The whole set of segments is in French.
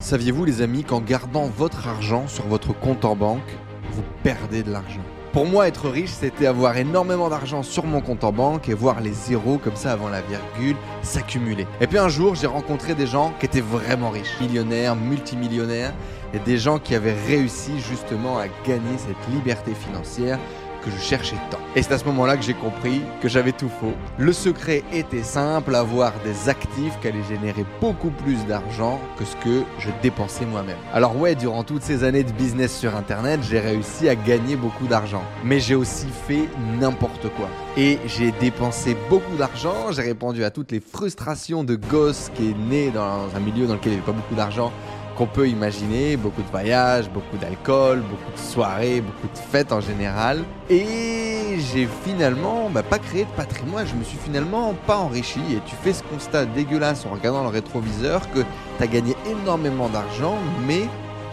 Saviez-vous les amis qu'en gardant votre argent sur votre compte en banque, vous perdez de l'argent? Pour moi, être riche, c'était avoir énormément d'argent sur mon compte en banque et voir les zéros comme ça avant la virgule s'accumuler. Et puis un jour, j'ai rencontré des gens qui étaient vraiment riches, millionnaires, multimillionnaires, et des gens qui avaient réussi justement à gagner cette liberté financière que je cherchais tant. Et c'est à ce moment-là que j'ai compris que j'avais tout faux. Le secret était simple, avoir des actifs qui allaient générer beaucoup plus d'argent que ce que je dépensais moi-même. Alors ouais, durant toutes ces années de business sur Internet, j'ai réussi à gagner beaucoup d'argent. Mais j'ai aussi fait n'importe quoi. Et j'ai dépensé beaucoup d'argent, j'ai répondu à toutes les frustrations de gosse qui est né dans un milieu dans lequel il n'y avait pas beaucoup d'argent qu'on peut imaginer, beaucoup de voyages, beaucoup d'alcool, beaucoup de soirées, beaucoup de fêtes en général. Et j'ai finalement bah, pas créé de patrimoine, je me suis finalement pas enrichi. Et tu fais ce constat dégueulasse en regardant le rétroviseur que tu as gagné énormément d'argent, mais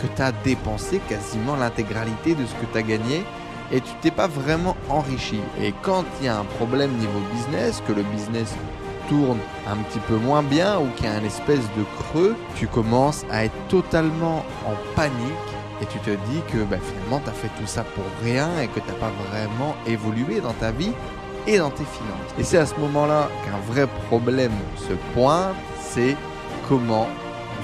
que tu as dépensé quasiment l'intégralité de ce que tu as gagné et tu t'es pas vraiment enrichi. Et quand il y a un problème niveau business, que le business tourne un petit peu moins bien ou qu'il y a un espèce de creux, tu commences à être totalement en panique et tu te dis que bah, finalement tu as fait tout ça pour rien et que tu n'as pas vraiment évolué dans ta vie et dans tes finances. Et c'est à ce moment-là qu'un vrai problème se pointe, c'est comment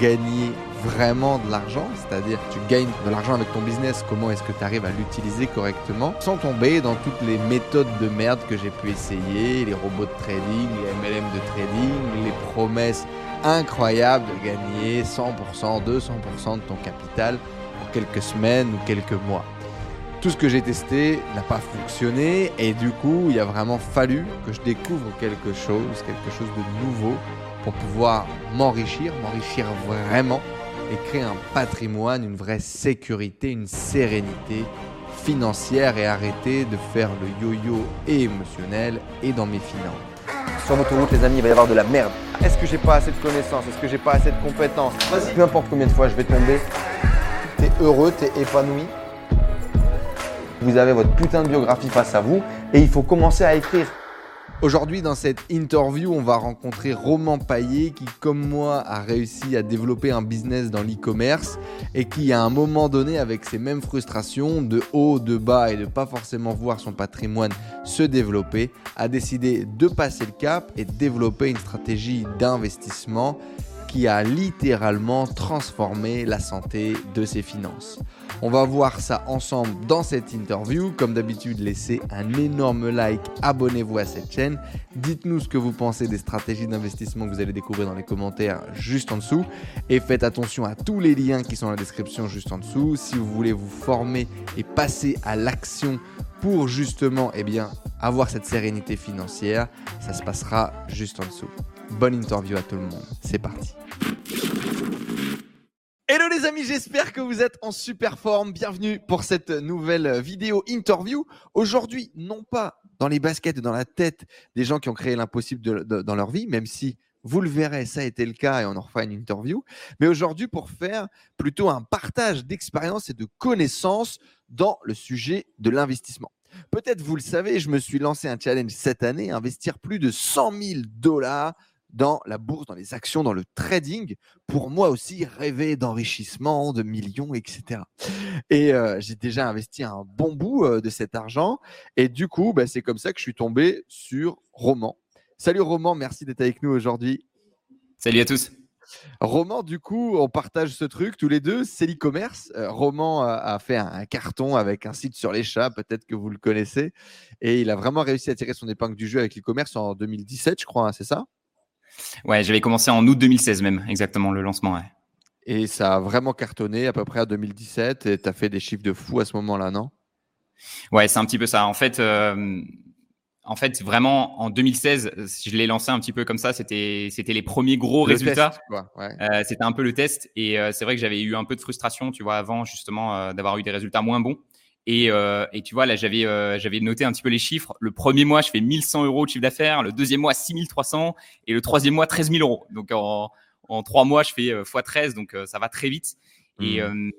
gagner vraiment de l'argent, c'est-à-dire tu gagnes de l'argent avec ton business, comment est-ce que tu arrives à l'utiliser correctement sans tomber dans toutes les méthodes de merde que j'ai pu essayer, les robots de trading, les MLM de trading, les promesses incroyables de gagner 100%, 200% de ton capital pour quelques semaines ou quelques mois. Tout ce que j'ai testé n'a pas fonctionné et du coup, il a vraiment fallu que je découvre quelque chose, quelque chose de nouveau pour pouvoir m'enrichir, m'enrichir vraiment et créer un patrimoine, une vraie sécurité, une sérénité financière et arrêter de faire le yo-yo émotionnel et dans mes finances. Sur l'autoroute, les amis, il va y avoir de la merde. Est-ce que j'ai pas assez de connaissances? Est-ce que j'ai pas assez de compétences? Peu importe combien de fois je vais tomber, t'es heureux, t'es épanoui. Vous avez votre putain de biographie face à vous et il faut commencer à écrire. Aujourd'hui, dans cette interview, on va rencontrer Roman Paillet qui, comme moi, a réussi à développer un business dans l'e-commerce et qui, à un moment donné, avec ses mêmes frustrations de haut, de bas et de pas forcément voir son patrimoine se développer, a décidé de passer le cap et de développer une stratégie d'investissement qui a littéralement transformé la santé de ses finances. On va voir ça ensemble dans cette interview. Comme d'habitude, laissez un énorme like, abonnez-vous à cette chaîne. Dites-nous ce que vous pensez des stratégies d'investissement que vous allez découvrir dans les commentaires juste en dessous. Et faites attention à tous les liens qui sont dans la description juste en dessous. Si vous voulez vous former et passer à l'action pour justement eh bien, avoir cette sérénité financière, ça se passera juste en dessous. Bonne interview à tout le monde. C'est parti. Hello les amis, j'espère que vous êtes en super forme. Bienvenue pour cette nouvelle vidéo interview. Aujourd'hui, non pas dans les baskets et dans la tête des gens qui ont créé l'impossible dans leur vie, même si vous le verrez, ça a été le cas et on en refera une interview. Mais aujourd'hui, pour faire plutôt un partage d'expérience et de connaissances dans le sujet de l'investissement. Peut-être vous le savez, je me suis lancé un challenge cette année, investir plus de 100 000 dollars dans la bourse, dans les actions, dans le trading, pour moi aussi rêver d'enrichissement, de millions, etc. Et euh, j'ai déjà investi un bon bout euh, de cet argent. Et du coup, bah, c'est comme ça que je suis tombé sur Roman. Salut Roman, merci d'être avec nous aujourd'hui. Salut à tous. Roman, du coup, on partage ce truc tous les deux, c'est l'e-commerce. Euh, Roman a, fait un, carton avec un site sur les chats, peut-être que vous le connaissez. Et il a vraiment réussi à tirer son épingle du jeu avec l'e-commerce en 2017, je crois, hein, c'est ça? Ouais, j'avais commencé en août 2016 même, exactement, le lancement. Et ça a vraiment cartonné à peu près en 2017 et tu as fait des chiffres de fou à ce moment-là, non? Ouais, c'est un petit peu ça. En fait, euh, en fait, vraiment, en 2016, je l'ai lancé un petit peu comme ça. C'était, c'était les premiers gros résultats. Euh, c'était un peu le test. Et euh, c'est vrai que j'avais eu un peu de frustration, tu vois, avant justement d'avoir eu des résultats moins bons. Et, euh, et, tu vois, là, j'avais euh, j'avais noté un petit peu les chiffres. Le premier mois, je fais 1100 euros de chiffre d'affaires. Le deuxième mois, 6300. Et le troisième mois, 13 000 euros. Donc, en, en trois mois, je fais euh, x 13. Donc, euh, ça va très vite. Et, mmh.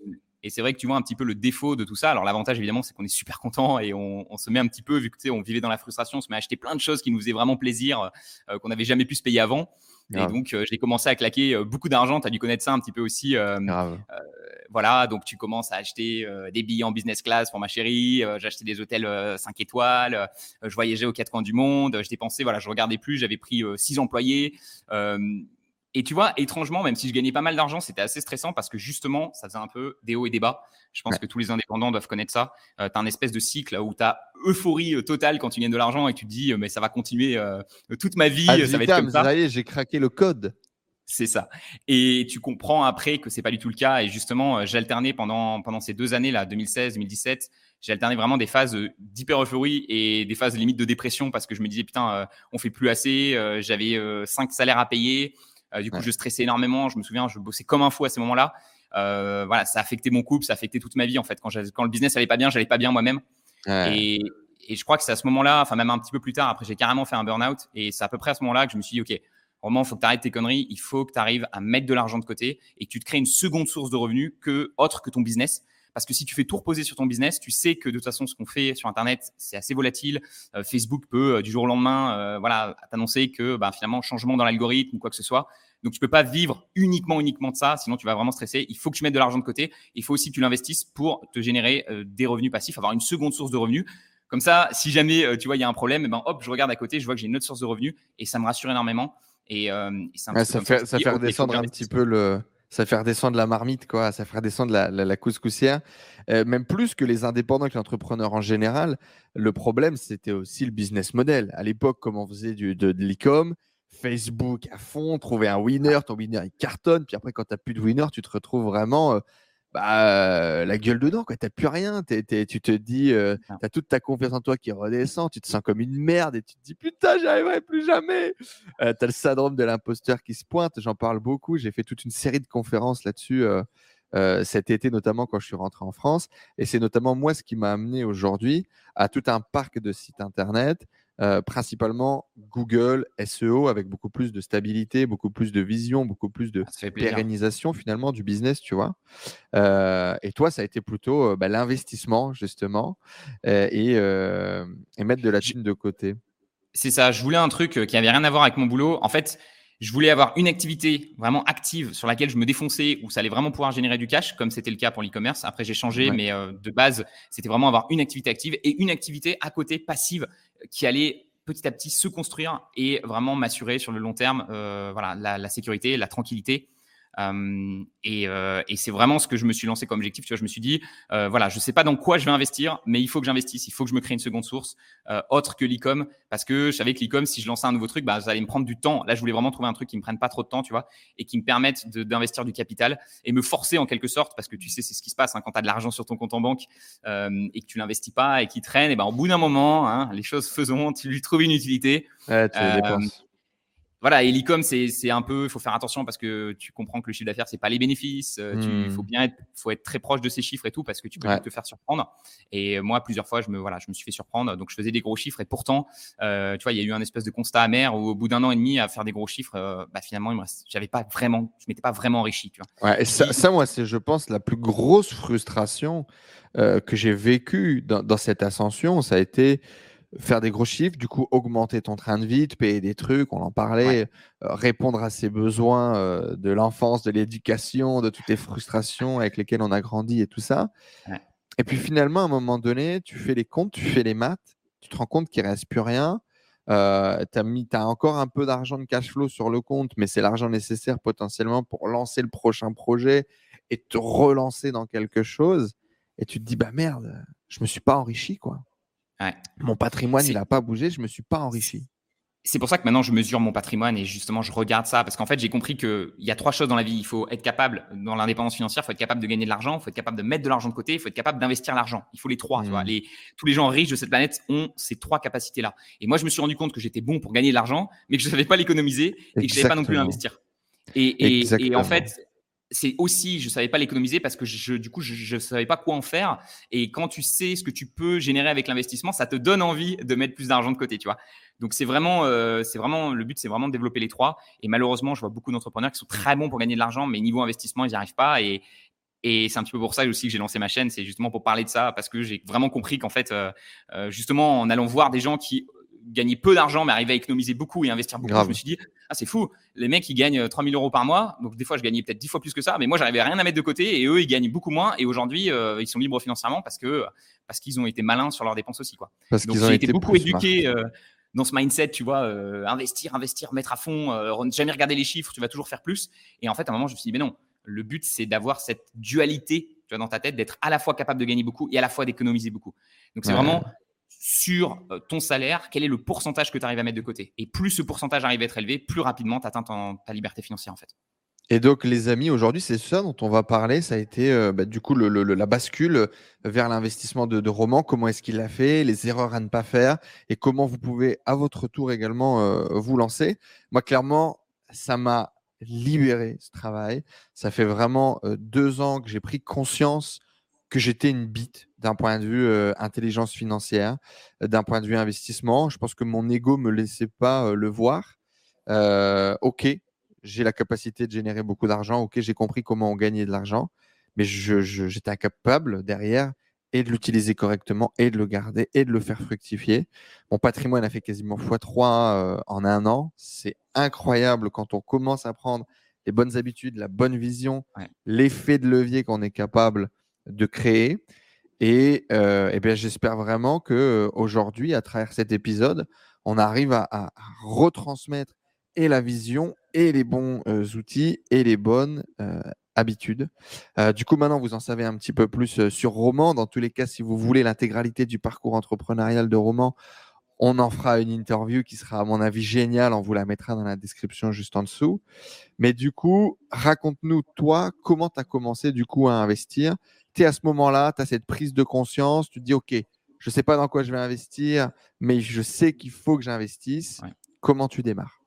Et c'est vrai que tu vois un petit peu le défaut de tout ça. Alors l'avantage évidemment, c'est qu'on est super content et on, se met un petit peu, vu que tu sais, on vivait dans la frustration, on se met à acheter plein de choses qui nous faisaient vraiment plaisir, euh, qu'on n'avait jamais pu se payer avant. Et donc j'ai commencé à claquer beaucoup d'argent. Tu as dû connaître ça un petit peu aussi. voilà, donc tu commences à acheter des billets en business class pour ma chérie. acheté des hôtels 5 étoiles. je voyageais aux quatre coins du monde. Je dépensais, voilà, je regardais plus. J'avais pris 6 employés. Et tu vois, étrangement, même si je gagnais pas mal d'argent, c'était assez stressant parce que justement, ça faisait un peu des hauts et des bas. Je pense que tous les indépendants doivent connaître ça. Euh, tu as un espèce de cycle où tu as euphorie euh, totale quand tu gagnes de l'argent et tu te dis, euh, mais ça va continuer toute ma vie, ça va être comme ça. j'ai craqué le code. C'est ça. Et tu comprends après que c'est pas du tout le cas. Et justement, j'ai alterné pendant, pendant ces deux années, là, 2016, 2017, j'ai alterné vraiment des phases d'hyper euphorie et des phases limite de dépression parce que je me disais, putain, on fait plus assez. J'avais cinq salaires à payer. Euh, du coup, je stressais énormément. Je me souviens, je bossais comme un fou à ces moments-là. Euh, voilà, ça a affecté mon couple, ça a affecté toute ma vie en fait. Quand, quand le business allait pas bien, j'allais pas bien moi-même. Et, et, je crois que c'est à ce moment-là, enfin même un petit peu plus tard, après j'ai carrément fait un burn-out. Et c'est à peu près à ce moment-là que je me suis dit, ok, vraiment, il faut que tu arrêtes tes conneries, il faut que tu arrives à mettre de l'argent de côté et que tu te crées une seconde source de revenus que autre que ton business. Parce que si tu fais tout reposer sur ton business, tu sais que de toute façon, ce qu'on fait sur Internet, c'est assez volatile. Euh, Facebook peut, du jour au lendemain, voilà, t'annoncer que bah, finalement, changement dans l'algorithme ou quoi que ce soit. Donc, tu peux pas vivre uniquement, uniquement de ça, sinon tu vas vraiment stresser. Il faut que tu mettes de l'argent de côté. Il faut aussi que tu l'investisses pour te générer euh, des revenus passifs, avoir une seconde source de revenus. Comme ça, si jamais euh, tu vois il y a un problème, eh ben hop, je regarde à côté, je vois que j'ai une autre source de revenus et ça me rassure énormément. Et, euh, ça, fait, ça fait redescendre un petit peu le, ça fait redescendre la marmite, quoi. Ça fait redescendre la, la, couscoussière. même plus que les indépendants, que l'entrepreneur en général, le problème, c'était aussi le business model. À l'époque, comme on faisait du, de, de l'e-com, Facebook à fond, trouver un winner, ton winner il cartonne, puis après quand tu n'as plus de winner, tu te retrouves vraiment euh, bah, la gueule dedans, tu n'as plus rien, tu te dis, euh, tu as toute ta confiance en toi qui redescend, tu te sens comme une merde et tu te dis putain, j'y arriverai plus jamais. Euh, tu as le syndrome de l'imposteur qui se pointe, j'en parle beaucoup, j'ai fait toute une série de conférences là-dessus. cet été, notamment quand je suis rentré en France. Et c'est notamment moi ce qui m'a amené aujourd'hui à tout un parc de sites internet, euh, principalement Google SEO avec beaucoup plus de stabilité, beaucoup plus de vision, beaucoup plus de pérennisation finalement du business, tu vois. Euh, et toi, ça a été plutôt euh, bah, l'investissement justement et, mettre de la thune de côté. C'est ça, je voulais un truc qui avait rien à voir avec mon boulot. En fait, je voulais avoir une activité vraiment active sur laquelle je me défonçais, où ça allait vraiment pouvoir générer du cash, comme c'était le cas pour l'e-commerce. Après, j'ai changé, mais de base, c'était vraiment avoir une activité active et une activité à côté passive qui allait petit à petit se construire et vraiment m'assurer sur le long terme euh, voilà, la, sécurité, la tranquillité euh, euh, et, c'est vraiment ce que je me suis lancé comme objectif. Tu vois, je me suis dit, euh, voilà, je sais pas dans quoi je vais investir, mais il faut que j'investisse. Il faut que je me crée une seconde source autre que l'e-com, parce que je savais que l'e-com, si je lançais un nouveau truc, bah, ça allait me prendre du temps. Là, je voulais vraiment trouver un truc qui me prenne pas trop de temps, tu vois, et qui me permette d'investir du capital et me forcer en quelque sorte, parce que tu sais, c'est ce qui se passe hein, quand tu as de l'argent sur ton compte en banque et que tu l'investis pas et qui traîne. Et ben, au bout d'un moment, hein, les choses faisons, tu lui trouves une utilité. Ouais, tu dépenses voilà, et l'e-com, c'est un peu, il faut faire attention parce que tu comprends que le chiffre d'affaires, c'est pas les bénéfices. Il euh, faut hmm. bien être, faut être très proche de ces chiffres et tout parce que tu peux te faire surprendre. Et moi, plusieurs fois, je me, voilà, je me suis fait surprendre. Donc, je faisais des gros chiffres et pourtant, euh, tu vois, il y a eu un espèce de constat amer où au bout d'un an et demi à faire des gros chiffres, euh, bah, finalement, j'avais pas vraiment, je m'étais pas vraiment enrichi, tu vois. Ouais, et ça, ça moi, c'est, je pense, la plus grosse frustration que j'ai vécue dans, dans cette ascension. Ça a été faire des gros chiffres, du coup augmenter ton train de vie, te payer des trucs, on en parlait, euh, répondre à ses besoins euh, de l'enfance, de l'éducation, de toutes les frustrations avec lesquelles on a grandi et tout ça. Et puis finalement, à un moment donné, tu fais les comptes, tu fais les maths, tu te rends compte qu'il ne reste plus rien. Euh, tu as, as, encore un peu d'argent de cash flow sur le compte, mais c'est l'argent nécessaire potentiellement pour lancer le prochain projet et te relancer dans quelque chose. Et tu te dis, bah merde, je me suis pas enrichi, quoi. Mon patrimoine, il n'a pas bougé, je ne me suis pas enrichi. C'est pour ça que maintenant je mesure mon patrimoine et justement je regarde ça parce qu'en fait j'ai compris qu'il y a trois choses dans la vie. Il faut être capable, dans l'indépendance financière, il faut être capable de gagner de l'argent, il faut être capable de mettre de l'argent de côté, il faut être capable d'investir l'argent. Il faut les trois. Tu vois. Les, tous les gens riches de cette planète ont ces trois capacités-là. Et moi je me suis rendu compte que j'étais bon pour gagner de l'argent, mais que je ne savais pas l'économiser et que je ne savais pas non plus l'investir. Et, et, et, en fait, c'est aussi, je savais pas l'économiser parce que je, du coup, je ne savais pas quoi en faire. Et quand tu sais ce que tu peux générer avec l'investissement, ça te donne envie de mettre plus d'argent de côté, tu vois. Donc c'est vraiment, euh, c'est vraiment le but, c'est vraiment de développer les trois. Et malheureusement, je vois beaucoup d'entrepreneurs qui sont très bons pour gagner de l'argent, mais niveau investissement, ils n'y arrivent pas. Et, Et c'est un petit peu pour ça aussi que j'ai lancé ma chaîne, c'est justement pour parler de ça, parce que j'ai vraiment compris qu'en fait, euh, euh, justement, en allant voir des gens qui gagnaient peu d'argent, mais arrivaient à économiser beaucoup et investir beaucoup, je me suis dit, ah, c'est fou, les mecs, ils gagnent 3000 euros par mois. Donc, des fois, je gagnais peut-être 10 fois plus que ça, mais moi, j'arrivais à rien à mettre de côté et eux, ils gagnent beaucoup moins. Et aujourd'hui, ils sont libres financièrement parce que parce qu'ils ont été malins sur leurs dépenses aussi, quoi. Parce qu'ils ont été, beaucoup éduqués dans ce mindset, tu vois, investir, investir, mettre à fond, jamais regarder les chiffres, tu vas toujours faire plus. Et en fait, à un moment, je me suis dit, mais non, le but, c'est d'avoir cette dualité tu vois, dans ta tête, d'être à la fois capable de gagner beaucoup et à la fois d'économiser beaucoup. Donc, c'est vraiment sur euh, ton salaire, quel est le pourcentage que tu arrives à mettre de côté? Et plus ce pourcentage arrive à être élevé, plus rapidement tu atteins ta liberté financière, en fait. Et donc, les amis, aujourd'hui, c'est ça dont on va parler. Ça a été euh, bah, du coup la bascule vers l'investissement de, Roman. Comment est-ce qu'il l'a fait, les erreurs à ne pas faire? Et comment vous pouvez à votre tour également euh, vous lancer? Moi, clairement, ça m'a libérer ce travail. Ça fait vraiment deux ans que j'ai pris conscience que j'étais une bite d'un point de vue intelligence financière, d'un point de vue investissement. Je pense que mon ego me laissait pas le voir. ok, j'ai la capacité de générer beaucoup d'argent. Ok, j'ai compris comment on gagnait de l'argent, mais j'étais incapable derrière et de l'utiliser correctement et de le garder et de le faire fructifier. Mon patrimoine a fait quasiment x3 euh, en un an. C'est incroyable quand on commence à prendre les bonnes habitudes, la bonne vision, l'effet de levier qu'on est capable de créer. Et, euh, eh bien, j'espère vraiment que euh, aujourd'hui, à travers cet épisode, on arrive à, retransmettre et la vision et les bons outils et les bonnes habitude. Euh, du coup, maintenant, vous en savez un petit peu plus euh, sur Roman. Dans tous les cas, si vous voulez l'intégralité du parcours entrepreneurial de Roman, on en fera une interview qui sera, à mon avis, géniale. On vous la mettra dans la description juste en dessous. Mais du coup, raconte-nous, toi, comment tu as commencé du coup à investir. Tu es à ce moment-là, tu as cette prise de conscience, tu te dis, OK, je ne sais pas dans quoi je vais investir, mais je sais qu'il faut que j'investisse. Comment tu démarres?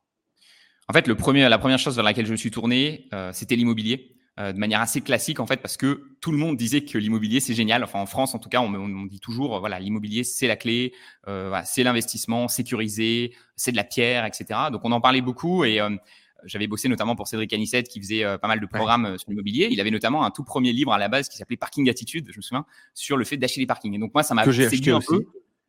En fait, le premier, la première chose vers laquelle je me suis tourné, euh, c'était l'immobilier. Euh, de manière assez classique en fait parce que tout le monde disait que l'immobilier c'est génial. Enfin en France en tout cas on, on dit toujours voilà l'immobilier c'est la clé, euh, voilà, c'est l'investissement sécurisé, c'est de la pierre etc. Donc on en parlait beaucoup et euh, j'avais bossé notamment pour Cédric Anissette qui faisait pas mal de programmes sur l'immobilier. Il avait notamment un tout premier livre à la base qui s'appelait Parking Attitude, je me souviens, sur le fait d'acheter des parkings. Et donc moi ça m'a séduit un peu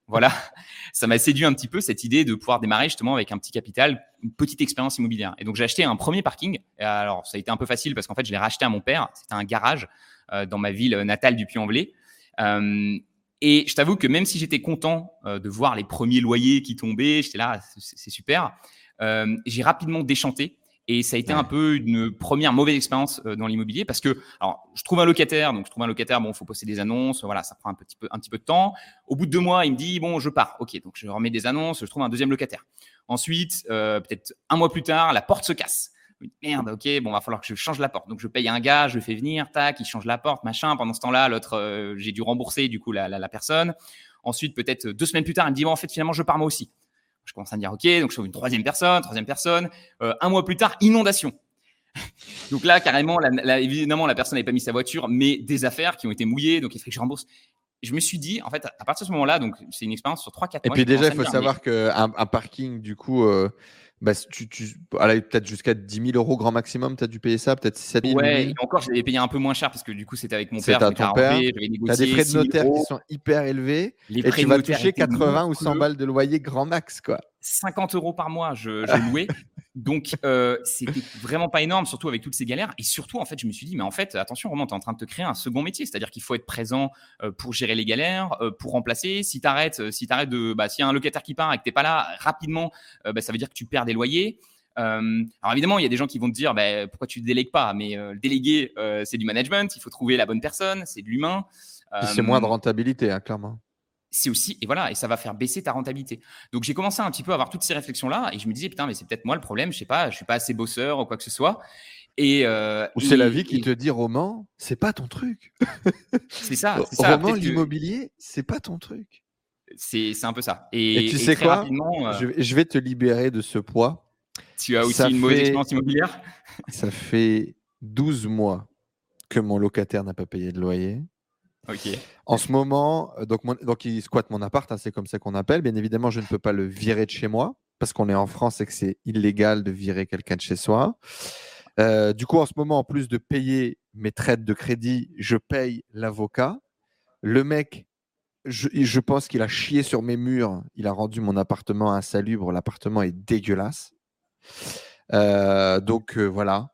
voilà, ça m'a séduit un petit peu cette idée de pouvoir démarrer justement avec un petit capital, une petite expérience immobilière. Et donc j'ai acheté un premier parking. alors ça a été un peu facile parce qu'en fait je l'ai racheté à mon père. C'était un garage euh, dans ma ville natale du Puy-en-Velay. Euh, et je t'avoue que même si j'étais content euh, de voir les premiers loyers qui tombaient, j'étais là, c'est super. j'ai rapidement déchanté et ça a été un peu une première mauvaise expérience euh, dans l'immobilier parce que, alors, je trouve un locataire, donc je trouve un locataire, bon, il faut poster des annonces, voilà, ça prend un petit peu, un petit peu de temps. Au bout de deux mois, il me dit, bon, je pars. Ok, donc je remets des annonces, je trouve un deuxième locataire. Ensuite, euh, peut-être un mois plus tard, la porte se casse. Merde, ok, bon, va falloir que je change la porte. Donc je paye un gars, je le fais venir, tac, il change la porte, machin. Pendant ce temps-là, l'autre, euh, j'ai dû rembourser du coup la, la, la personne. Ensuite, peut-être deux semaines plus tard, il me dit, bon, en fait, finalement, je pars moi aussi. Je commence à me dire, OK, donc je trouve une troisième personne, troisième personne. Euh, un mois plus tard, inondation. donc là, carrément, évidemment, la personne n'avait pas mis sa voiture, mais des affaires qui ont été mouillées, donc il faut que je rembourse. Je me suis dit, en fait, à partir de ce moment-là, donc c'est une expérience sur 3-4 mois. Et puis déjà, il faut savoir qu'un un parking, du coup, euh, bah, tu, tu peut-être jusqu'à 10 000 euros grand maximum, tu as dû payer ça, peut-être 7 000 Ouais, encore, j'avais payé un peu moins cher parce que du coup, c'était avec mon père. C'était ton père. Tu as des frais de notaire qui sont hyper élevés Les et tu vas toucher 80 ou 100 balles de loyer grand max. quoi. 50 euros par mois, je, je louais. Donc, euh, c'était vraiment pas énorme, surtout avec toutes ces galères. Et surtout, en fait, je me suis dit, mais en fait, attention, Romain, tu es en train de te créer un second métier. C'est-à-dire qu'il faut être présent euh, pour gérer les galères, euh, pour remplacer. Si tu arrêtes, euh, si de. Bah, S'il y a un locataire qui part et que tu pas là rapidement, bah, ça veut dire que tu perds des loyers. Alors évidemment, il y a des gens qui vont te dire bah, pourquoi tu ne délègues pas, mais déléguer, c'est du management, il faut trouver la bonne personne, c'est de l'humain. c'est moins de rentabilité, hein, clairement. C'est aussi, et voilà, et ça va faire baisser ta rentabilité. Donc j'ai commencé un petit peu à avoir toutes ces réflexions-là, et je me disais, putain, mais c'est peut-être moi le problème, je sais pas, je suis pas assez bosseur ou quoi que ce soit. Et, ou c'est la vie qui te dit, Roman, c'est pas ton truc. c'est ça, ça. Roman, l'immobilier, c'est pas ton truc. C'est un peu ça. Et, tu sais quoi? je vais te libérer de ce poids tu as aussi une mauvaise expérience immobilière? Ça fait 12 mois que mon locataire n'a pas payé de loyer. En ce moment, euh, donc, donc il squatte mon appart, hein, c'est comme ça qu'on appelle. Bien évidemment, je ne peux pas le virer de chez moi parce qu'on est en France et que c'est illégal de virer quelqu'un de chez soi. Euh, du coup, en ce moment, en plus de payer mes traites de crédit, je paye l'avocat. Le mec, je, pense qu'il a chié sur mes murs. Il a rendu mon appartement insalubre. L'appartement est dégueulasse. Euh, donc voilà.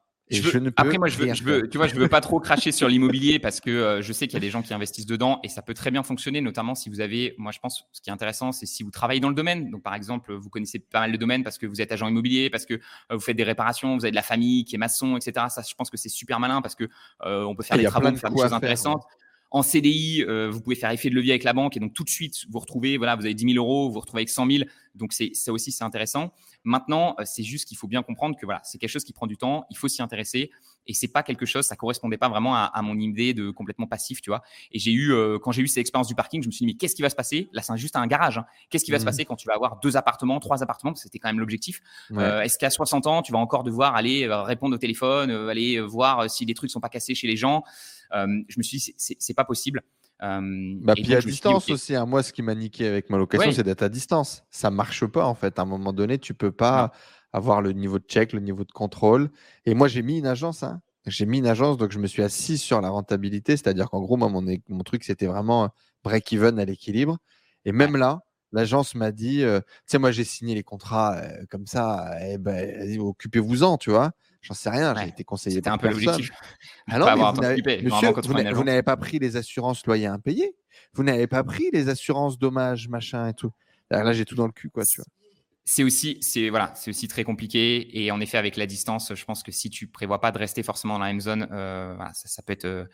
Après, moi, je veux, je veux, tu vois, je veux pas trop cracher sur l'immobilier parce que euh, je sais qu'il y a des gens qui investissent dedans et ça peut très bien fonctionner, notamment si vous avez, moi, je pense, ce qui est intéressant, c'est si vous travaillez dans le domaine. Donc, par exemple, vous connaissez pas mal de domaines parce que vous êtes agent immobilier, parce que vous faites des réparations, vous avez de la famille qui est maçon, etc. Ça, je pense que c'est super malin parce que on peut faire des travaux, faire des choses intéressantes. En CDI, euh, vous pouvez faire effet de levier avec la banque et donc tout de suite, vous retrouvez, voilà, vous avez 10 000 euros, vous vous retrouvez avec 100 000. Donc c'est ça aussi, c'est intéressant. Maintenant, euh, c'est juste qu'il faut bien comprendre que voilà, c'est quelque chose qui prend du temps, il faut s'y intéresser et c'est pas quelque chose, ça correspondait pas vraiment à, mon idée de complètement passif, tu vois. Et j'ai eu, euh, quand j'ai eu cette expérience du parking, je me suis dit, mais qu'est-ce qui va se passer? Là, c'est juste un garage. Hein. Qu'est-ce qui va se mmh. passer quand tu vas avoir deux appartements, trois appartements? C'était quand même l'objectif. Est-ce qu'à 60 ans, tu vas encore devoir aller répondre au téléphone, aller voir si les trucs sont pas cassés chez les gens? Je me suis dit, c'est pas possible. Euh, bah, puis à distance aussi. Hein. Moi, ce qui m'a niqué avec ma location, c'est d'être à distance. Ça marche pas en fait. À un moment donné, tu peux pas avoir le niveau de check, le niveau de contrôle. Et moi, j'ai mis une agence. Hein. J'ai mis une agence, donc je me suis assis sur la rentabilité. C'est-à-dire qu'en gros, moi, mon, mon truc, c'était vraiment break-even à l'équilibre. Et même là, l'agence m'a dit, euh, tu sais, moi, j'ai signé les contrats euh, comme ça. Eh ben, occupez-vous-en, tu vois. J'en sais rien, j'ai été conseillé C'était un peu l'objectif. Alors, vous n'avez pas pris les assurances loyers impayés? Vous n'avez pas pris les assurances dommages, machin et tout? Là, j'ai tout dans le cul, quoi, tu vois. C'est aussi, c'est voilà, c'est aussi très compliqué. Et en effet, avec la distance, je pense que si tu prévois pas de rester forcément dans la même zone, euh, voilà, ça, peut être, euh,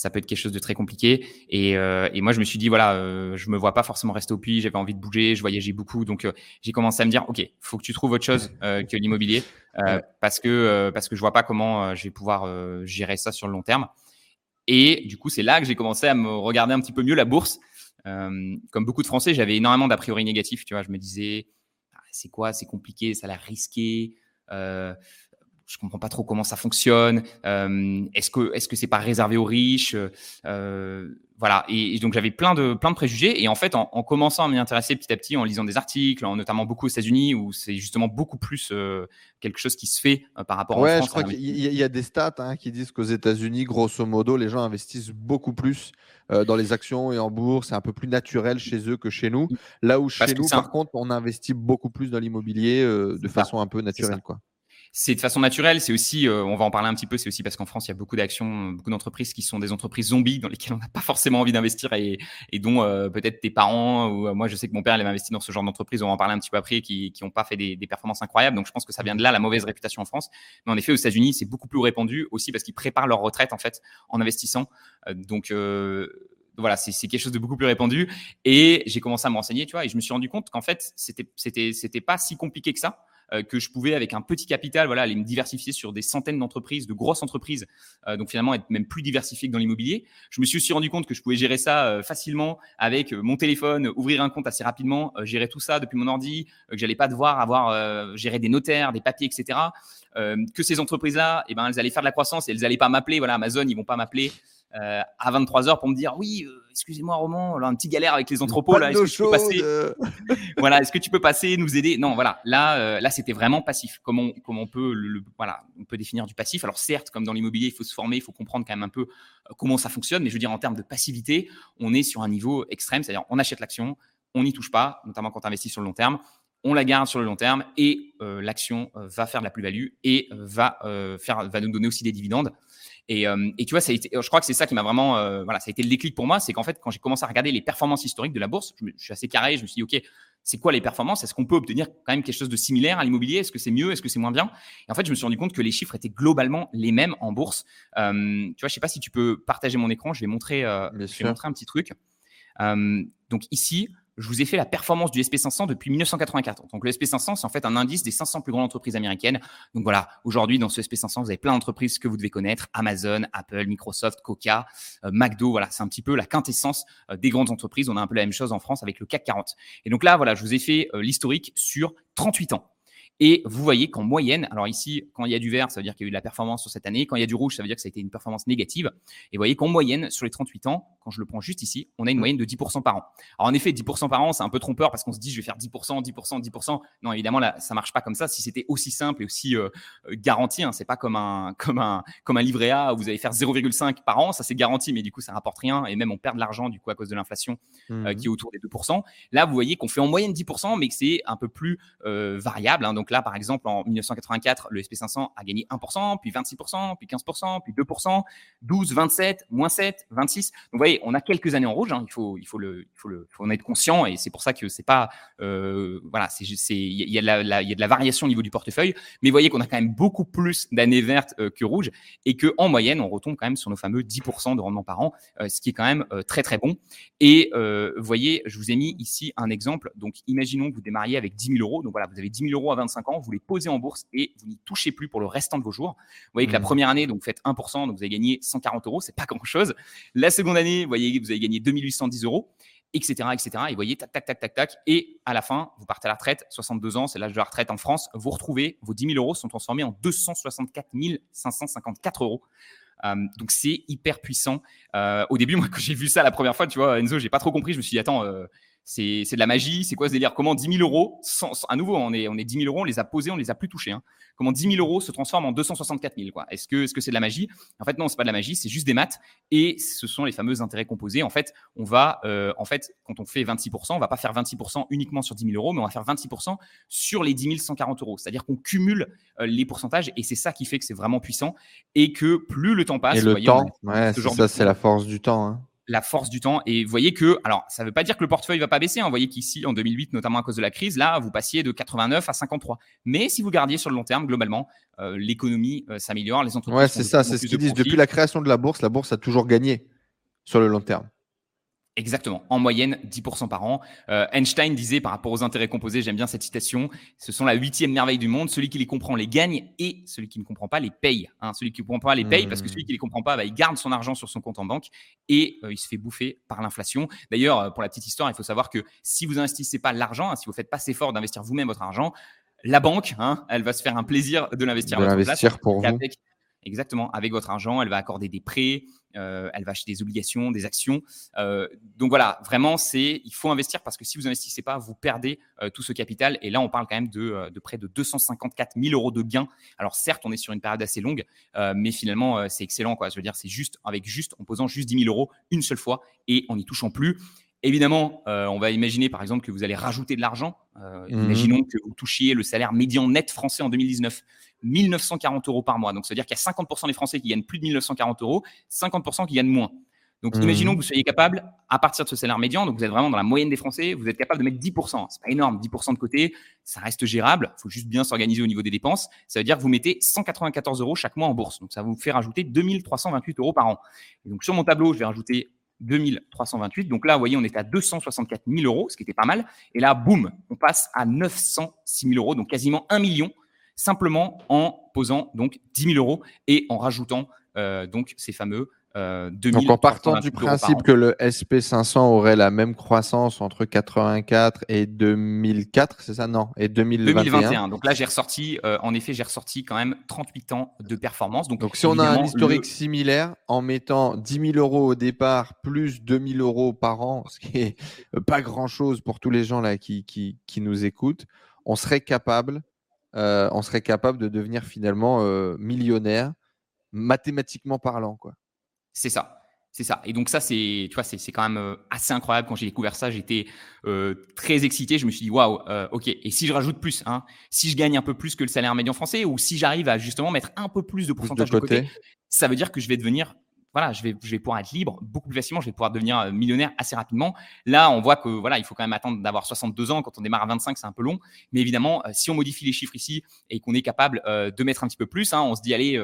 ça peut être quelque chose de très compliqué. Et, euh, et moi, je me suis dit, voilà, euh, je me vois pas forcément rester au puits, j'avais envie de bouger, je voyageais beaucoup. Donc, euh, j'ai commencé à me dire, OK, faut que tu trouves autre chose euh, que l'immobilier parce, que, parce que je vois pas comment je vais pouvoir gérer ça sur le long terme. Et du coup, c'est là que j'ai commencé à me regarder un petit peu mieux la bourse. comme beaucoup de Français, j'avais énormément d'a priori négatifs. Tu vois, je me disais, ah, c'est quoi C'est compliqué, ça a l'air risqué. Je comprends pas trop comment ça fonctionne. Euh, est-ce que est-ce que c'est pas réservé aux riches euh, Voilà. Et, donc j'avais plein de plein de préjugés. Et en fait, en, commençant à m'y intéresser petit à petit, en lisant des articles, en, notamment beaucoup aux États-Unis, où c'est justement beaucoup plus euh, quelque chose qui se fait par rapport ouais, France. je crois qu'il y, a des stats hein, qui disent qu'aux États-Unis, grosso modo, les gens investissent beaucoup plus dans les actions et en bourse. C'est un peu plus naturel chez eux que chez nous. Là où chez nous, par contre, on investit beaucoup plus dans l'immobilier de façon un peu naturelle, quoi c'est de façon naturelle. C'est aussi, euh, on va en parler un petit peu, c'est aussi parce qu'en France, il y a beaucoup d'actions, beaucoup d'entreprises qui sont des entreprises zombies dans lesquelles on n'a pas forcément envie d'investir et, et dont euh, peut-être tes parents ou euh, moi, je sais que mon père, il avait investi dans ce genre d'entreprise. On va en parler un petit peu après, qui n'ont pas fait des, des, performances incroyables. Donc, je pense que ça vient de là la mauvaise réputation en France. Mais en effet, aux États-Unis, c'est beaucoup plus répandu aussi parce qu'ils préparent leur retraite en fait en investissant. donc voilà, c'est quelque chose de beaucoup plus répandu. Et j'ai commencé à me renseigner, tu vois, et je me suis rendu compte qu'en fait, c'était pas si compliqué que ça. Euh, que je pouvais, avec un petit capital, voilà, aller me diversifier sur des centaines d'entreprises, de grosses entreprises, euh, donc finalement être même plus diversifié que dans l'immobilier. Je me suis aussi rendu compte que je pouvais gérer ça euh, facilement avec mon téléphone, ouvrir un compte assez rapidement, gérer tout ça depuis mon ordi, que j'allais pas devoir avoir gérer des notaires, des papiers, etc. que ces entreprises-là, eh ben, elles allaient faire de la croissance et elles allaient pas m'appeler. Voilà, Amazon, ils vont pas m'appeler euh, à 23 h pour me dire oui, euh, excusez-moi Roman, là, un petit galère avec les entrepôts là, est-ce que tu peux passer Voilà, est-ce que tu peux passer nous aider? Non, voilà, là euh, là c'était vraiment passif. Comment on, comment on peut le, voilà, on peut définir du passif. Alors certes, comme dans l'immobilier, il faut se former, il faut comprendre quand même un peu comment ça fonctionne, mais je veux dire en termes de passivité, on est sur un niveau extrême, c'est-à-dire on achète l'action, on n'y touche pas, notamment quand on investit sur le long terme on la garde sur le long terme et l'action va faire de la plus-value et va, faire, va nous donner aussi des dividendes. Euh, et, tu vois, ça a été, je crois que c'est ça qui m'a vraiment, euh, voilà, ça a été le déclic pour moi, c'est qu'en fait, quand j'ai commencé à regarder les performances historiques de la bourse, je, suis assez carré, je me suis dit, ok, c'est quoi les performances? Est-ce qu'on peut obtenir quand même quelque chose de similaire à l'immobilier? Est-ce que c'est mieux? Est-ce que c'est moins bien? Et en fait, je me suis rendu compte que les chiffres étaient globalement les mêmes en bourse. Euh, tu vois, je sais pas si tu peux partager mon écran. Je vais montrer, je vais montrer un petit truc. donc ici, je vous ai fait la performance du SP500 depuis 1984. Donc le SP500, c'est en fait un indice des 500 plus grandes entreprises américaines. Donc voilà, aujourd'hui dans ce SP500, vous avez plein d'entreprises que vous devez connaître Amazon, Apple, Microsoft, Coca, euh, McDo. Voilà, c'est un petit peu la quintessence euh, des grandes entreprises. On a un peu la même chose en France avec le CAC 40. Et donc là, voilà, je vous ai fait euh, l'historique sur 38 ans. Et vous voyez qu'en moyenne, alors ici, quand il y a du vert, ça veut dire qu'il y a eu de la performance sur cette année. Quand il y a du rouge, ça veut dire que ça a été une performance négative. Et vous voyez qu'en moyenne, sur les 38 ans, quand je le prends juste ici, on a une mmh. moyenne de 10% par an. Alors en effet, 10% par an, c'est un peu trompeur parce qu'on se dit je vais faire 10%, 10%, 10%. Non, évidemment, là, ça marche pas comme ça. Si c'était aussi simple et aussi euh, euh, garanti, hein, c'est pas comme un, comme, un, comme un livret A où vous allez faire 0,5 par an, ça c'est garanti, mais du coup, ça rapporte rien et même on perd de l'argent du coup à cause de l'inflation mmh. qui est autour des 2%. Là, vous voyez qu'on fait en moyenne 10%, mais que c'est un peu plus variable. Hein. Donc là, par exemple, en 1984, le SP500 a gagné 1%, puis 26%, puis 15%, puis 2%, 12%, 27%, moins 7, 26. Donc, vous voyez, on a quelques années en rouge. Hein. Il, faut, il, faut le, il, faut le, faut en être conscient et c'est pour ça que c'est pas. Euh, voilà, c'est, il y, y a de la variation au niveau du portefeuille, mais vous voyez qu'on a quand même beaucoup plus d'années vertes euh, que rouges et que en moyenne, on retombe quand même sur nos fameux 10% de rendement par an, euh, ce qui est quand même très très bon. Et vous voyez, je vous ai mis ici un exemple. Donc, imaginons que vous démarriez avec 10 000 euros. Donc voilà, vous avez 10 000 euros à 25 ans, vous les posez en bourse et vous n'y touchez plus pour le restant de vos jours. Vous voyez que la mmh. première année, donc vous faites 1%, donc vous avez gagné 140 euros, c'est pas grand chose. La seconde année, vous voyez, vous avez gagné 2810 euros etc., etc. Et vous voyez, tac, tac, tac, tac, tac. Et à la fin, vous partez à la retraite, 62 ans, c'est l'âge de la retraite en France. Vous retrouvez vos 10 000 euros sont transformés en 264 554 euros. Euh, donc c'est hyper puissant. Euh, au début, moi, quand j'ai vu ça la première fois, tu vois, Enzo, j'ai pas trop compris. Je me suis dit, attends, euh, c'est de la magie, c'est quoi ce délire? Comment 10 000 euros, à nouveau, on est, on est 10 000 euros, on les a posés, on les a plus touchés. Hein. Comment 10 000 euros se transforment en 264 000 Est-ce que c'est -ce de la magie? En fait, non, c'est pas de la magie, c'est juste des maths et ce sont les fameux intérêts composés. En fait, on va, euh, en fait, quand on fait 26%, on va pas faire 26% uniquement sur 10 000 euros, mais on va faire 26% sur les 10 140 euros. C'est-à-dire qu'on cumule euh, les pourcentages et c'est ça qui fait que c'est vraiment puissant et que plus le temps passe, et le temps, ouais, ça, c'est la force du temps. Hein la force du temps. Et vous voyez que, alors, ça ne veut pas dire que le portefeuille va pas baisser. Hein. Vous voyez qu'ici, en 2008, notamment à cause de la crise, là, vous passiez de 89 à 53. Mais si vous gardiez sur le long terme, globalement, euh, l'économie euh, s'améliore, les entreprises. Ouais, c'est ça, c'est ce qu'ils disent. Depuis la création de la bourse, la bourse a toujours gagné sur le long terme. Exactement, en moyenne 10% par an. Euh, Einstein disait par rapport aux intérêts composés, j'aime bien cette citation, ce sont la huitième merveille du monde, celui qui les comprend les gagne et celui qui ne comprend pas les paye. Hein. celui qui ne comprend pas les paye parce que celui qui ne les comprend pas, bah, il garde son argent sur son compte en banque et euh, il se fait bouffer par l'inflation. D'ailleurs, euh, pour la petite histoire, il faut savoir que si vous n'investissez pas l'argent, hein, si vous ne faites pas cet effort d'investir vous-même votre argent, la banque, hein, elle va se faire un plaisir de l'investir. De l'investir pour vous. Exactement. Avec votre argent, elle va accorder des prêts, euh, elle va acheter des obligations, des actions. Euh, donc voilà, vraiment, c'est il faut investir parce que si vous investissez pas, vous perdez euh, tout ce capital. Et là, on parle quand même de, de, près de 254 000 euros de gains. Alors certes, on est sur une période assez longue, mais finalement, c'est excellent. Quoi. Je veux dire, c'est juste avec juste en posant juste 10 000 euros une seule fois et en n'y touchant plus. Évidemment, on va imaginer par exemple que vous allez rajouter de l'argent. Mmh imaginons que vous touchiez le salaire médian net français en 2019. 1940 euros par mois. Donc, ça veut dire qu'il y a 50% des Français qui gagnent plus de 1940 euros, 50% qui gagnent moins. Donc, mmh. imaginons que vous soyez capable, à partir de ce salaire médian, donc vous êtes vraiment dans la moyenne des Français, vous êtes capable de mettre 10%. C'est pas énorme, 10% de côté, ça reste gérable. Il faut juste bien s'organiser au niveau des dépenses. Ça veut dire que vous mettez 194 euros chaque mois en bourse. Donc, ça vous fait rajouter 2328 euros par an. Et donc, sur mon tableau, je vais rajouter 2328. Donc là, vous voyez, on est à 264 000 euros, ce qui était pas mal. Et là, boum, on passe à 906 000 euros, donc quasiment 1 million simplement en posant donc 10 000 euros et en rajoutant euh, donc ces fameux euh, donc en partant du principe que le SP500 aurait la même croissance entre 84 et 2004, c'est ça? Non, et 2021. 2021. Donc là, j'ai ressorti, euh, en effet, j'ai ressorti quand même 38 ans de performance. Donc, donc si on a un historique similaire, en mettant 10 000 euros au départ plus 2 000 euros par an, ce qui est pas grand-chose pour tous les gens là qui, qui, qui nous écoutent, on serait capable euh, on serait capable de devenir finalement euh, millionnaire, mathématiquement parlant. quoi. C'est ça. C'est ça. Et donc ça, c'est, tu vois, c'est, quand même euh, assez incroyable. Quand j'ai découvert ça, j'étais très excité. Je me suis dit, waouh, ok. Et si je rajoute plus, hein, si je gagne un peu plus que le salaire médian français, ou si j'arrive à justement mettre un peu plus de pourcentage de, côté, ça veut dire que je vais devenir voilà, je vais, je vais pouvoir être libre beaucoup plus facilement, je vais pouvoir devenir euh, millionnaire assez rapidement. Là, on voit que voilà, il faut quand même attendre d'avoir 62 ans. Quand on démarre à 25, c'est un peu long. Mais évidemment, euh, si on modifie les chiffres ici et qu'on est capable euh, de mettre un petit peu plus, hein, on se dit, allez,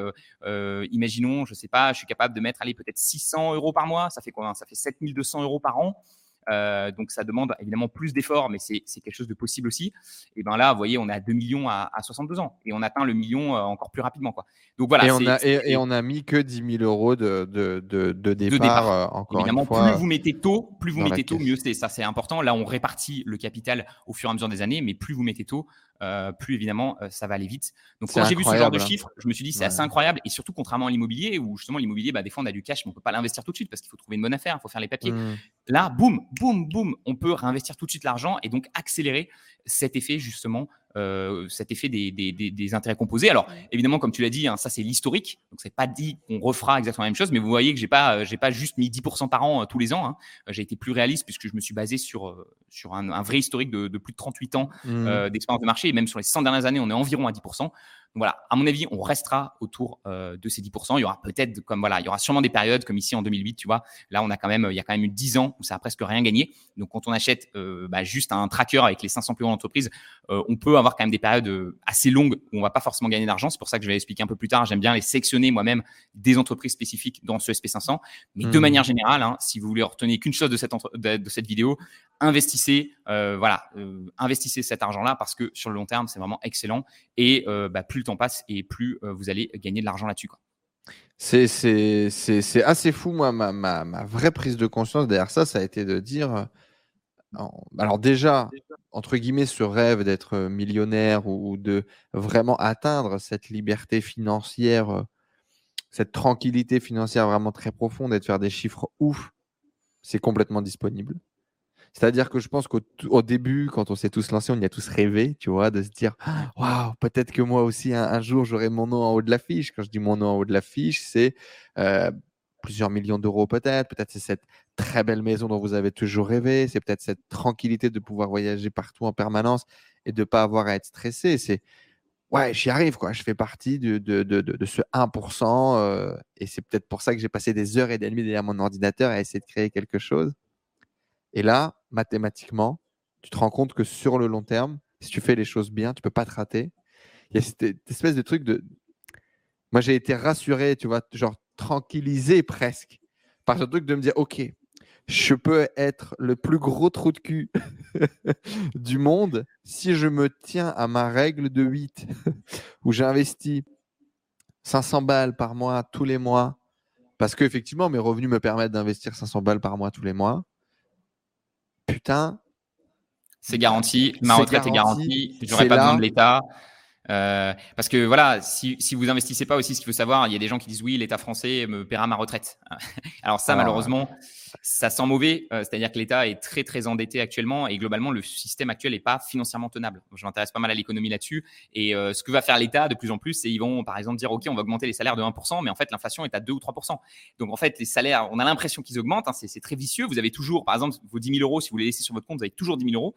imaginons, je sais pas, je suis capable de mettre, allez, peut-être 600 euros par mois. Ça fait quoi Ça fait 7200 euros par an. Euh, donc ça demande évidemment plus d'efforts, mais c'est quelque chose de possible aussi. Et ben là, vous voyez, on est à 2 millions à, 62 ans et on atteint le million euh, encore plus rapidement. Quoi. Donc voilà. Et on, a, et, on a mis que 10 000 euros de, de, de, départ, euh, encore évidemment, une fois, plus vous mettez tôt, plus vous mettez tôt, mieux c'est. Ça, c'est important. Là, on répartit le capital au fur et à mesure des années, mais plus vous mettez tôt, euh, plus évidemment ça va aller vite. Donc quand j'ai vu ce genre de hein. chiffres, je me suis dit c'est assez incroyable et surtout contrairement à l'immobilier où justement l'immobilier, bah, des fois on a du cash mais on peut pas l'investir tout de suite parce qu'il faut trouver une bonne affaire, il faut faire les papiers. Mmh. Là, boum, boum, boum, on peut réinvestir tout de suite l'argent et donc accélérer cet effet justement euh, cet effet des, des, des, intérêts composés. Alors, évidemment, comme tu l'as dit, hein, ça c'est l'historique. Donc, c'est pas dit qu'on refera exactement la même chose, mais vous voyez que j'ai pas, euh, j'ai pas juste mis 10% par an euh, tous les ans. Hein. J'ai été plus réaliste puisque je me suis basé sur, sur un, vrai historique de, plus de 38 ans mmh. d'expérience de marché. Et même sur les 100 dernières années, on est environ à 10% voilà, à mon avis, on restera autour euh, de ces 10%. Il y aura peut-être, comme voilà, il y aura sûrement des périodes comme ici en 2008, tu vois. Là, on a quand même, il y a quand même eu 10 ans où ça a presque rien gagné. Donc, quand on achète euh, bah, juste un tracker avec les 500 plus grandes entreprises, euh, on peut avoir quand même des périodes assez longues où on va pas forcément gagner d'argent. C'est pour ça que je vais expliquer un peu plus tard. J'aime bien les sélectionner moi-même des entreprises spécifiques dans ce SP500. Mais de mmh. manière générale, hein, si vous voulez retenir qu'une chose de cette, de cette vidéo, investissez, euh, voilà, euh, investissez cet argent-là parce que sur le long terme, c'est vraiment excellent. Et euh, bah, plus le temps passe et plus vous allez gagner de l'argent là-dessus. C'est assez fou, moi, ma, ma, ma, vraie prise de conscience derrière ça, ça a été de dire, alors déjà, entre guillemets, ce rêve d'être millionnaire ou, de vraiment atteindre cette liberté financière, cette tranquillité financière vraiment très profonde et de faire des chiffres ouf, c'est complètement disponible. C'est-à-dire que je pense qu'au début, quand on s'est tous lancés, on y a tous rêvé, tu vois, de se dire Waouh, peut-être que moi aussi, un, jour, j'aurai mon nom en haut de l'affiche. Quand je dis mon nom en haut de l'affiche, c'est euh, plusieurs millions d'euros, peut-être. Peut-être c'est cette très belle maison dont vous avez toujours rêvé. C'est peut-être cette tranquillité de pouvoir voyager partout en permanence et de ne pas avoir à être stressé. C'est ouais, j'y arrive, quoi. Je fais partie de, de, de, de ce 1%. Euh, et c'est peut-être pour ça que j'ai passé des heures et des nuits derrière mon ordinateur à essayer de créer quelque chose. Et là, mathématiquement, tu te rends compte que sur le long terme, si tu fais les choses bien, tu peux pas te rater. Il y a cette, espèce de truc de. Moi, j'ai été rassuré, tu vois, genre tranquillisé presque par ce truc de me dire, OK, je peux être le plus gros trou de cul du monde si je me tiens à ma règle de 8, où j'investis 500 balles par mois tous les mois, parce qu'effectivement, mes revenus me permettent d'investir 500 balles par mois tous les mois putain. C'est garanti, ma retraite est garantie, je n'aurai pas besoin de l'État. Euh, parce que voilà, si, si vous investissez pas aussi, ce qu'il faut savoir, il y a des gens qui disent oui, l'État français me paiera ma retraite. Alors ça, ah. malheureusement, ça sent mauvais. Euh, c'est-à-dire que l'État est très très endetté actuellement et globalement le système actuel n'est pas financièrement tenable. je m'intéresse pas mal à l'économie là-dessus. Et euh, ce que va faire l'État de plus en plus, c'est ils vont par exemple dire ok, on va augmenter les salaires de 1%, mais en fait l'inflation est à 2 ou 3%. Donc en fait les salaires, on a l'impression qu'ils augmentent. Hein, c'est très vicieux. Vous avez toujours, par exemple, vos 10 000 euros, si vous les laissez sur votre compte, vous avez toujours 10 000 euros.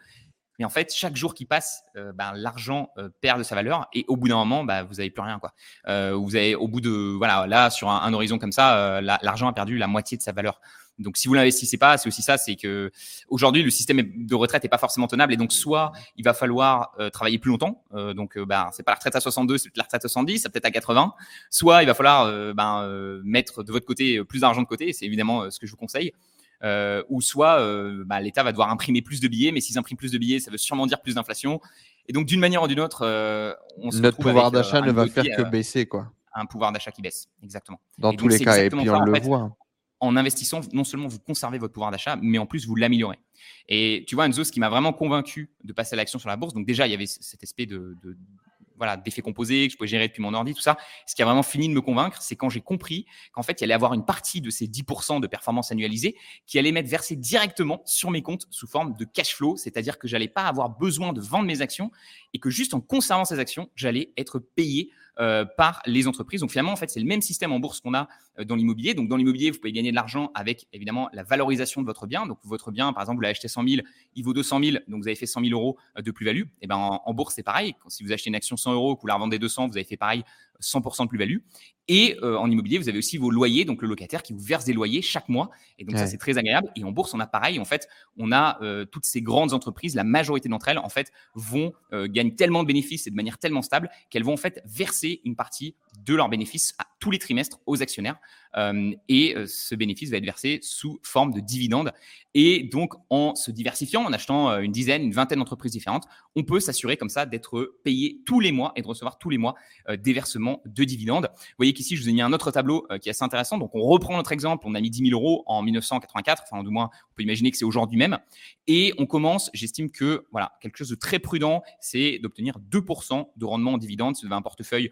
Mais en fait, chaque jour qui passe, euh, ben, l'argent euh, perd de sa valeur et au bout d'un moment, bah, vous n'avez plus rien. Quoi. Euh, vous avez, au bout de, voilà, là, sur un, horizon comme ça, l'argent a perdu la moitié de sa valeur. Donc, si vous l'investissez pas, c'est aussi ça, c'est que aujourd'hui, le système de retraite n'est pas forcément tenable et donc soit il va falloir travailler plus longtemps, donc ben, c'est pas la retraite à 62, c'est la retraite à 70, c'est peut-être à 80, soit il va falloir ben, mettre de votre côté plus d'argent de côté, c'est évidemment ce que je vous conseille. Euh, ou soit euh, bah, l'État va devoir imprimer plus de billets, mais s'ils impriment plus de billets, ça veut sûrement dire plus d'inflation. Et donc, d'une manière ou d'une autre, euh, on se notre pouvoir d'achat ne va faire que baisser, quoi. Un pouvoir d'achat qui baisse, exactement. Dans tous les cas, et puis on le voit. En investissant, non seulement vous conservez votre pouvoir d'achat, mais en plus vous l'améliorez. Et tu vois, Enzo, ce qui m'a vraiment convaincu de passer à l'action sur la bourse, donc déjà, il y avait cet aspect de, voilà, d'effets composés que je pouvais gérer depuis mon ordi, tout ça. Ce qui a vraiment fini de me convaincre, c'est quand j'ai compris qu'en fait, il y allait avoir une partie de ces 10% de performance annualisée qui allait m'être versée directement sur mes comptes sous forme de cash flow, c'est-à-dire que j'allais pas avoir besoin de vendre mes actions et que juste en conservant ces actions, j'allais être payé euh, par les entreprises. Donc finalement, en fait, c'est le même système en bourse qu'on a euh, dans l'immobilier. Donc dans l'immobilier, vous pouvez gagner de l'argent avec évidemment la valorisation de votre bien. Donc votre bien, par exemple, vous l'avez acheté 100 000, il vaut 200 000, donc vous avez fait 100 000 euros euh, de plus-value. Et eh ben en, bourse, c'est pareil. Si vous achetez une action 100 euros, que vous la revendez 200, vous avez fait pareil 100% de plus-value. Et euh, en immobilier, vous avez aussi vos loyers, donc le locataire qui vous verse des loyers chaque mois. Et donc ça, c'est très agréable. Et en bourse, on a pareil. En fait, on a euh, toutes ces grandes entreprises, la majorité d'entre elles, en fait, vont euh, gagner tellement de bénéfices et de manière tellement stable qu'elles vont en fait verser une partie de leurs bénéfices tous les trimestres aux actionnaires. Et ce bénéfice va être versé sous forme de dividende. Et donc, en se diversifiant, en achetant une dizaine, une vingtaine d'entreprises différentes, on peut s'assurer comme ça d'être payé tous les mois et de recevoir tous les mois des versements de dividendes. Vous voyez qu'ici, je vous ai mis un autre tableau qui est assez intéressant. Donc, on reprend notre exemple. On a mis 10 000 euros en 1984. Enfin, du moins, on peut imaginer que c'est aujourd'hui même. Et on commence, j'estime que voilà, quelque chose de très prudent, c'est d'obtenir 2% de rendement en dividende si vous avez un portefeuille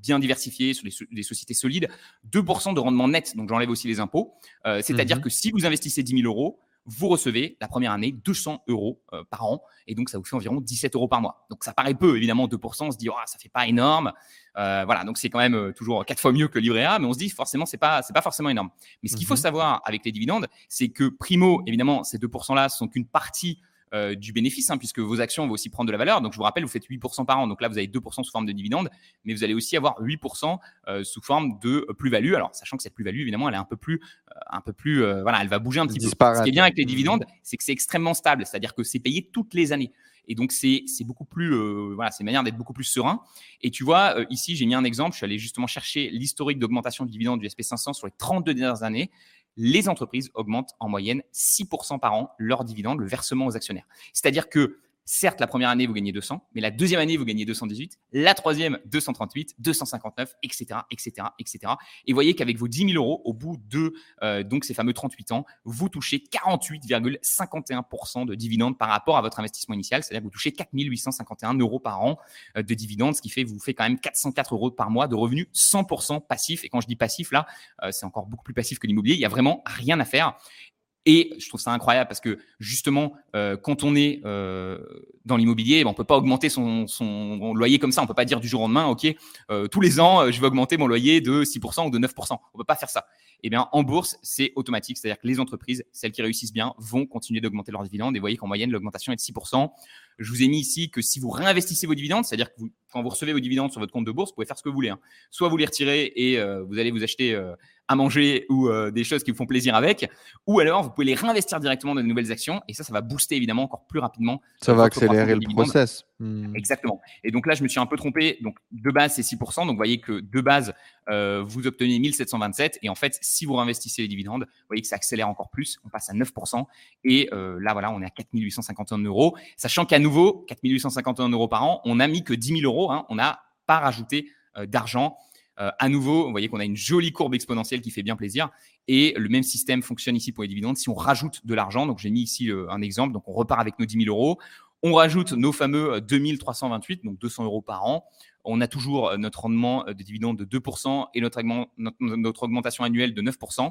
bien diversifié sur des, sociétés solides. 2% de rendement net, donc j'enlève aussi les impôts. C'est-à-dire mmh que si vous investissez 10 000 euros, vous recevez la première année 200 euros euh, par an et donc ça vous fait environ 17 euros par mois. Donc ça paraît peu, évidemment, 2%, on se dit, oh, ça fait pas énorme. Euh, voilà, donc c'est quand même euh, toujours quatre fois mieux que livret A, mais on se dit forcément, c'est pas, c'est pas forcément énorme. Mais ce qu'il faut mmh savoir avec les dividendes, c'est que primo, évidemment, ces 2%-là sont qu'une partie euh, du bénéfice, hein, puisque vos actions vont aussi prendre de la valeur. Donc, je vous rappelle, vous faites 8% par an. Donc là, vous avez 2% sous forme de dividende, mais vous allez aussi avoir 8% euh, sous forme de plus-value. Alors, sachant que cette plus-value, évidemment, elle est un peu plus, euh, un peu plus, voilà, elle va bouger un petit peu. Ce qui est bien avec les dividendes, c'est que c'est extrêmement stable, c'est-à-dire que c'est payé toutes les années. Et donc, c'est beaucoup plus, voilà, c'est une manière d'être beaucoup plus serein. Et tu vois, ici, j'ai mis un exemple. Je suis allé justement chercher l'historique d'augmentation du dividende du SP500 sur les 32 dernières années les entreprises augmentent en moyenne 6% par an leur dividende, le versement aux actionnaires. C'est-à-dire que Certes, la première année, vous gagnez 200, mais la deuxième année, vous gagnez 218, la troisième, 238, 259, etc., etc., etc. Et voyez qu'avec vos 10 000 euros, au bout de euh, donc ces fameux 38 ans, vous touchez 48,51% de dividendes par rapport à votre investissement initial. C'est-à-dire que vous touchez 4 851 euros par an euh, de dividendes, ce qui fait vous fait quand même 404 euros par mois de revenus 100% passifs. Et quand je dis passif, là, euh, c'est encore beaucoup plus passif que l'immobilier. Il y a vraiment rien à faire. Et je trouve ça incroyable parce que justement, euh, quand on est euh, dans l'immobilier, ben, on peut pas augmenter son, loyer comme ça. On peut pas dire du jour au lendemain, ok, euh, tous les ans, je vais augmenter mon loyer de 6% ou de 9%. On peut pas faire ça. Eh bien, en bourse, c'est automatique. C'est-à-dire que les entreprises, celles qui réussissent bien, vont continuer d'augmenter leurs dividendes. Et vous voyez qu'en moyenne, l'augmentation est de 6%. Je vous ai mis ici que si vous réinvestissez vos dividendes, c'est-à-dire que quand vous recevez vos dividendes sur votre compte de bourse, vous pouvez faire ce que vous voulez. Hein. Soit vous les retirez et vous allez vous acheter à manger ou euh, des choses qui vous font plaisir avec, ou alors vous pouvez les réinvestir directement dans de nouvelles actions et ça, ça va booster évidemment encore plus rapidement. Ça va accélérer le process. Hmm. Exactement. Et donc là, je me suis un peu trompé. Donc de base, c'est 6%. Donc vous voyez que de base, euh, vous obtenez 1727 et en fait, si vous réinvestissez les dividendes, vous voyez que ça accélère encore plus. On passe à 9% et euh, là, voilà, on est à 4851 euros. Sachant qu'à nouveau, 4851 euros par an, on n'a mis que 10 000 euros. Hein, on n'a pas rajouté d'argent. Euh, à nouveau, vous voyez qu'on a une jolie courbe exponentielle qui fait bien plaisir. Et le même système fonctionne ici pour les dividendes. Si on rajoute de l'argent, donc j'ai mis ici euh, un exemple, donc on repart avec nos 10 000 euros, on rajoute nos fameux 2328, euh, donc 200 euros par an. On a toujours notre rendement de dividendes de 2% et notre, notre, augmentation annuelle de 9%.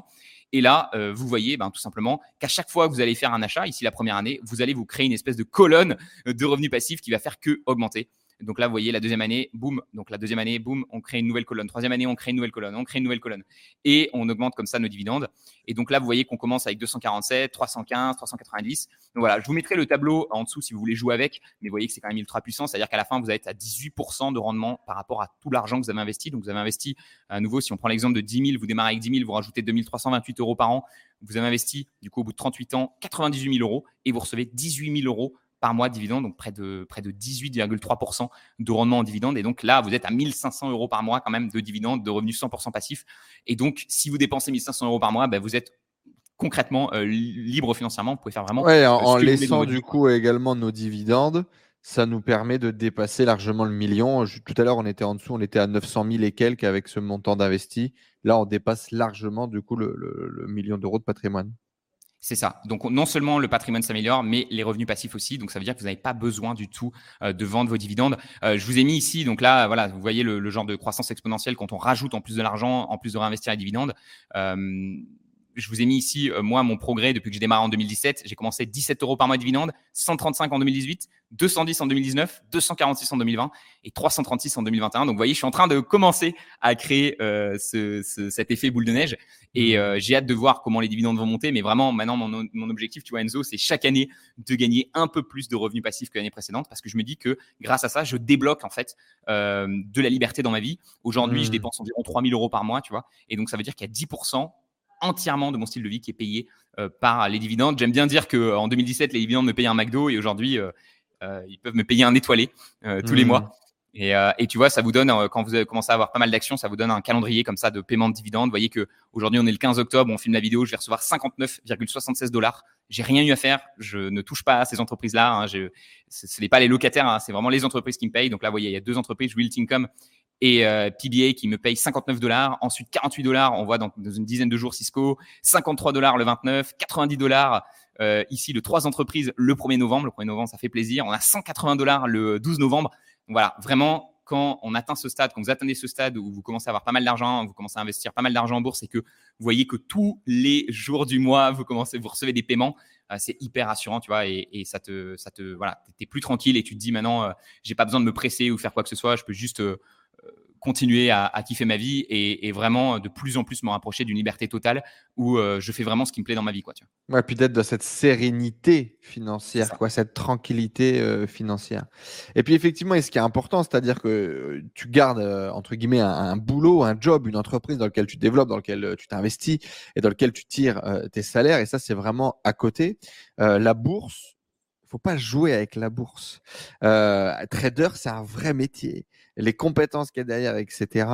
Et là, vous voyez ben, tout simplement qu'à chaque fois que vous allez faire un achat, ici la première année, vous allez vous créer une espèce de colonne de revenus passifs qui va faire que augmenter. Donc là, vous voyez, la deuxième année, boum. Donc la deuxième année, boum, on crée une nouvelle colonne. Troisième année, on crée une nouvelle colonne. On crée une nouvelle colonne. Et on augmente comme ça nos dividendes. Et donc là, vous voyez qu'on commence avec 247, 315, 390. Donc voilà, je vous mettrai le tableau en dessous si vous voulez jouer avec. Mais vous voyez que c'est quand même ultra puissant. C'est-à-dire qu'à la fin, vous êtes à 18% de rendement par rapport à tout l'argent que vous avez investi. Donc vous avez investi, à nouveau, si on prend l'exemple de 10 000, vous démarrez avec 10 000, vous rajoutez 2328 euros par an. Vous avez investi, du coup, au bout de 38 ans, 98 000 euros et vous recevez 18 000 euros par mois de dividendes, donc près de, près de 18,3% de rendement en dividendes. Et donc là, vous êtes à 1500 euros par mois quand même de dividendes, de revenus 100% passifs. Et donc, si vous dépensez 1500 euros par mois, ben, vous êtes concrètement euh, libre financièrement. Vous pouvez faire vraiment. Ouais, en, euh, laissant du coup également nos dividendes, ça nous permet de dépasser largement le million. Tout à l'heure, on était en dessous, on était à 900 000 et quelques avec ce montant d'investi. Là, on dépasse largement du coup le million d'euros de patrimoine. C'est ça. Donc non seulement le patrimoine s'améliore, mais les revenus passifs aussi. Donc ça veut dire que vous n'avez pas besoin du tout euh, de vendre vos dividendes. Euh, je vous ai mis ici, donc là, voilà, vous voyez le, genre de croissance exponentielle quand on rajoute en plus de l'argent, en plus de réinvestir les dividendes. Euh, je vous ai mis ici, euh, moi, mon progrès depuis que j'ai démarré en 2017. J'ai commencé 17 euros par mois de dividendes, 135 en 2018, 210 en 2019, 246 en 2020 et 336 en 2021. Donc, vous voyez, je suis en train de commencer à créer euh, ce, cet effet boule de neige et mmh. euh, j'ai hâte de voir comment les dividendes vont monter. Mais vraiment, maintenant, mon, mon objectif, tu vois, Enzo, c'est chaque année de gagner un peu plus de revenus passifs que l'année précédente parce que je me dis que grâce à ça, je débloque en fait de la liberté dans ma vie. Aujourd'hui, je mmh. dépense environ 3000 euros par mois, tu vois. Et donc, ça veut dire qu'il y a 10% entièrement de mon style de vie qui est payé euh, par les dividendes. J'aime bien dire qu'en euh, 2017, les dividendes me payaient un McDo et aujourd'hui, euh, ils peuvent me payer un étoilé tous les mmh. mois. Et, euh, et, tu vois, ça vous donne, euh, quand vous avez commencé à avoir pas mal d'actions, ça vous donne un calendrier comme ça de paiement de dividendes. Vous voyez que aujourd'hui, on est le 15 octobre, on filme la vidéo, je vais recevoir 59,76 dollars. J'ai rien eu à faire. Je ne touche pas à ces entreprises-là. Hein. Ce n'est pas les locataires, hein. c'est vraiment les entreprises qui me payent. Donc là, vous voyez, il y a deux entreprises, Real Income et euh, PBA qui me payent 59 dollars. Ensuite, 48 dollars, on voit dans, une dizaine de jours Cisco. 53 dollars le 29, 90 dollars euh, ici de trois entreprises le 1er novembre. Le 1er novembre, ça fait plaisir. On a 180 dollars le 12 novembre. Voilà, vraiment, quand on atteint ce stade, quand vous atteignez ce stade où vous commencez à avoir pas mal d'argent, vous commencez à investir pas mal d'argent en bourse et que vous voyez que tous les jours du mois, vous commencez, vous recevez des paiements, euh, c'est hyper rassurant, tu vois, et, ça te, ça te, voilà, t'es plus tranquille et tu te dis maintenant, euh, j'ai pas besoin de me presser ou faire quoi que ce soit, je peux juste euh, continuer à, à, kiffer ma vie et, et, vraiment de plus en plus me rapprocher d'une liberté totale où euh, je fais vraiment ce qui me plaît dans ma vie. Quoi, tu vois. Ouais, puis d'être dans cette sérénité financière, quoi, cette tranquillité euh, financière. Et puis effectivement, et ce qui est important, c'est-à-dire que euh, tu gardes, euh, entre guillemets, un, un, boulot, un job, une entreprise dans lequel tu développes, dans lequel euh, tu t'investis et dans lequel tu tires tes salaires. Et ça, c'est vraiment à côté. la bourse, faut pas jouer avec la bourse. Euh, trader, c'est un vrai métier. Les compétences qu'il y a derrière, etc.,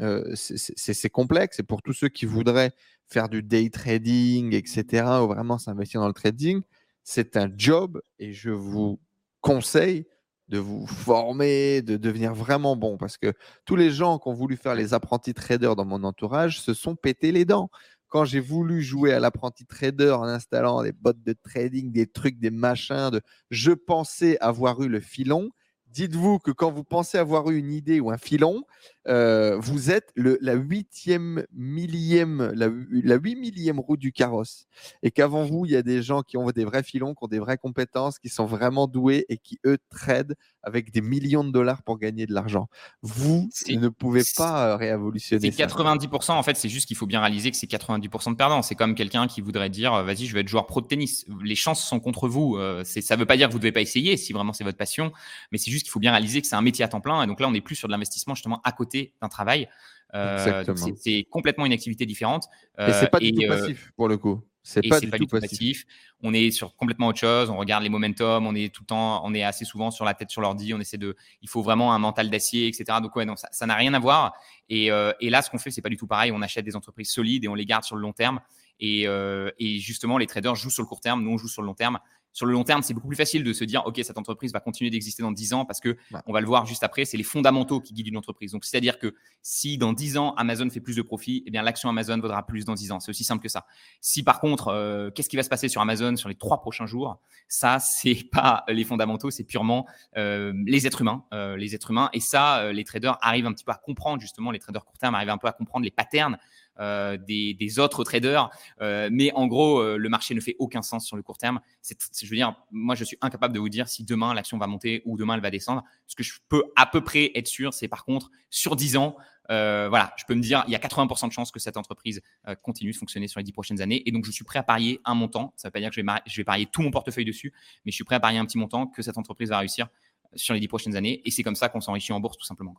euh, c'est complexe. Et pour tous ceux qui voudraient faire du day trading, etc., ou vraiment s'investir dans le trading, c'est un job et je vous conseille de vous former, de devenir vraiment bon. Parce que tous les gens qui ont voulu faire les apprentis traders dans mon entourage se sont pété les dents quand j'ai voulu jouer à l'apprenti trader en installant des bots de trading, des trucs, des machins, de, je pensais avoir eu le filon. Dites-vous que quand vous pensez avoir eu une idée ou un filon, euh, vous êtes le, la huitième millième, la, la huit millième roue du carrosse. Et qu'avant vous, il y a des gens qui ont des vrais filons, qui ont des vraies compétences, qui sont vraiment doués et qui, eux, tradent avec des millions de dollars pour gagner de l'argent. Vous ne pouvez pas euh, révolutionner. C'est 90%, en fait, c'est juste qu'il faut bien réaliser que c'est 90% de perdants. C'est comme quelqu'un qui voudrait dire, euh, vas-y, je vais être joueur pro de tennis. Les chances sont contre vous. Ça ne veut pas dire que vous ne devez pas essayer si vraiment c'est votre passion, mais c'est juste qu'il faut bien réaliser que c'est un métier à temps plein. Et donc là, on n'est plus sur de l'investissement justement à côté d'un travail. Euh, c'est complètement une activité différente. et c'est pas du tout passif pour le coup. C'est pas, du, tout passif. On est sur complètement autre chose. On regarde les momentum. On est tout le temps, on est assez souvent sur la tête sur l'ordi. On essaie de, il faut vraiment un mental d'acier, etc. Donc ouais, non, ça n'a rien à voir. Et, euh, et là, ce qu'on fait, c'est pas du tout pareil. On achète des entreprises solides et on les garde sur le long terme. Et, euh, et justement, les traders jouent sur le court terme. Nous, on joue sur le long terme sur le long terme, c'est beaucoup plus facile de se dire, OK, cette entreprise va continuer d'exister dans 10 ans parce que on va le voir juste après, c'est les fondamentaux qui guident une entreprise. Donc, c'est-à-dire que si dans 10 ans, Amazon fait plus de profit, eh bien, l'action Amazon vaudra plus dans 10 ans. C'est aussi simple que ça. Si par contre, euh, qu'est-ce qui va se passer sur Amazon sur les trois prochains jours? Ça, c'est pas les fondamentaux, c'est purement euh, les êtres humains, euh, les êtres humains. Et ça, les traders arrivent un petit peu à comprendre, justement, les traders court terme arrivent un peu à comprendre les patterns euh, des, autres traders. Euh, mais en gros, euh, le marché ne fait aucun sens sur le court terme. C'est, je veux dire, moi, je suis incapable de vous dire si demain l'action va monter ou demain elle va descendre. Ce que je peux à peu près être sûr, c'est par contre, sur 10 ans, voilà, je peux me dire, il y a 80% de chances que cette entreprise continue de fonctionner sur les 10 prochaines années. Et donc, je suis prêt à parier un montant. Ça ne veut pas dire que je vais, parier tout mon portefeuille dessus, mais je suis prêt à parier un petit montant que cette entreprise va réussir sur les 10 prochaines années. Et c'est comme ça qu'on s'enrichit en bourse, tout simplement.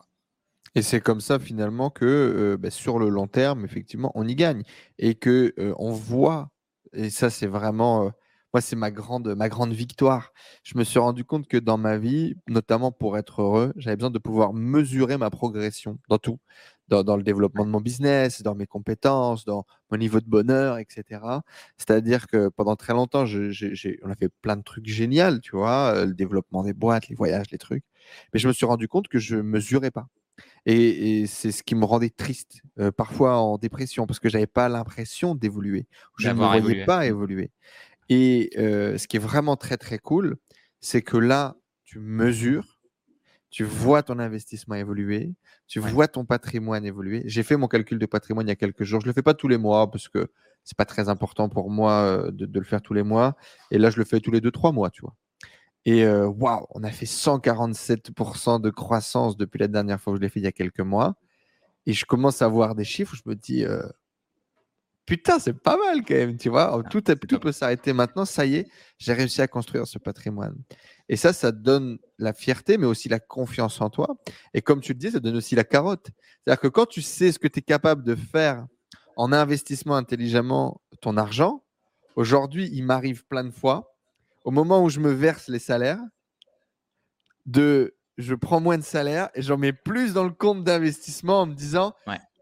Et c'est comme ça finalement que euh, bah, sur le long terme, effectivement, on y gagne et que euh, on voit. Et ça, c'est vraiment, euh, moi, c'est ma grande, ma grande victoire. Je me suis rendu compte que dans ma vie, notamment pour être heureux, j'avais besoin de pouvoir mesurer ma progression dans tout, dans, le développement de mon business, dans mes compétences, dans mon niveau de bonheur, etc. C'est-à-dire que pendant très longtemps, on a fait plein de trucs géniaux, tu vois, le développement des boîtes, les voyages, les trucs. Mais je me suis rendu compte que je mesurais pas. Et, c'est ce qui me rendait triste, euh, parfois en dépression, parce que j'avais pas l'impression d'évoluer. Je ne me voyais pas évoluer. Et euh, ce qui est vraiment très très cool, c'est que là, tu mesures, tu vois ton investissement évoluer, tu vois ton patrimoine évoluer. J'ai fait mon calcul de patrimoine il y a quelques jours. Je le fais pas tous les mois parce que c'est pas très important pour moi euh, de, de, le faire tous les mois. Et là, je le fais tous les deux trois mois, tu vois. Et waouh, on a fait 147% de croissance depuis la dernière fois que je l'ai fait il y a quelques mois. Et je commence à voir des chiffres, je me dis, putain, c'est pas mal quand même, tu vois. Ah, tout, tout peut s'arrêter maintenant, ça y est, j'ai réussi à construire ce patrimoine. Et ça, ça donne la fierté, mais aussi la confiance en toi. Et comme tu le dis, ça donne aussi la carotte. C'est-à-dire que quand tu sais ce que tu es capable de faire en investissement intelligemment ton argent, aujourd'hui, il m'arrive plein de fois au moment où je me verse les salaires, de je prends moins de salaire et j'en mets plus dans le compte d'investissement en me disant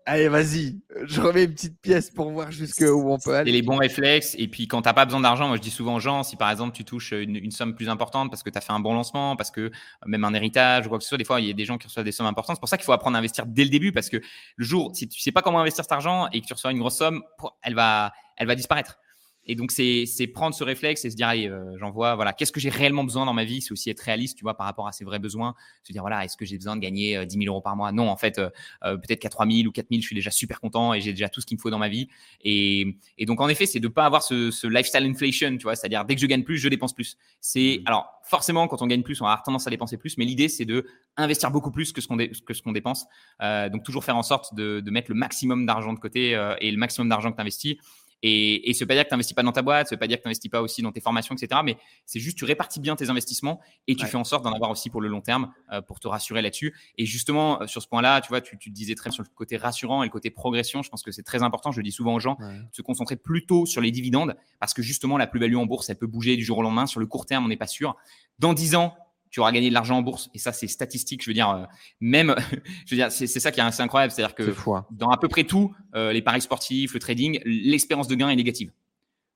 allez, vas-y, je remets une petite pièce pour voir jusqu'où on peut aller. Et les bons réflexes. Et puis, quand tu n'as pas besoin d'argent, moi, je dis souvent aux gens, si par exemple, tu touches une, somme plus importante parce que tu as fait un bon lancement, parce que même un héritage ou quoi que ce soit, des fois, il y a des gens qui reçoivent des sommes importantes. C'est pour ça qu'il faut apprendre à investir dès le début parce que le jour, si tu sais pas comment investir cet argent et que tu reçois une grosse somme, elle va, elle va disparaître. Et donc, c'est prendre ce réflexe et se dire, allez, euh, j'en vois, voilà, qu'est-ce que j'ai réellement besoin dans ma vie? C'est aussi être réaliste, tu vois, par rapport à ses vrais besoins. Se dire, voilà, est-ce que j'ai besoin de gagner 10 euh, 000 euros par mois? Non, en fait, euh, peut-être qu'à 3 000 ou 4 000, je suis déjà super content et j'ai déjà tout ce qu'il me faut dans ma vie. Et, et donc, en effet, c'est de ne pas avoir ce, ce, lifestyle inflation, tu vois, c'est-à-dire dès que je gagne plus, je dépense plus. C'est, mmh. alors, forcément, quand on gagne plus, on avoir tendance à dépenser plus, mais l'idée, c'est de investir beaucoup plus que ce qu'on qu'on dépense. donc, toujours faire en sorte de, de mettre le maximum d'argent de côté et le maximum d'argent que tu investis. Et, et ça veut pas dire que tu n'investis pas dans ta boîte, ça veut pas dire que tu n'investis pas aussi dans tes formations, etc. Mais c'est juste tu répartis bien tes investissements et tu fais en sorte d'en avoir aussi pour le long terme euh, pour te rassurer là-dessus. Et justement, euh, sur ce point-là, tu vois, tu, tu disais très bien sur le côté rassurant et le côté progression. Je pense que c'est très important. Je le dis souvent aux gens, de se concentrer plutôt sur les dividendes parce que justement, la plus-value en bourse, elle peut bouger du jour au lendemain. Sur le court terme, on n'est pas sûr. Dans 10 ans, tu auras gagné de l'argent en bourse. Et ça, c'est statistique. Je veux dire, euh, même, je veux dire, c'est ça qui est assez incroyable. C'est-à-dire que hein. dans à peu près tout, euh, les paris sportifs, le trading, l'expérience de gain est négative.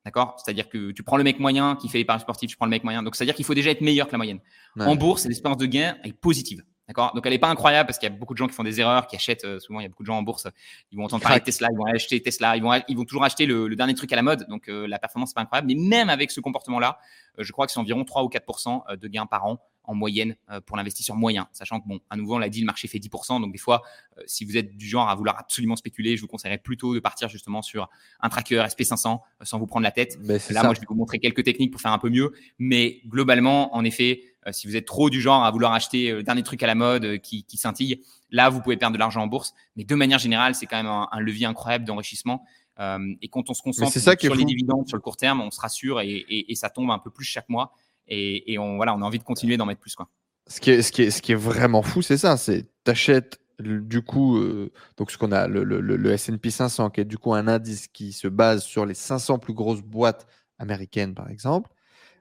D'accord? C'est-à-dire que tu prends le mec moyen qui fait les paris sportifs, tu prends le mec moyen. Donc, c'est-à-dire qu'il faut déjà être meilleur que la moyenne. En bourse, l'expérience de gain est positive. D'accord? Donc, elle n'est pas incroyable parce qu'il y a beaucoup de gens qui font des erreurs, qui achètent. Euh, souvent, il y a beaucoup de gens en bourse, ils vont entendre parler de Tesla, ils vont acheter Tesla, ils vont, ils vont toujours acheter le, dernier truc à la mode. Donc, la performance n'est pas incroyable. Mais même avec ce comportement-là, je crois que c'est environ 3 ou 4% de gains par an en moyenne euh, pour l'investisseur moyen. Sachant que, bon, à nouveau, on l'a dit, le marché fait 10%. Donc, des fois, euh, si vous êtes du genre à vouloir absolument spéculer, je vous conseillerais plutôt de partir justement sur un tracker SP500 euh, sans vous prendre la tête. Ben, Là, moi, je vais vous montrer quelques techniques pour faire un peu mieux. Mais globalement, en effet, si vous êtes trop du genre à vouloir acheter le dernier truc à la mode qui, qui scintille, là, vous pouvez perdre de l'argent en bourse. Mais de manière générale, c'est quand même un, levier incroyable d'enrichissement. et quand on se concentre sur les dividendes sur le court terme, on se rassure et, et, ça tombe un peu plus chaque mois et, on, voilà, on a envie de continuer d'en mettre plus. Quoi. Ce, qui est, ce, qui est, ce qui est vraiment fou, c'est ça c'est t'achètes du coup, euh, donc ce qu'on a, le, le, le, S&P 500, qui est du coup un indice qui se base sur les 500 plus grosses boîtes américaines, par exemple,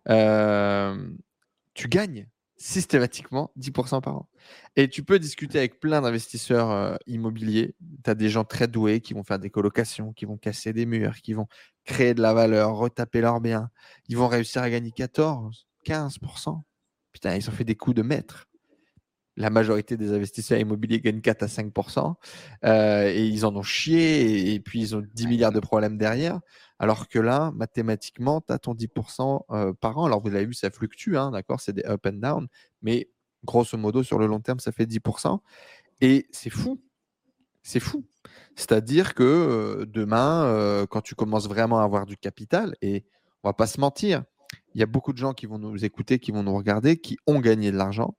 euh, tu gagnes systématiquement 10% par an. Et tu peux discuter avec plein d'investisseurs euh, immobiliers. Tu as des gens très doués qui vont faire des colocations, qui vont casser des murs, qui vont créer de la valeur, retaper leurs biens. Ils vont réussir à gagner 14, 15%. Putain, ils ont fait des coups de maître. La majorité des investisseurs immobiliers gagnent 4 à 5%. Euh, et ils en ont chié. Et, puis, ils ont 10 milliards de problèmes derrière. Alors que là, mathématiquement, tu as ton 10% euh, par an. Alors, vous l'avez vu, ça fluctue, hein, d'accord C'est des up and down. Mais grosso modo, sur le long terme, ça fait 10%. Et c'est fou. C'est fou. C'est-à-dire que euh, demain, quand tu commences vraiment à avoir du capital, et on va pas se mentir, il y a beaucoup de gens qui vont nous écouter, qui vont nous regarder, qui ont gagné de l'argent,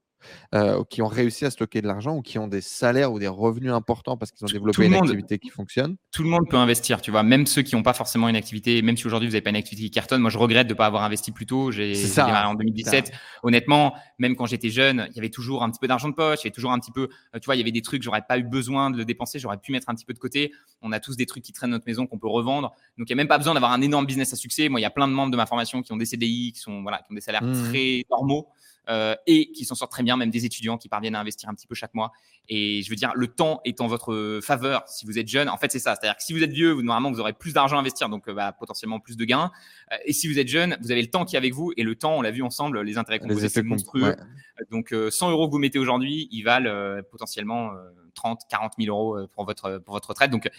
euh, qui ont réussi à stocker de l'argent ou qui ont des salaires ou des revenus importants parce qu'ils ont développé une activité qui fonctionne. Tout le monde peut investir, tu vois, même ceux qui n'ont pas forcément une activité, même si aujourd'hui vous n'avez pas une activité qui cartonne. Moi, je regrette de ne pas avoir investi plus tôt. J'ai en 2017. Honnêtement, même quand j'étais jeune, il y avait toujours un petit peu d'argent de poche, il y avait toujours un petit peu, euh, tu vois, il y avait des trucs, j'aurais pas eu besoin de le dépenser, j'aurais pu mettre un petit peu de côté. On a tous des trucs qui traînent notre maison qu'on peut revendre. Donc, il n'y a même pas besoin d'avoir un énorme business à succès. Moi, il y a plein de membres de ma formation qui ont des CDI, qui sont, voilà, qui ont des salaires mmh. très normaux. Euh, et qui s'en sortent très bien, même des étudiants qui parviennent à investir un petit peu chaque mois. Et je veux dire, le temps est en votre faveur si vous êtes jeune. En fait, c'est ça. C'est-à-dire que si vous êtes vieux, vous, normalement, vous aurez plus d'argent à investir, donc euh, bah, potentiellement plus de gains. Euh, et si vous êtes jeune, vous avez le temps qui est avec vous. Et le temps, on l'a vu ensemble, les intérêts composés, c'est monstrueux. Donc, 100 euros que vous mettez aujourd'hui, ils valent potentiellement 30, 40 000 euros pour votre, pour votre retraite. Donc,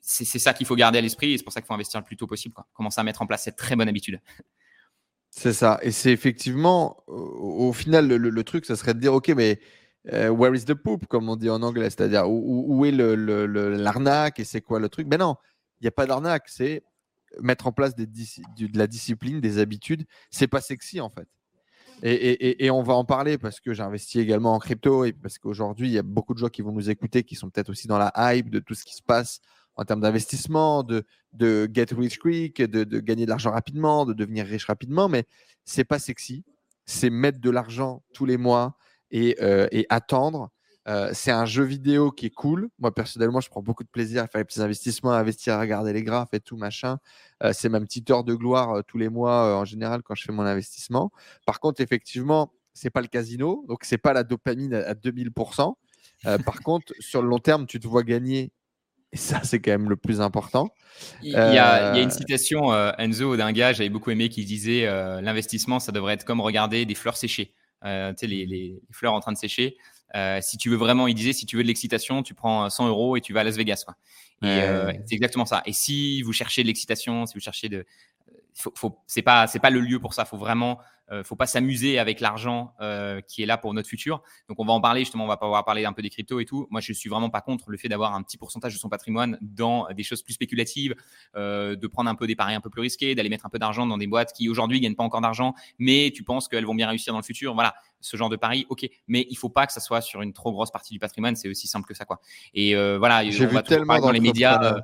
c'est ça qu'il faut garder à l'esprit et c'est pour ça qu'il faut investir le plus tôt possible. Quoi. Commencer à mettre en place cette très bonne habitude. C'est ça. Et c'est effectivement, au, final, le, truc, ça serait de dire, OK, mais euh, where is the poop, comme on dit en anglais, c'est-à-dire où, est l'arnaque et c'est quoi le truc? Mais non, il n'y a pas d'arnaque, c'est mettre en place de la discipline, des habitudes. C'est pas sexy en fait. Et, et, on va en parler parce que j'ai investi également en crypto et parce qu'aujourd'hui, il y a beaucoup de gens qui vont nous écouter qui sont peut-être aussi dans la hype de tout ce qui se passe en termes d'investissement, de, get rich quick, de, gagner de l'argent rapidement, de devenir riche rapidement, mais c'est pas sexy. C'est mettre de l'argent tous les mois et, euh, attendre. Euh, c'est un jeu vidéo qui est cool. Moi, personnellement, je prends beaucoup de plaisir à faire les petits investissements, à investir, à regarder les graphes et tout, machin. Euh, c'est ma petite heure de gloire tous les mois, en général, quand je fais mon investissement. Par contre, effectivement, c'est pas le casino, donc c'est pas la dopamine à, 2000%. Euh, par contre, sur le long terme, tu te vois gagner. Et ça, c'est quand même le plus important. Il y, a, une citation, Enzo, d'un gars, j'avais beaucoup aimé, qui disait l'investissement, ça devrait être comme regarder des fleurs séchées. tu sais, les, les, fleurs en train de sécher. Euh, si tu veux vraiment, il disait, si tu veux de l'excitation, tu prends 100 euros et tu vas à Las Vegas. Quoi. Et euh, c'est exactement ça. Et si vous cherchez de l'excitation, si vous cherchez de, faut, faut c'est pas c'est pas le lieu pour ça. Faut vraiment euh, faut pas s'amuser avec l'argent euh, qui est là pour notre futur. Donc on va en parler justement, on va pouvoir parler un peu des cryptos et tout. Moi je suis vraiment pas contre le fait d'avoir un petit pourcentage de son patrimoine dans des choses plus spéculatives, euh, de prendre un peu des paris un peu plus risqués, d'aller mettre un peu d'argent dans des boîtes qui aujourd'hui gagnent pas encore d'argent, mais tu penses qu'elles vont bien réussir dans le futur. Voilà, ce genre de paris, ok. Mais il faut pas que ça soit sur une trop grosse partie du patrimoine. C'est aussi simple que ça quoi. Et voilà, j'ai vu tellement dans les médias.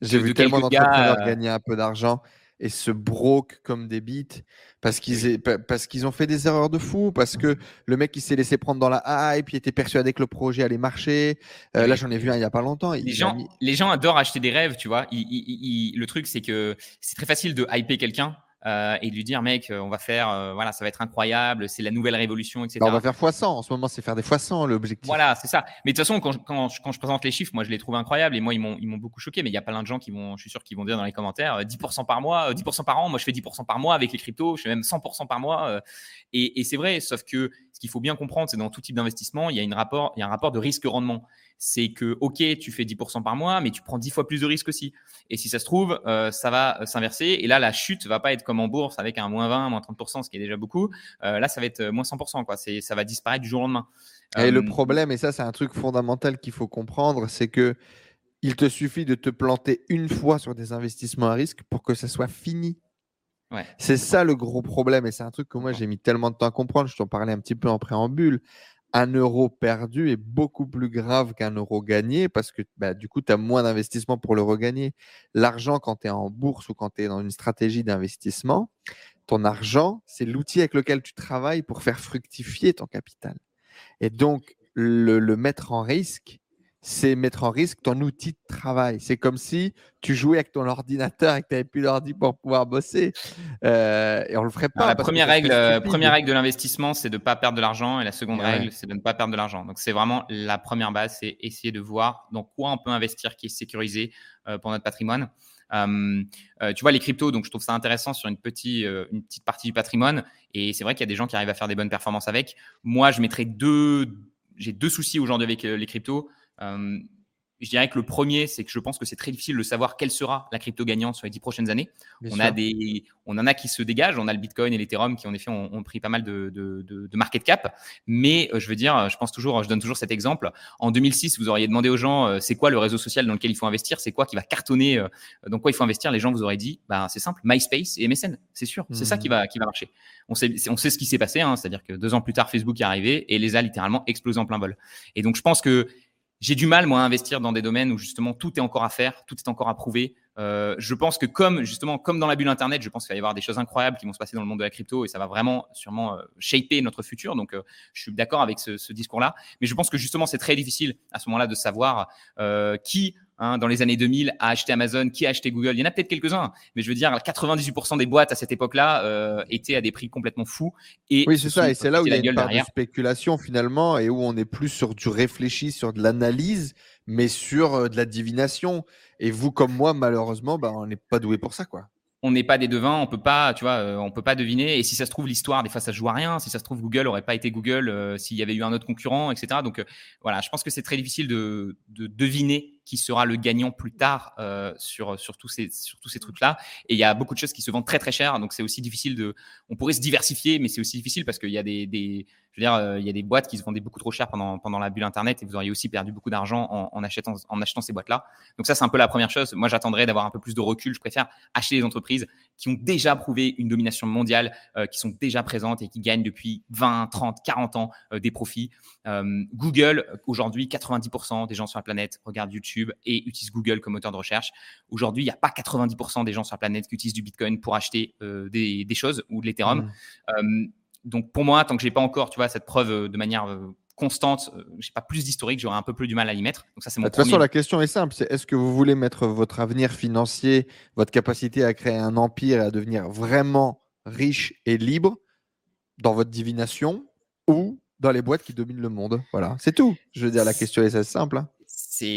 J'ai vu tellement d'entrepreneurs gagner un peu d'argent et se broke comme des bites parce qu'ils parce qu'ils ont fait des erreurs de fou, parce que le mec il s'est laissé prendre dans la hype, il était persuadé que le projet allait marcher. Euh, là, j'en ai vu un il y a pas longtemps. Les gens, les gens adorent acheter des rêves, tu vois. le truc, c'est que c'est très facile de hyper quelqu'un euh, et de lui dire, mec, euh, on va faire, euh, voilà, ça va être incroyable, c'est la nouvelle révolution, etc. Bah, on va faire x100. En ce moment, c'est faire des x100 l'objectif. Voilà, c'est ça. Mais de toute façon, quand, quand, quand, je présente les chiffres, moi, je les trouve incroyables et moi, ils m'ont, ils m'ont beaucoup choqué. Mais il y a plein de gens qui vont, je suis sûr, qui vont dire dans les commentaires 10% par mois, 10% par an. Moi, je fais 10% par mois avec les cryptos, je fais même 100% par mois. et, et c'est vrai, sauf que ce qu'il faut bien comprendre, c'est dans tout type d'investissement, il y a, une rapport, il y a un rapport de risque-rendement c'est que, OK, tu fais 10% par mois, mais tu prends 10 fois plus de risques aussi. Et si ça se trouve, euh, ça va euh, s'inverser. Et là, la chute va pas être comme en bourse avec un moins 20, moins 30%, ce qui est déjà beaucoup. Euh, là, ça va être moins 100%. Quoi. Ça va disparaître du jour au lendemain. Et le problème, et ça, c'est un truc fondamental qu'il faut comprendre, c'est que il te suffit de te planter une fois sur des investissements à risque pour que ça soit fini. Ouais. C'est ça le gros problème et c'est un truc que moi j'ai mis tellement de temps à comprendre. Je t'en parlais un petit peu en préambule un euro perdu est beaucoup plus grave qu'un euro gagné parce que bah, du coup, tu as moins d'investissement pour le regagner. L'argent, quand tu es en bourse ou quand tu es dans une stratégie d'investissement, ton argent, c'est l'outil avec lequel tu travailles pour faire fructifier ton capital. Et donc, le mettre en risque, c'est mettre en risque ton outil de travail. C'est comme si tu jouais avec ton ordinateur et que tu n'avais plus d'ordi pour pouvoir bosser. Euh, et on le ferait pas. la première règle, euh, première règle de l'investissement, c'est de ne pas perdre de l'argent. Et la seconde règle, c'est de ne pas perdre de l'argent. Donc, c'est vraiment la première base, c'est essayer de voir dans quoi on peut investir qui est sécurisé euh, pour notre patrimoine. tu vois, les cryptos, donc je trouve ça intéressant sur une, petite, une petite partie du patrimoine. Et c'est vrai qu'il y a des gens qui arrivent à faire des bonnes performances avec. Moi, je mettrais deux, j'ai deux soucis aujourd'hui avec les cryptos. Euh, je dirais que le premier, c'est que je pense que c'est très difficile de savoir quelle sera la crypto gagnante sur les dix prochaines années. on, a des, on en a qui se dégagent. On a le Bitcoin et l'Ethereum qui, en effet, ont, pris pas mal de, de, de, market cap. Mais euh, je veux dire, je pense toujours, je donne toujours cet exemple. En 2006, vous auriez demandé aux gens, euh, c'est quoi le réseau social dans lequel il faut investir? C'est quoi qui va cartonner Dans quoi il faut investir? Les gens vous auraient dit, bah, c'est simple, MySpace et MSN. C'est sûr, c'est ça qui mmh. va, qui va marcher. On sait, on sait ce qui s'est passé. Hein, C'est-à-dire que deux ans plus tard, Facebook est arrivé et les a littéralement explosé en plein vol. Et donc, je pense que j'ai du mal, moi, à investir dans des domaines où justement tout est encore à faire, tout est encore à prouver. Euh, je pense que comme justement comme dans la bulle internet, je pense qu'il va y avoir des choses incroyables qui vont se passer dans le monde de la crypto et ça va vraiment sûrement euh, shaper notre futur. Donc, euh, je suis d'accord avec ce, ce discours-là, mais je pense que justement c'est très difficile à ce moment-là de savoir euh, qui Hein, dans les années 2000 a acheté Amazon, qui a acheté Google. Il y en a peut-être quelques-uns, mais je veux dire, 98% des boîtes à cette époque-là euh, étaient à des prix complètement fous. Et oui, c'est ça. Et c'est là où il y a une part de spéculation finalement et où on est plus sur du réfléchi, sur de l'analyse, mais sur euh, de la divination. Et vous, comme moi, malheureusement, bah, on n'est pas doué pour ça, quoi on n'est pas des devins, on peut pas, tu vois, euh, on peut pas deviner. Et si ça se trouve, l'histoire, des fois, ça joue à rien. Si ça se trouve, Google aurait pas été Google euh, s'il y avait eu un autre concurrent, etc. Donc, euh, voilà, je pense que c'est très difficile de, de, deviner qui sera le gagnant plus tard sur, sur tous ces, sur tous ces trucs-là. Et il y a beaucoup de choses qui se vendent très, très cher. Donc, c'est aussi difficile de, on pourrait se diversifier, mais c'est aussi difficile parce qu'il y a des, des, je veux dire, euh, il y a des boîtes qui se vendaient beaucoup trop cher pendant, pendant la bulle Internet et vous auriez aussi perdu beaucoup d'argent en, achetant, en achetant ces boîtes-là. Donc ça, c'est un peu la première chose. Moi, j'attendrais d'avoir un peu plus de recul. Je préfère acheter des entreprises qui ont déjà prouvé une domination mondiale, euh, qui sont déjà présentes et qui gagnent depuis 20, 30, 40 ans euh, des profits. Google, aujourd'hui, 90% des gens sur la planète regardent YouTube et utilisent Google comme moteur de recherche. Aujourd'hui, il n'y a pas 90% des gens sur la planète qui utilisent du Bitcoin pour acheter des, des, choses ou de l'Ethereum. Mmh donc pour moi, tant que j'ai pas encore, tu vois, cette preuve euh, de manière euh, constante, euh, j'ai pas plus d'historique, j'aurais un peu plus du mal à y mettre. Donc ça, c'est mon De toute façon, la question est simple c'est est-ce que vous voulez mettre votre avenir financier, votre capacité à créer un empire et à devenir vraiment riche et libre dans votre divination ou dans les boîtes qui dominent le monde? Voilà, c'est tout. Je veux dire, la question est assez simple. Hein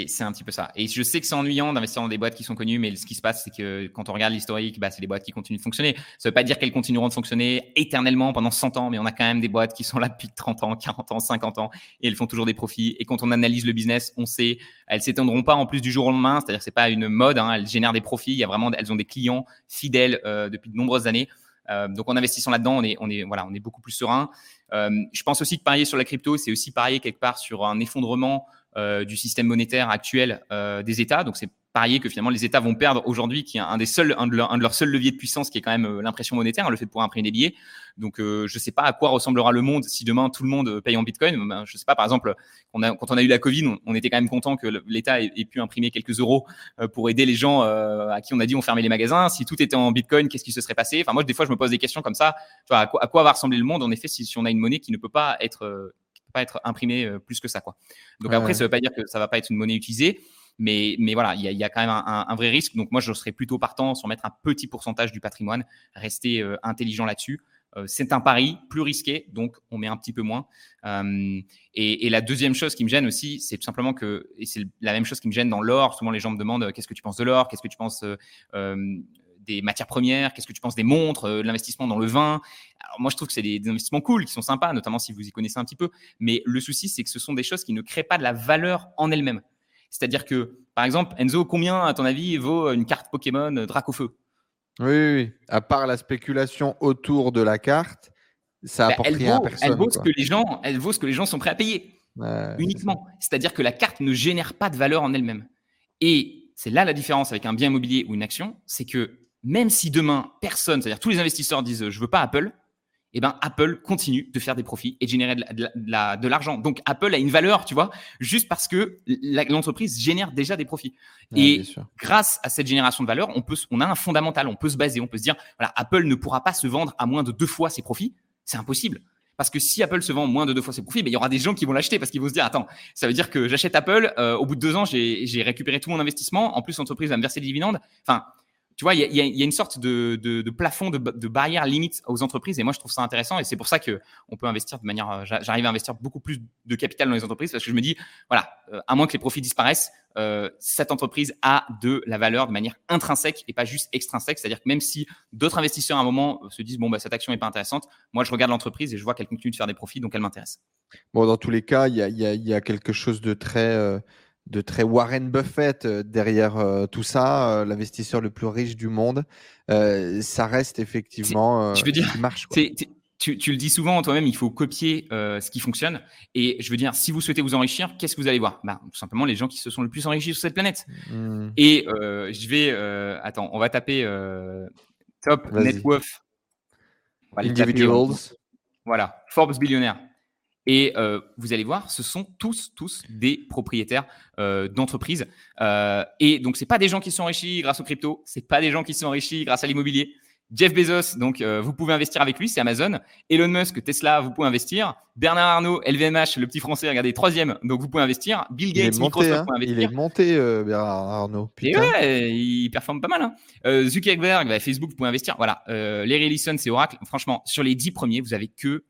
c'est un petit peu ça. Et je sais que c'est ennuyant d'investir dans des boîtes qui sont connues, mais ce qui se passe, c'est que quand on regarde l'historique, bah, c'est des boîtes qui continuent de fonctionner. Ça veut pas dire qu'elles continueront de fonctionner éternellement pendant 100 ans, mais on a quand même des boîtes qui sont là depuis 30 ans, 40 ans, 50 ans, et elles font toujours des profits. Et quand on analyse le business, on sait, elles s'éteindront pas en plus du jour au lendemain, c'est-à-dire c'est pas une mode, hein, elles génèrent des profits, y a vraiment, elles ont des clients fidèles euh, depuis de nombreuses années. Euh, donc en investissant là-dedans, on est, on est, voilà, on est beaucoup plus serein. Euh, je pense aussi que parier sur la crypto, c'est aussi parier quelque part sur un effondrement du système monétaire actuel euh, des États. Donc c'est parier que finalement les États vont perdre aujourd'hui, qui est un des seuls, un de, leurs seuls leviers de puissance, qui est quand même euh, l'impression monétaire, le fait de pouvoir imprimer des billets. Donc je ne sais pas à quoi ressemblera le monde si demain tout le monde paye en Bitcoin. Ben, je ne sais pas, par exemple, quand on a eu la Covid, on, était quand même content que l'État ait, pu imprimer quelques euros pour aider les gens à qui on a dit on fermait les magasins. Si tout était en Bitcoin, qu'est-ce qui se serait passé? Enfin moi, des fois, je me pose des questions comme ça. à, quoi, à quoi va ressembler le monde en effet si, si on a une monnaie qui ne peut pas être pas être imprimé euh, plus que ça. Quoi. Donc après, ça ne veut pas dire que ça va pas être une monnaie utilisée. Mais, mais voilà, il y a, quand même un, vrai risque. Donc moi, je serais plutôt partant sur mettre un petit pourcentage du patrimoine, rester euh, intelligent là-dessus. Euh, c'est un pari plus risqué, donc on met un petit peu moins. et, la deuxième chose qui me gêne aussi, c'est tout simplement que, et c'est la même chose qui me gêne dans l'or, souvent les gens me demandent qu'est-ce que tu penses de l'or, qu'est-ce que tu penses des matières premières Qu'est-ce que tu penses des montres, euh, l'investissement dans le vin Alors moi, je trouve que c'est des, investissements cool, qui sont sympas, notamment si vous y connaissez un petit peu. Mais le souci, c'est que ce sont des choses qui ne créent pas de la valeur en elles-mêmes. C'est-à-dire que, par exemple, Enzo, combien, à ton avis, vaut une carte Pokémon Dracofeu? Oui, oui, oui, à part la spéculation autour de la carte, ça bah, apporte rien à personne. Elle vaut, ce que les gens, elle vaut ce que les gens sont prêts à payer, uniquement. C'est-à-dire que la carte ne génère pas de valeur en elle-même. Et c'est là la différence avec un bien immobilier ou une action, c'est que même si demain, personne, c'est-à-dire tous les investisseurs disent je veux pas Apple, eh ben Apple continue de faire des profits et de générer de, l'argent. Donc Apple a une valeur, tu vois, juste parce que l'entreprise génère déjà des profits. et grâce à cette génération de valeur, on peut, on a un fondamental, on peut se baser, on peut se dire, voilà, Apple ne pourra pas se vendre à moins de deux fois ses profits. C'est impossible. Parce que si Apple se vend moins de deux fois ses profits, ben, il y aura des gens qui vont l'acheter parce qu'ils vont se dire attends, ça veut dire que j'achète Apple, euh, au bout de deux ans, j'ai récupéré tout mon investissement, en plus l'entreprise va me verser des dividendes. Enfin, tu vois, il y, a, une sorte de, plafond, de, barrière limite aux entreprises. Et moi, je trouve ça intéressant. Et c'est pour ça que on peut investir de manière. Euh, j'arrive à investir beaucoup plus de capital dans les entreprises parce que je me dis, voilà, euh, à moins que les profits disparaissent, euh, cette entreprise a de la valeur de manière intrinsèque et pas juste extrinsèque. C'est-à-dire que même si d'autres investisseurs à un moment se disent, bon, bah, cette action n'est pas intéressante, moi, je regarde l'entreprise et je vois qu'elle continue de faire des profits, donc elle m'intéresse. Bon, dans tous les cas, il y a, quelque chose de très de très Warren Buffett euh, derrière euh, tout ça, euh, l'investisseur le plus riche du monde. ça reste effectivement. je veux dire, marche. Tu, le dis souvent toi-même, il faut copier ce qui fonctionne. Et je veux dire, si vous souhaitez vous enrichir, qu'est-ce que vous allez voir? Bah, Tout simplement les gens qui se sont le plus enrichis sur cette planète. Hmm. Et je vais. attends, on va taper Top Net Worth. Individuals. voilà, Forbes billionnaire. Et euh, vous allez voir, ce sont tous, tous des propriétaires euh, d'entreprises. Euh, et donc, c'est pas des gens qui sont enrichis grâce aux crypto, c'est pas des gens qui sont enrichis grâce à l'immobilier, Jeff Bezos, donc euh, vous pouvez investir avec lui, c'est Amazon. Elon Musk, Tesla, vous pouvez investir. Bernard Arnault, LVMH, le petit français, regardez, troisième, donc vous pouvez investir. Bill Gates, Microsoft, hein. investir. Il est monté, euh, Bernard Arnault. Et ouais, il performe pas mal. Hein. Euh, Zuckerberg, bah, Facebook, vous pouvez investir. Voilà. Larry Ellison, c'est Oracle. Franchement, sur les dix premiers, vous avez que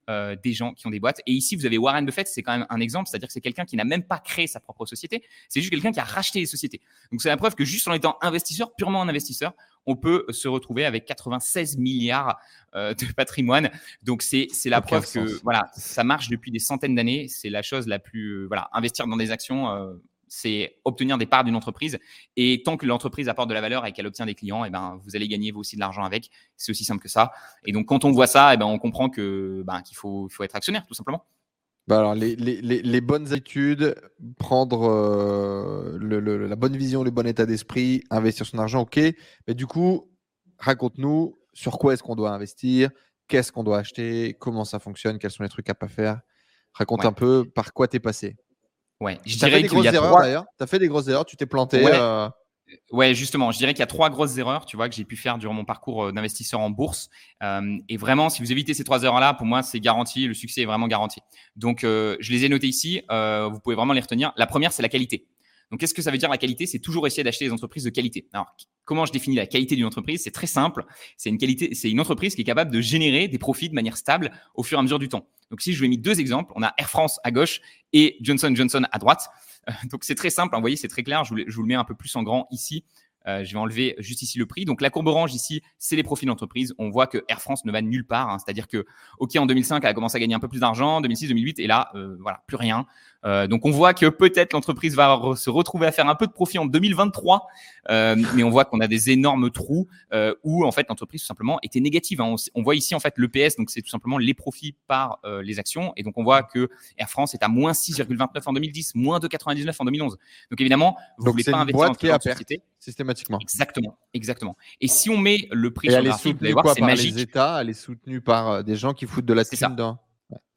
des gens qui ont des boîtes. Et ici, vous avez Warren Buffett, c'est quand même un exemple, c'est-à-dire que c'est quelqu'un qui n'a même pas créé sa propre société. C'est juste quelqu'un qui a racheté les sociétés. Donc c'est la preuve que juste en étant investisseur, purement un investisseur, on peut se retrouver avec 96 milliards euh, de patrimoine. Donc c'est la preuve que voilà, ça marche depuis des centaines d'années. C'est la chose la plus voilà, investir dans des actions. Euh, c'est obtenir des parts d'une entreprise. Et tant que l'entreprise apporte de la valeur et qu'elle obtient des clients, et eh ben, vous allez gagner vous aussi de l'argent avec. C'est aussi simple que ça. Et donc, quand on voit ça, eh ben, on comprend que ben, qu'il faut, faut être actionnaire, tout simplement. Bah alors, les, les, les, bonnes habitudes, prendre euh, le, la bonne vision, le bon état d'esprit, investir son argent, ok. Mais du coup, raconte-nous sur quoi est-ce qu'on doit investir, qu'est-ce qu'on doit acheter, comment ça fonctionne, quels sont les trucs à pas faire. Raconte un peu par quoi tu es passé. Ouais, je dirais fait des grosses erreurs d'ailleurs. Tu as fait des grosses erreurs, tu t'es planté. Euh, Ouais, justement, je dirais qu'il y a trois grosses erreurs, tu vois, que j'ai pu faire durant mon parcours euh, d'investisseur en bourse. Euh, et vraiment, si vous évitez ces trois erreurs-là, pour moi, c'est garanti, le succès est vraiment garanti. Donc, euh, je les ai notées ici. vous pouvez vraiment les retenir. La première, c'est la qualité. Donc, qu'est-ce que ça veut dire la qualité? C'est toujours essayer d'acheter des entreprises de qualité. Alors, comment je définis la qualité d'une entreprise? C'est très simple. C'est une qualité, c'est une entreprise qui est capable de générer des profits de manière stable au fur et à mesure du temps. Donc, si je vais mis deux exemples, on a Air France à gauche et Johnson Johnson à droite. donc, c'est très simple. Vous voyez, c'est très clair. Je vous, le mets un peu plus en grand ici. Euh, je vais enlever juste ici le prix. Donc la courbe orange ici, c'est les profits d'entreprise. On voit que Air France ne va nulle part. Hein. C'est-à-dire que, OK, en 2005, elle a commencé à gagner un peu plus d'argent, 2006, 2008, et là, euh, voilà, plus rien. Euh, donc on voit que peut-être l'entreprise va se retrouver à faire un peu de profit en 2023, euh, mais on voit qu'on a des énormes trous euh, où en fait l'entreprise tout simplement était négative. Hein. On, voit ici en fait l'EPS, donc c'est tout simplement les profits par les actions, et donc on voit que Air France est à moins 6,29 en 2010, moins 2,99 en 2011. Donc évidemment, vous ne voulez pas investir qui a société systématiquement. Exactement, exactement. Et si on met le prix sur le graphique, vous allez voir, c'est magique. Les États, elle est soutenue par des gens qui foutent de la thune dedans.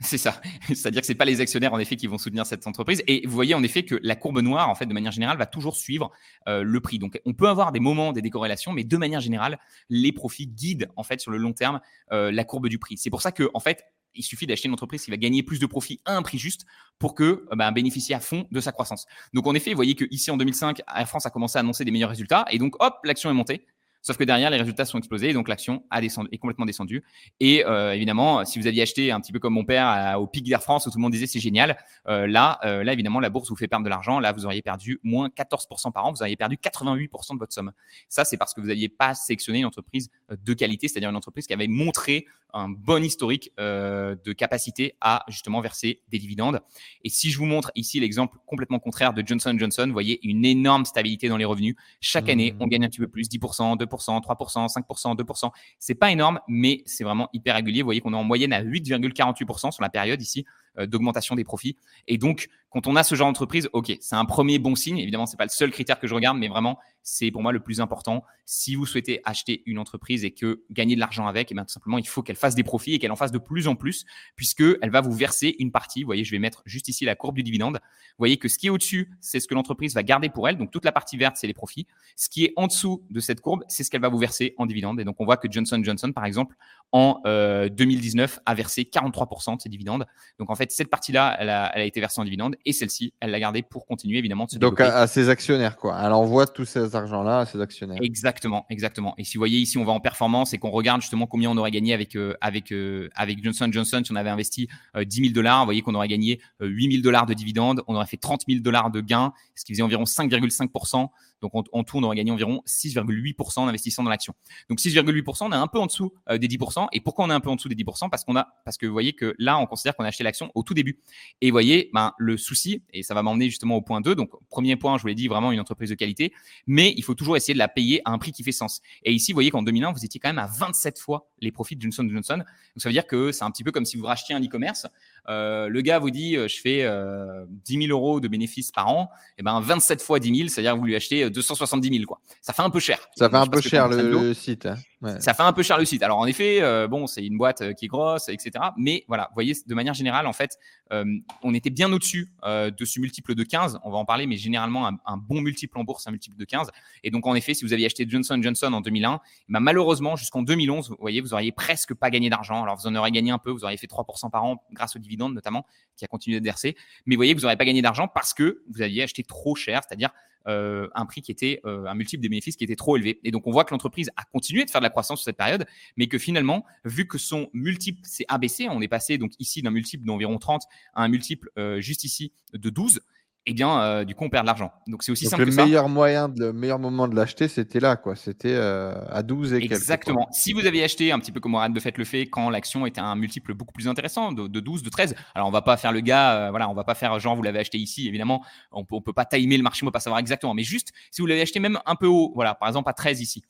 C'est ça. C'est-à-dire que c'est pas les actionnaires en effet qui vont soutenir cette entreprise. Et vous voyez en effet que la courbe noire, en fait, de manière générale, va toujours suivre euh, le prix. Donc, on peut avoir des moments, des décorrélations, mais de manière générale, les profits guident en fait sur le long terme euh, la courbe du prix. C'est pour ça que en fait, il suffit d'acheter une entreprise qui va gagner plus de profits à un prix juste pour que euh, bah, bénéficie à fond de sa croissance. Donc en effet, vous voyez que ici en 2005, Air France a commencé à annoncer des meilleurs résultats et donc hop, l'action est montée. Sauf que derrière, les résultats sont explosés, donc l'action a descendu, est complètement descendue. Et euh, évidemment, si vous aviez acheté un petit peu comme mon père au pic d'Air France où tout le monde disait c'est génial, euh, là, euh, là évidemment, la bourse vous fait perdre de l'argent. Là, vous auriez perdu moins 14% par an, vous auriez perdu 88% de votre somme. Ça, c'est parce que vous n'aviez pas sélectionné une entreprise de qualité, c'est-à-dire une entreprise qui avait montré un bon historique de capacité à justement verser des dividendes. Et si je vous montre ici l'exemple complètement contraire de Johnson Johnson, vous voyez une énorme stabilité dans les revenus. Chaque année, mmh. on gagne un petit peu plus, 10%, 2%. 3%, 5%, 2%. C'est pas énorme, mais c'est vraiment hyper régulier. Vous voyez qu'on est en moyenne à 8,48% sur la période ici. Euh, d'augmentation des profits. Et donc, quand on a ce genre d'entreprise, ok, c'est un premier bon signe. Évidemment, c'est pas le seul critère que je regarde, mais vraiment, c'est pour moi le plus important. Si vous souhaitez acheter une entreprise et que gagner de l'argent avec, et eh bien tout simplement, il faut qu'elle fasse des profits et qu'elle en fasse de plus en plus, puisque elle va vous verser une partie. Vous voyez, je vais mettre juste ici la courbe du dividende. Vous voyez que ce qui est au-dessus, c'est ce que l'entreprise va garder pour elle. Donc toute la partie verte, c'est les profits. Ce qui est en dessous de cette courbe, c'est ce qu'elle va vous verser en dividende. Et donc on voit que Johnson Johnson, par exemple, en 2019, euh, a versé 43% de ses dividendes. Donc en fait, cette partie-là, elle a, été versée en dividende et celle-ci, elle l'a gardée pour continuer évidemment de se Donc à, ses actionnaires, quoi. Elle envoie tous ces argent-là à ses actionnaires. Exactement, exactement. Et si vous voyez ici, on va en performance et qu'on regarde justement combien on aurait gagné avec, euh, avec, euh, avec Johnson Johnson si on avait investi 10 000 dollars. Vous voyez qu'on aurait gagné 8 000 dollars de dividendes, on aurait fait 30 000 dollars de gains, ce qui faisait environ 5,5%. Donc en, en, tout, on aurait gagné environ 6,8% en investissant dans l'action. Donc 6,8%, on est un peu en dessous des 10%. Et pourquoi on est un peu en dessous des 10% Parce qu'on a, parce que vous voyez que là, on considère qu'on a acheté l'action au tout début. Et vous voyez, ben, le souci, et ça va m'emmener justement au point 2. Donc premier point, je vous l'ai dit, vraiment une entreprise de qualité, mais il faut toujours essayer de la payer à un prix qui fait sens. Et ici, vous voyez qu'en 2001, vous étiez quand même à 27 fois les profits de Johnson Johnson. Donc ça veut dire que c'est un petit peu comme si vous rachetiez un e-commerce. Euh, le gars vous dit, euh, je fais euh, 10 000 euros de bénéfices par an. Et ben 27 fois 10 000, c'est-à-dire que vous lui achetez 270 000 quoi. Ça fait un peu cher. Ça fait un peu cher le, site. Hein. Ça fait un peu cher le site. Alors en effet, euh, bon, c'est une boîte euh, qui est grosse, etc. Mais voilà, vous voyez, de manière générale, en fait, euh, on était bien au-dessus de ce multiple de 15. On va en parler, mais généralement, un, bon multiple en bourse, un multiple de 15. Et donc en effet, si vous aviez acheté Johnson Johnson en 2001, bah, malheureusement, jusqu'en 2011, vous voyez, vous auriez presque pas gagné d'argent. Alors vous en aurez gagné un peu, vous auriez fait 3% par an grâce aux notamment, qui a continué d'être versé. Mais vous voyez, vous n'aurez pas gagné d'argent parce que vous aviez acheté trop cher, c'est-à-dire euh, un prix qui était euh, un multiple des bénéfices qui était trop élevé. Et donc on voit que l'entreprise a continué de faire de la croissance sur cette période, mais que finalement, vu que son multiple s'est abaissé, on est passé donc ici d'un multiple d'environ 30 à un multiple euh, juste ici de 12 eh bien, euh, du coup, on perd de l'argent. Donc, c'est aussi simple que ça. Le meilleur moyen, le meilleur moment de l'acheter, c'était là, quoi. C'était euh, à 12 et Exactement. Si vous aviez acheté un petit peu comme Warren Buffett le fait quand l'action était un multiple beaucoup plus intéressant, de, 12, de 13. Alors, on va pas faire le gars, euh, voilà, on va pas faire genre, vous l'avez acheté ici, évidemment. On peut, peut pas timer le marché, on peut pas savoir exactement. Mais juste, si vous l'avez acheté même un peu haut, voilà, par exemple à 13 ici,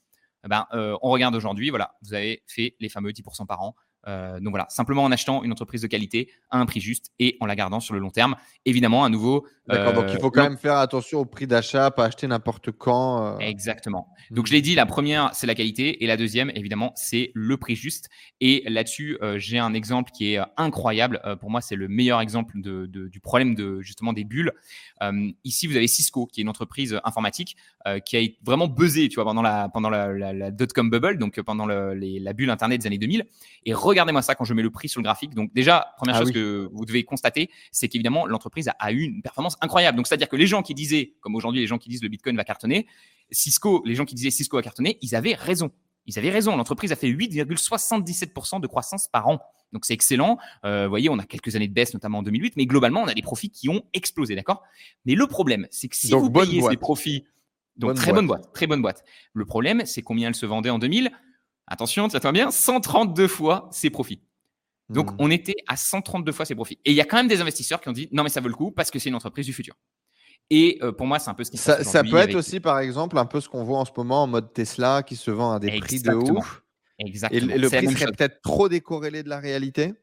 eh ben, on regarde aujourd'hui, voilà, vous avez fait les fameux 10% par an. Euh, donc voilà, simplement en achetant une entreprise de qualité à un prix juste et en la gardant sur le long terme. Évidemment, à nouveau. D'accord, donc il faut quand même faire attention au prix d'achat, pas acheter n'importe quand. Euh. Exactement. Donc je l'ai dit, la première, c'est la qualité et la deuxième, évidemment, c'est le prix juste. Et là-dessus, euh, j'ai un exemple qui est incroyable. pour moi, c'est le meilleur exemple de, du problème de justement des bulles. ici, vous avez Cisco, qui est une entreprise informatique qui a vraiment buzzé, tu vois, pendant la pendant la, la, dot-com bubble, donc pendant le, la bulle internet des années 2000. Et regardez-moi ça quand je mets le prix sur le graphique. Donc déjà, première ah chose que vous devez constater, c'est qu'évidemment, l'entreprise a, eu une performance incroyable. Donc c'est-à-dire que les gens qui disaient, comme aujourd'hui les gens qui disent le Bitcoin va cartonner, Cisco, les gens qui disaient Cisco va cartonner, ils avaient raison. Ils avaient raison. L'entreprise a fait 8,77% de croissance par an. Donc c'est excellent. Euh, vous voyez, on a quelques années de baisse, notamment en 2008, mais globalement, on a des profits qui ont explosé, d'accord? Mais le problème, c'est que si vous payez ces profits, donc très bonne boîte, très bonne boîte. Le problème, c'est combien elle se vendait en 2000 Attention, va bien, 132 fois ses profits. Donc, hmm. on était à 132 fois ses profits. Et il y a quand même des investisseurs qui ont dit non, mais ça vaut le coup parce que c'est une entreprise du futur. Et euh, pour moi, c'est un peu ce qui ça, ça peut être aussi, par exemple, un peu ce qu'on voit en ce moment en mode Tesla qui se vend à des prix de ouf. Exactement. Et, le prix serait peut-être trop décorrélé de la réalité?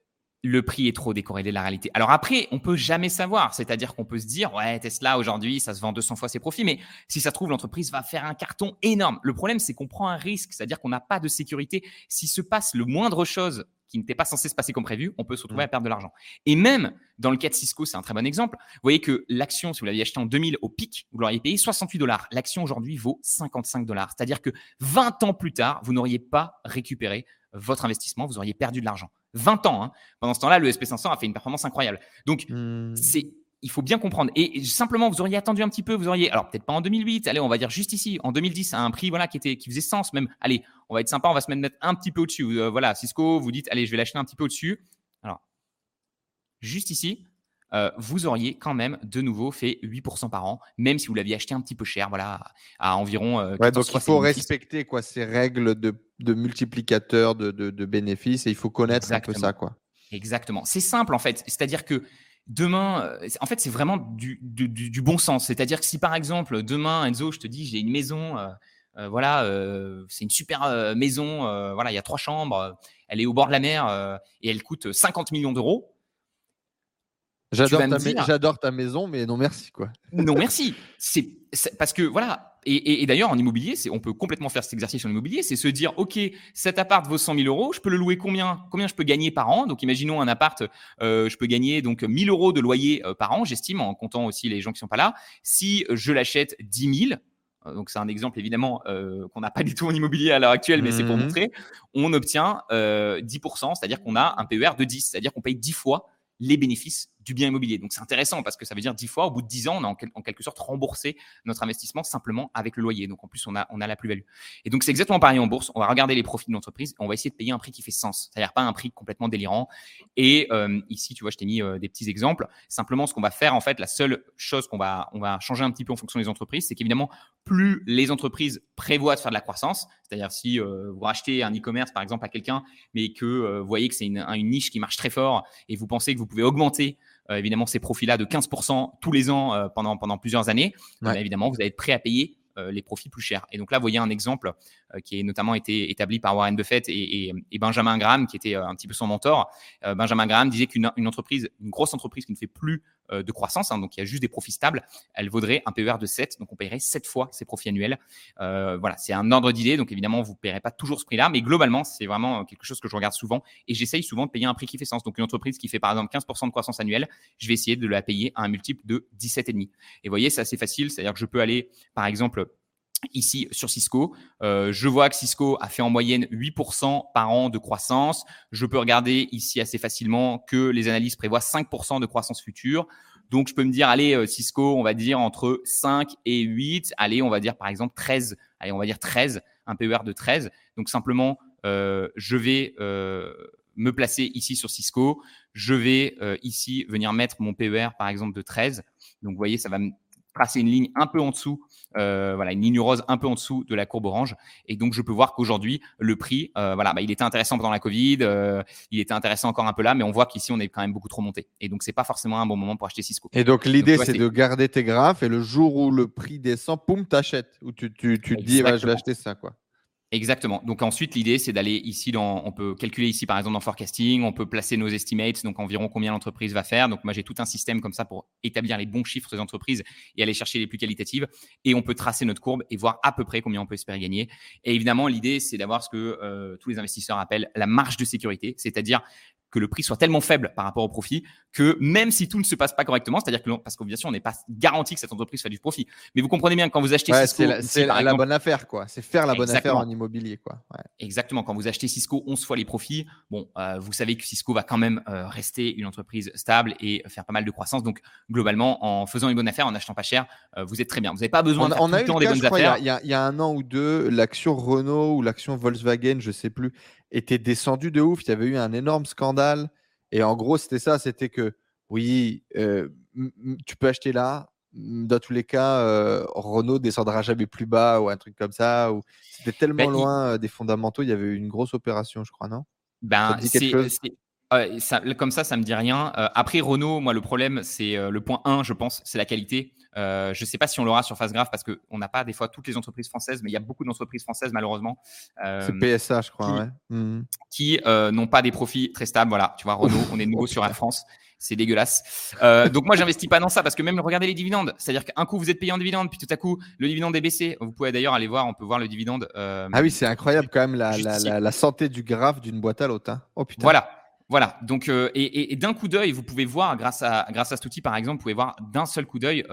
Le prix est trop décorrélé de la réalité. Alors après, on peut jamais savoir. C'est-à-dire qu'on peut se dire, ouais, Tesla aujourd'hui, ça se vend 200 fois ses profits, mais si ça se trouve, l'entreprise va faire un carton énorme. Le problème, c'est qu'on prend un risque, c'est-à-dire qu'on n'a pas de sécurité. S'il se passe le moindre chose qui n'était pas censé se passer comme prévu, on peut se retrouver mmh. à perdre de l'argent. Et même dans le cas de Cisco, c'est un très bon exemple. Vous voyez que l'action, si vous l'aviez acheté en 2000 au pic, vous l'auriez payé 68 dollars. L'action aujourd'hui vaut 55 dollars. C'est-à-dire que 20 ans plus tard, vous n'auriez pas récupéré votre investissement, vous auriez perdu de l'argent. 20 ans. Hein. Pendant ce temps-là, le SP500 a fait une performance incroyable. Donc, mmh. c'est il faut bien comprendre. Et simplement, vous auriez attendu un petit peu, vous auriez, alors peut-être pas en 2008, allez, on va dire juste ici, en 2010, à un prix voilà qui était, qui faisait sens même. Allez, on va être sympa, on va se mettre un petit peu au-dessus. Euh, voilà, Cisco, vous dites, allez, je vais l'acheter un petit peu au-dessus. Alors, juste ici, euh, vous auriez quand même de nouveau fait 8% par an, même si vous l'aviez acheté un petit peu cher, voilà, à environ. Euh, donc il faut respecter quoi ces règles de, de multiplicateur de, de, bénéfices et il faut connaître un peu ça, quoi. Exactement. C'est simple en fait, c'est-à-dire que demain, euh, en fait, c'est vraiment du, du, du, bon sens. C'est-à-dire que si par exemple, demain, Enzo, je te dis, j'ai une maison, voilà, c'est une super maison, voilà, il y a trois chambres, elle est au bord de la mer et elle coûte 50 millions d'euros. J'adore ta, maison, mais non merci quoi. Non merci. C'est parce que voilà. Et, d'ailleurs en immobilier, on peut complètement faire cet exercice en immobilier, c'est se dire ok, cet appart vaut 100 000 euros, je peux le louer combien Combien je peux gagner par an? Donc imaginons un appart, euh, je peux gagner donc 1000 euros de loyer euh, par an, j'estime en comptant aussi les gens qui sont pas là. Si je l'achète 10 000, euh, donc c'est un exemple évidemment qu'on n'a pas du tout en immobilier à l'heure actuelle, mais c'est pour mmh montrer, on obtient 10%, c'est-à-dire qu'on a un PER de 10, c'est-à-dire qu'on paye 10 fois les bénéfices du bien immobilier. Donc c'est intéressant parce que ça veut dire 10 fois, au bout de 10 ans, on a en, quelque sorte remboursé notre investissement simplement avec le loyer. Donc en plus, on a, on a la plus-value. Et donc c'est exactement pareil en bourse. On va regarder les profits de l'entreprise on va essayer de payer un prix qui fait sens, c'est-à-dire pas un prix complètement délirant. Et euh, ici, tu vois, je t'ai mis euh, des petits exemples. Simplement, ce qu'on va faire, en fait, la seule chose qu'on va, on va changer un petit peu en fonction des entreprises, c'est qu'évidemment, plus les entreprises prévoient de faire de la croissance, c'est-à-dire si euh, vous rachetez un e-commerce par exemple à quelqu'un, mais que vous voyez que c'est une, une niche qui marche très fort et vous pensez que vous pouvez augmenter euh, évidemment ces profits-là de 15% tous les ans euh, pendant, pendant plusieurs années, évidemment, vous allez être prêt à payer euh, les profits plus chers. Et donc là, vous voyez un exemple qui est notamment été établi par Warren Buffett et, Benjamin Graham, qui était un petit peu son mentor. Benjamin Graham disait qu'une entreprise, une grosse entreprise qui ne fait plus euh, de croissance, hein, donc il y a juste des profits stables, elle vaudrait un PER de 7, donc on paierait 7 fois ses profits annuels. Euh, voilà, c'est un ordre d'idée, donc évidemment, vous ne paierez pas toujours ce prix-là, mais globalement, c'est vraiment quelque chose que je regarde souvent et j'essaye souvent de payer un prix qui fait sens. Donc une entreprise qui fait par exemple 15% de croissance annuelle, je vais essayer de la payer à un multiple de 17,5. Et vous voyez, c'est assez facile, c'est-à-dire que je peux aller, par exemple, Ici sur Cisco, euh, je vois que Cisco a fait en moyenne 8% par an de croissance. Je peux regarder ici assez facilement que les analystes prévoient 5% de croissance future. Donc, je peux me dire, allez, euh, Cisco, on va dire entre 5 et 8. Allez, on va dire par exemple 13. Allez, on va dire 13, un PER de 13. Donc, simplement, euh, je vais me placer ici sur Cisco. Je vais ici venir mettre mon PER, par exemple, de 13. Donc, vous voyez, ça va me tracer une ligne un peu en dessous, euh, voilà, une ligne rose un peu en dessous de la courbe orange. Et donc, je peux voir qu'aujourd'hui, le prix, euh, voilà, bah, il était intéressant pendant la Covid, euh, il était intéressant encore un peu là, mais on voit qu'ici, on est quand même beaucoup trop monté. Et donc, c'est pas forcément un bon moment pour acheter Cisco. Et donc, l'idée, c'est de garder tes graphes et le jour où le prix descend, poum, t'achètes. Ou tu, tu, tu te dis, je vais acheter ça, quoi. Exactement. Donc ensuite, l'idée, c'est d'aller ici dans, on peut calculer ici par exemple dans forecasting, on peut placer nos estimates, donc environ combien l'entreprise va faire. Donc moi, j'ai tout un système comme ça pour établir les bons chiffres des entreprises et aller chercher les plus qualitatives. Et on peut tracer notre courbe et voir à peu près combien on peut espérer gagner. Et évidemment, l'idée, c'est d'avoir ce que euh, tous les investisseurs appellent la marge de sécurité, c'est-à-dire que le prix soit tellement faible par rapport au profit que même si tout ne se passe pas correctement, c'est-à-dire que parce qu'en bien sûr on n'est pas garanti que cette entreprise fasse du profit, mais vous comprenez bien quand vous achetez Cisco, c'est la, bonne affaire quoi, c'est faire la bonne affaire en immobilier quoi. Exactement, quand vous achetez Cisco 11 fois les profits, bon, euh, vous savez que Cisco va quand même euh, rester une entreprise stable et faire pas mal de croissance. Donc globalement, en faisant une bonne affaire, en achetant pas cher, euh, vous êtes très bien. Vous n'avez pas besoin de faire tout le temps des bonnes affaires. Il y, a un an ou deux, l'action Renault ou l'action Volkswagen, je sais plus, était descendue de ouf. Il y avait eu un énorme scandale. Et en gros, c'était ça, c'était que oui, euh, tu peux acheter là. Dans tous les cas, euh, Renault descendra jamais plus bas ou un truc comme ça. Ou c'était tellement ben, loin euh, des fondamentaux. Il y avait eu une grosse opération, je crois, non? Ben, c'est comme ça, ça me dit rien. après Renault, moi, le problème, c'est le point 1, je pense, c'est la qualité. Je ne sais pas si on l'aura sur Face Graph parce qu'on n'a pas des fois toutes les entreprises françaises, mais il y a beaucoup d'entreprises françaises malheureusement. c'est PSA, je crois, qui, mmh. n'ont pas des profits très stables. Voilà, tu vois, Renault, on est nouveau sur Air France c'est dégueulasse. Euh, donc moi, j'investis pas dans ça parce que même regardez les dividendes, c'est-à-dire qu'un coup vous êtes payé en dividende, puis tout à coup le dividende est baissé. Vous pouvez d'ailleurs aller voir, on peut voir le dividende. Euh, ah oui, c'est incroyable quand même la, santé du graphe d'une boîte à l'autre. Hein. Oh putain. Voilà. Voilà, donc euh, et, d'un coup d'œil, vous pouvez voir grâce à grâce à cet outil par exemple, vous pouvez voir d'un seul coup d'œil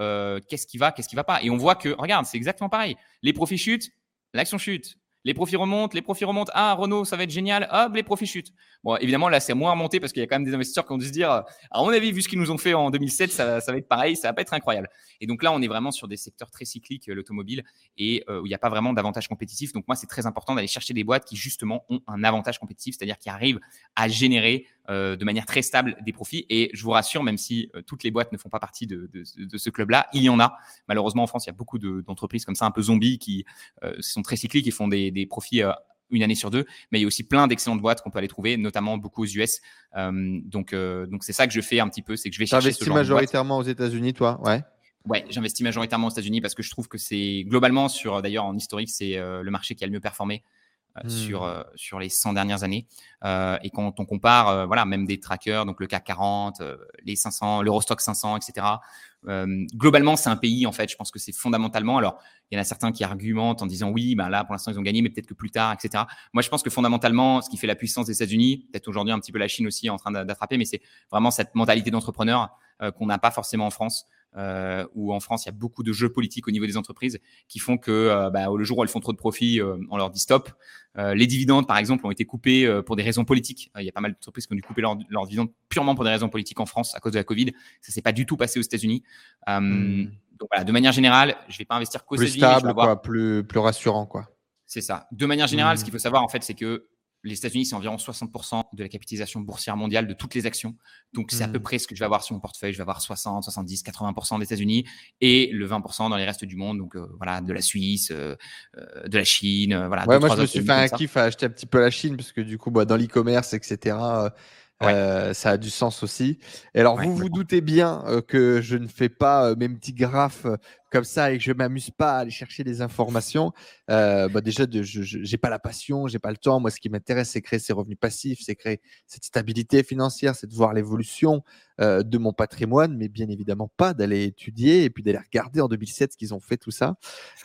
qu'est-ce qui va, qu'est-ce qui va pas, et on voit que regarde, c'est exactement pareil. Les profits chutent, l'action chute, les profits remontent, les profits remontent. Ah, Renault, ça va être génial. Hop, les profits chutent. Bon, évidemment, là, c'est moins remonté parce qu'il y a quand même des investisseurs qui ont dû se dire, à mon avis, vu ce qu'ils nous ont fait en 2007, ça, va être pareil, ça va pas être incroyable. Et donc là, on est vraiment sur des secteurs très cycliques, euh, l'automobile, et euh, où il n'y a pas vraiment d'avantage compétitif. Donc moi, c'est très important d'aller chercher des boîtes qui, justement, ont un avantage compétitif, c'est-à-dire qui arrivent à générer euh, de manière très stable des profits. Et je vous rassure, même si toutes les boîtes ne font pas partie de, ce club-là, il y en a. Malheureusement, en France, il y a beaucoup d'entreprises comme ça, un peu zombies, qui sont très cycliques et font des, des profits une année sur deux, mais il y a aussi plein d'excellentes boîtes qu'on peut aller trouver, notamment beaucoup aux US. Euh, donc, euh, donc c'est ça que je fais un petit peu, c'est que je vais chercher. Tu majoritairement aux États-Unis, toi, ouais. Ouais, j'investis majoritairement aux États-Unis parce que je trouve que c'est globalement sur, d'ailleurs en historique, c'est euh, le marché qui a le mieux performé. Hmm. sur, sur les 100 dernières années. et quand on compare, voilà, même des trackers, donc le CAC 40, les 500, l'Eurostock 500, etc. Euh, globalement, c'est un pays, en fait, je pense que c'est fondamentalement. Alors, il y en a certains qui argumentent en disant oui, ben là, pour l'instant, ils ont gagné, mais peut-être que plus tard, etc. Moi, je pense que fondamentalement, ce qui fait la puissance des États-Unis, peut-être aujourd'hui un petit peu la Chine aussi en train d'attraper, mais c'est vraiment cette mentalité d'entrepreneur euh, qu'on n'a pas forcément en France euh, où en France, il y a beaucoup de jeux politiques au niveau des entreprises qui font que euh, bah, le jour où elles font trop de profits, euh, on leur dit stop. Euh, les dividendes, par exemple, ont été coupés pour des raisons politiques. il y a pas mal d'entreprises qui ont dû couper leurs leur dividendes purement pour des raisons politiques en France à cause de la Covid. Ça s'est pas du tout passé aux États-Unis. Hmm. Donc voilà, de manière générale, je vais pas investir qu'aux États-Unis. Plus stable, quoi, plus, plus rassurant, quoi. C'est ça. De manière générale, ce hmm. qu'il faut savoir, en fait, c'est que les États-Unis, c'est environ 60% de la capitalisation boursière mondiale de toutes les actions. Donc, c'est à peu hmm. près ce que je vais avoir sur mon portefeuille. Je vais avoir 60, 70, 80% des États-Unis et le 20% dans les restes du monde. Donc, euh, voilà, de la Suisse, euh, euh, de la Chine. voilà, ouais, moi, je me suis fait un kiff à acheter un petit peu la Chine parce que du coup, bah, dans l'e-commerce, etc., euh, ça a du sens aussi. Et alors, vous vous doutez bien euh, que je ne fais pas euh, mes petits graphes comme ça et que je m'amuse pas à aller chercher des informations. Bah déjà, je n'ai pas la passion, j'ai pas le temps. Moi, ce qui m'intéresse, c'est créer ces revenus passifs, c'est créer cette stabilité financière, c'est de voir l'évolution de mon patrimoine, mais bien évidemment pas d'aller étudier et puis d'aller regarder en 2007 ce qu'ils ont fait, tout ça.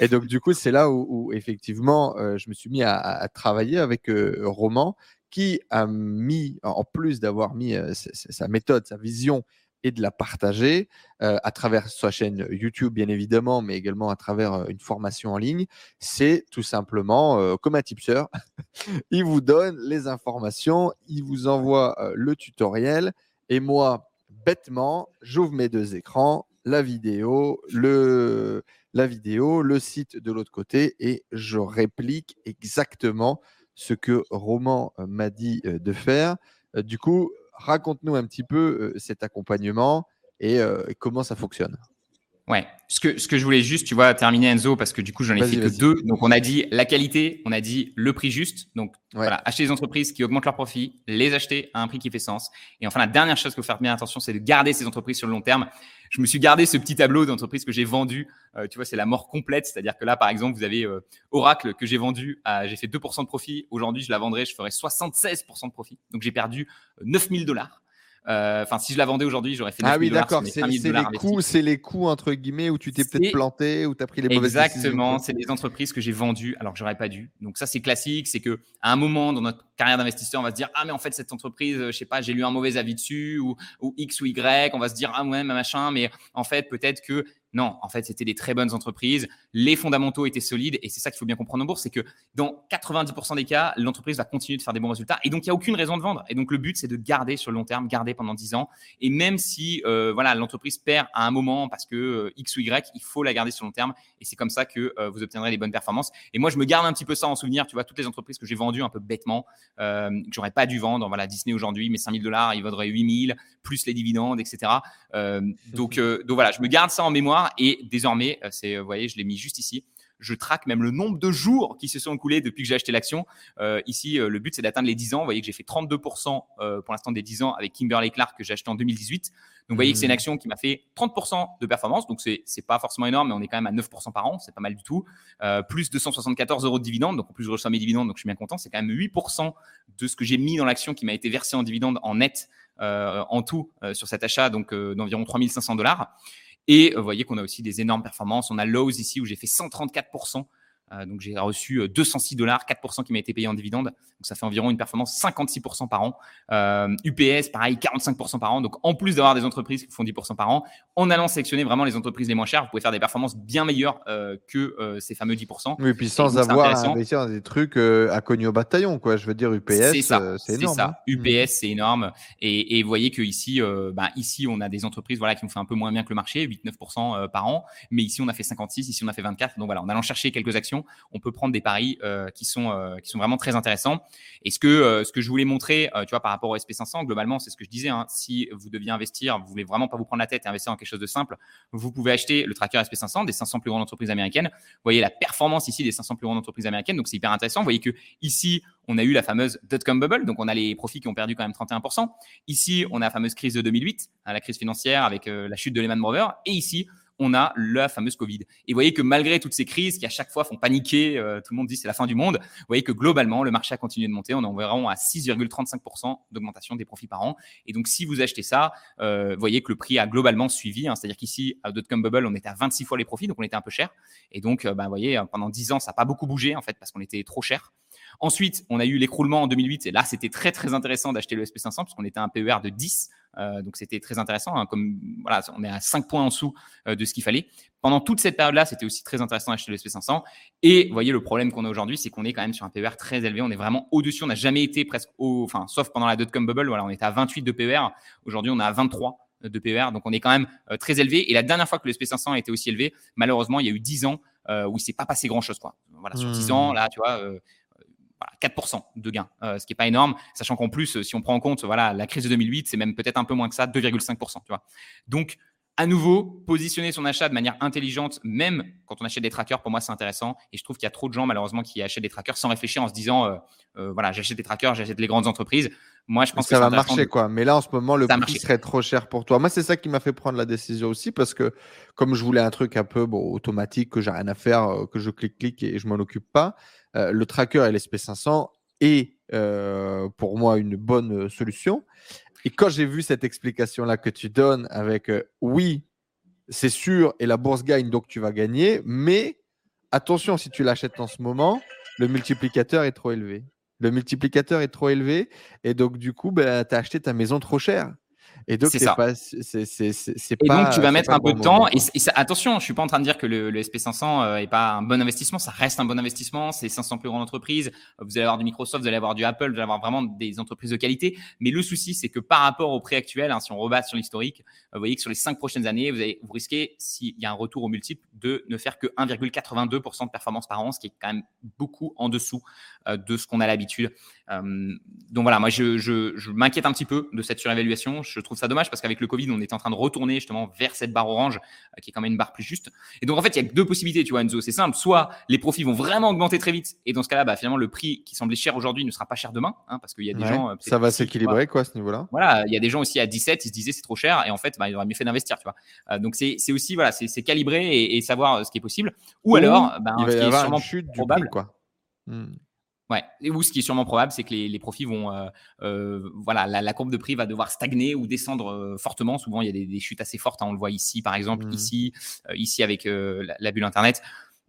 Et donc, du coup, c'est là où, effectivement, je me suis mis à, à travailler avec Roman qui a mis, en plus d'avoir mis euh, sa méthode, sa vision et de la partager euh, à travers sa chaîne YouTube, bien évidemment, mais également à travers euh, une formation en ligne, c'est tout simplement comme un tipster. il vous donne les informations, il vous envoie le tutoriel et moi, bêtement, j'ouvre mes deux écrans, la vidéo, le, la vidéo, le site de l'autre côté et je réplique exactement ce que Roman euh, m'a dit euh, de faire. Euh, du coup, raconte-nous un petit peu cet accompagnement et comment ça fonctionne. Ouais, ce que, ce que je voulais juste, tu vois, terminer Enzo, parce que du coup, j'en ai fait que deux. Donc, on a dit la qualité, on a dit le prix juste. Donc, voilà, acheter des entreprises qui augmentent leurs profits, les acheter à un prix qui fait sens. Et enfin, la dernière chose qu'il faut faire bien attention, c'est de garder ces entreprises sur le long terme je me suis gardé ce petit tableau d'entreprise que j'ai vendu. Euh, tu vois, c'est la mort complète. C'est-à-dire que là, par exemple, vous avez euh, Oracle que j'ai vendu, j'ai fait 2% de profit. Aujourd'hui, je la vendrai, je ferai 76% de profit. Donc, j'ai perdu 9000 euh, dollars. Euh, enfin, si je la vendais aujourd'hui, j'aurais fait 9 Ah oui, d'accord. C'est les coûts, c'est les coûts entre guillemets où tu t'es peut-être planté, où tu as pris les mauvaises décisions. Exactement. C'est des entreprises que j'ai vendues alors que j'aurais pas dû. Donc ça, c'est classique. C'est que à un moment dans notre carrière d'investisseur, on va se dire ah mais en fait cette entreprise, je sais pas, j'ai lu un mauvais avis dessus ou, ou X ou Y. On va se dire ah ouais, machin, mais en fait peut-être que non, en fait, c'était des très bonnes entreprises. Les fondamentaux étaient solides et c'est ça qu'il faut bien comprendre en bourse, c'est que dans 90% des cas, l'entreprise va continuer de faire des bons résultats et donc il n'y a aucune raison de vendre. Et donc le but, c'est de garder sur le long terme, garder pendant 10 ans. Et même si euh, voilà l'entreprise perd à un moment parce que euh, X ou Y, il faut la garder sur le long terme et c'est comme ça que euh, vous obtiendrez des bonnes performances. Et moi, je me garde un petit peu ça en souvenir. Tu vois, toutes les entreprises que j'ai vendues un peu bêtement, que j'aurais pas dû vendre. Voilà, Disney aujourd'hui, mes 5000 dollars, il vaudrait 8000 plus les dividendes, etc. donc, donc voilà, je me garde ça en mémoire et désormais, c'est, vous voyez, je l'ai mis juste ici je traque même le nombre de jours qui se sont écoulés depuis que j'ai acheté l'action. Euh, ici, euh, le but, c'est d'atteindre les 10 ans. Vous voyez que j'ai fait 32% euh, pour l'instant des 10 ans avec Kimberly Clark que j'ai acheté en 2018. Donc, vous voyez que c'est une mmh. action qui m'a fait 30% de performance. Donc, c'est n'est pas forcément énorme, mais on est quand même à 9% par an. C'est pas mal du tout. plus 274 euros de dividendes. Donc, en plus, je reçois mes dividendes. Donc, je suis bien content. C'est quand même 8% de ce que j'ai mis dans l'action qui m'a été versé en dividendes en net en tout sur cet achat, donc d'environ 3500 dollars. Et vous voyez qu'on a aussi des énormes performances. On a Lowe's ici où j'ai fait 134%. Euh, donc j'ai reçu 206 euh, dollars, 4% qui m'a été payé en dividende. Donc ça fait environ une performance 56% par an. Euh, UPS, pareil, 45% par an. Donc en plus d'avoir des entreprises qui font 10% par an, en allant sélectionner vraiment les entreprises les moins chères, vous pouvez faire des performances bien meilleures que ces fameux 10%. Oui, et puis sans avoir investi dans des trucs à cogner au bataillon, quoi. Je veux dire, UPS, c'est énorme. C'est ça. Hein. UPS, c'est énorme. Et, et, vous voyez que ici, bah, ici, on a des entreprises voilà, qui ont fait un peu moins bien que le marché, 8-9% par an. Mais ici, on a fait 56, ici, on a fait 24. Donc voilà, en allant chercher quelques actions on peut prendre des paris euh, qui, sont, euh, qui sont vraiment très intéressants. Et ce que, euh, ce que je voulais montrer, tu vois, par rapport au SP500, globalement, c'est ce que je disais. Hein. si vous deviez investir, vous voulez vraiment pas vous prendre la tête et investir dans quelque chose de simple, vous pouvez acheter le tracker SP500 des 500 plus grandes entreprises américaines. Vous voyez la performance ici des 500 plus grandes entreprises américaines. Donc, c'est hyper intéressant. Vous voyez que ici, on a eu la fameuse dot-com bubble, donc on a les profits qui ont perdu quand même 31%. Ici, on a la fameuse crise de 2008, hein, la crise financière avec la chute de Lehman Brothers. Et ici, on a la fameuse Covid. Et vous voyez que malgré toutes ces crises qui à chaque fois font paniquer, euh, tout le monde dit c'est la fin du monde, vous voyez que globalement, le marché a continué de monter. On est environ à 6,35% d'augmentation des profits par an. Et donc, si vous achetez ça, euh, vous voyez que le prix a globalement suivi. Hein. C'est-à-dire qu'ici, à Dotcom Bubble, on était à 26 fois les profits, donc on était un peu cher. Et donc, euh, bah, vous voyez, pendant 10 ans, ça n'a pas beaucoup bougé en fait parce qu'on était trop cher. Ensuite, on a eu l'écroulement en 2008 et là, c'était très très intéressant d'acheter le SP500 parce qu'on était à un PER de 10. Euh, donc c'était très intéressant. Hein, comme voilà, on est à 5 points en dessous euh, de ce qu'il fallait. Pendant toute cette période-là, c'était aussi très intéressant d'acheter le SP500. Et vous voyez, le problème qu'on a aujourd'hui, c'est qu'on est quand même sur un PER très élevé. On est vraiment au-dessus. On n'a jamais été presque au, enfin, sauf pendant la dot-com bubble. Voilà, on était à 28 de PER. Aujourd'hui, on est à 23 de PER. Donc on est quand même euh, très élevé. Et la dernière fois que le SP500 a été aussi élevé, malheureusement, il y a eu 10 ans où il s'est pas passé grand-chose. Quoi. Voilà, sur 10 ans, là, tu vois, 4% de gains, euh, ce qui n'est pas énorme, sachant qu'en plus, si on prend en compte voilà, la crise de 2008, c'est même peut-être un peu moins que ça, 2,5%. Tu vois. Donc, à nouveau, positionner son achat de manière intelligente, même quand on achète des trackers, pour moi, c'est intéressant. Et je trouve qu'il y a trop de gens, malheureusement, qui achètent des trackers sans réfléchir en se disant, euh, euh, voilà, j'achète des trackers, j'achète les grandes entreprises. Moi, je pense que ça va marcher, quoi. Mais là, en ce moment, le prix serait trop cher pour toi. Moi, c'est ça qui m'a fait prendre la décision aussi, parce que comme je voulais un truc un peu bon, automatique, que j'ai rien à faire, que je clique-clique et je m'en occupe pas, le tracker et l'SP500 est pour moi une bonne solution. Et quand j'ai vu cette explication-là que tu donnes avec oui, c'est sûr, et la bourse gagne, donc tu vas gagner, mais attention, si tu l'achètes en ce moment, le multiplicateur est trop élevé. Le multiplicateur est trop élevé, et donc du coup, ben, tu as acheté ta maison trop chère. Et donc, c'est ça. et donc, tu vas mettre un peu de temps. Et, attention, je suis pas en train de dire que le, SP500 n'est pas un bon investissement. Ça reste un bon investissement. C'est 500 plus grandes entreprises. Vous allez avoir du Microsoft, vous allez avoir du Apple, vous allez avoir vraiment des entreprises de qualité. Mais le souci, c'est que par rapport au prix actuel, hein, si on rebat sur l'historique, vous voyez que sur les cinq prochaines années, vous, vous risquez, s'il y a un retour au multiple, de ne faire que 1,82% de performance par an, ce qui est quand même beaucoup en dessous euh, de ce qu'on a l'habitude. Euh, donc voilà, moi, je, je m'inquiète un petit peu de cette surévaluation. Je trouve ça dommage parce qu'avec le Covid, on est en train de retourner justement vers cette barre orange euh, qui est quand même une barre plus juste. Et donc en fait, il y a deux possibilités, tu vois, Enzo. C'est simple. Soit les profits vont vraiment augmenter très vite et dans ce cas-là, bah, finalement, le prix qui semblait cher aujourd'hui ne sera pas cher demain hein, parce qu'il y a des gens. Euh, ça va s'équilibrer quoi à ce niveau-là. Voilà, il y a des gens aussi à 17, ils se disaient c'est trop cher et en fait, bah, ils auraient mieux fait d'investir, tu vois. Euh, donc c'est aussi voilà, c'est calibrer et, savoir ce qui est possible. Ou, alors, bah, ce qui est sûrement chute probable, quoi. Hmm. Ouais. Et ou ce qui est sûrement probable, c'est que les, profits vont, euh, euh, voilà, la, courbe de prix va devoir stagner ou descendre euh, fortement. Souvent, il y a des, chutes assez fortes. Hein. on le voit ici, par exemple, mmh. ici, ici avec la, bulle Internet.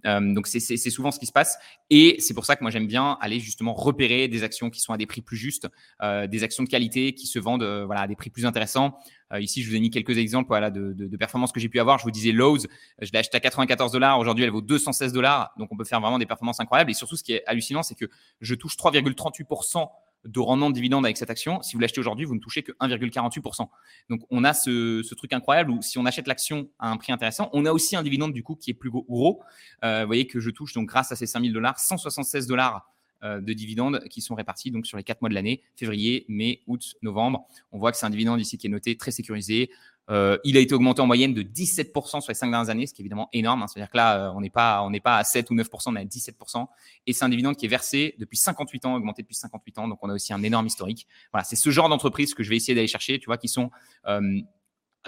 Donc, c'est souvent ce qui se passe. Et c'est pour ça que moi, j'aime bien aller justement repérer des actions qui sont à des prix plus justes, des actions de qualité qui se vendent voilà, à des prix plus intéressants. Euh, ici, je vous ai mis quelques exemples voilà, de, de, de performances que j'ai pu avoir. Je vous disais Lowe's, je l'ai acheté à 94 dollars. Aujourd'hui, elle vaut 216 dollars. Donc, on peut faire vraiment des performances incroyables. Et surtout, ce qui est hallucinant, c'est que je touche 3,38% de rendement de dividende avec cette action. Si vous l'achetez aujourd'hui, vous ne touchez que 1,48%. Donc, on a ce, truc incroyable où si on achète l'action à un prix intéressant, on a aussi un dividende du coup qui est plus gros. Euh, vous voyez que je touche donc grâce à ces 5000 dollars, 176 dollars euh, de dividendes qui sont répartis sur les quatre mois de l'année, février, mai, août, novembre. On voit que c'est un dividende ici qui est noté très sécurisé. Euh, il a été augmenté en moyenne de 17% sur les cinq dernières années, ce qui est évidemment énorme. Hein. C'est-à-dire que là, euh, on n'est pas, on n'est pas à 7 ou 9%, on est à 17%. Et c'est un dividende qui est versé depuis 58 ans, augmenté depuis 58 ans. Donc, on a aussi un énorme historique. Voilà, c'est ce genre d'entreprise que je vais essayer d'aller chercher, tu vois, qui sont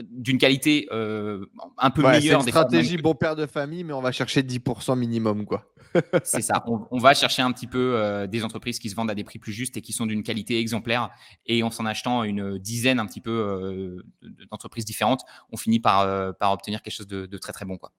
d'une qualité euh, un peu meilleure. C'est une stratégie bon père de famille, mais on va chercher 10% minimum, quoi. c'est ça. On, va chercher un petit peu euh, des entreprises qui se vendent à des prix plus justes et qui sont d'une qualité exemplaire. Et en s'en achetant une dizaine un petit peu euh, d'entreprises différentes, on finit par, par obtenir quelque chose de, de très très bon, quoi.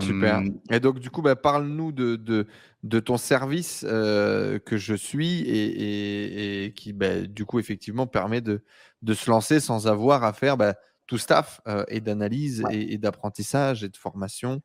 Super. Et donc, du coup, bah, parle-nous de, de, de, ton service que je suis et, et, qui, bah, du coup, effectivement, permet de, de, se lancer sans avoir à faire bah, tout staff et d'analyse et d'apprentissage et de formation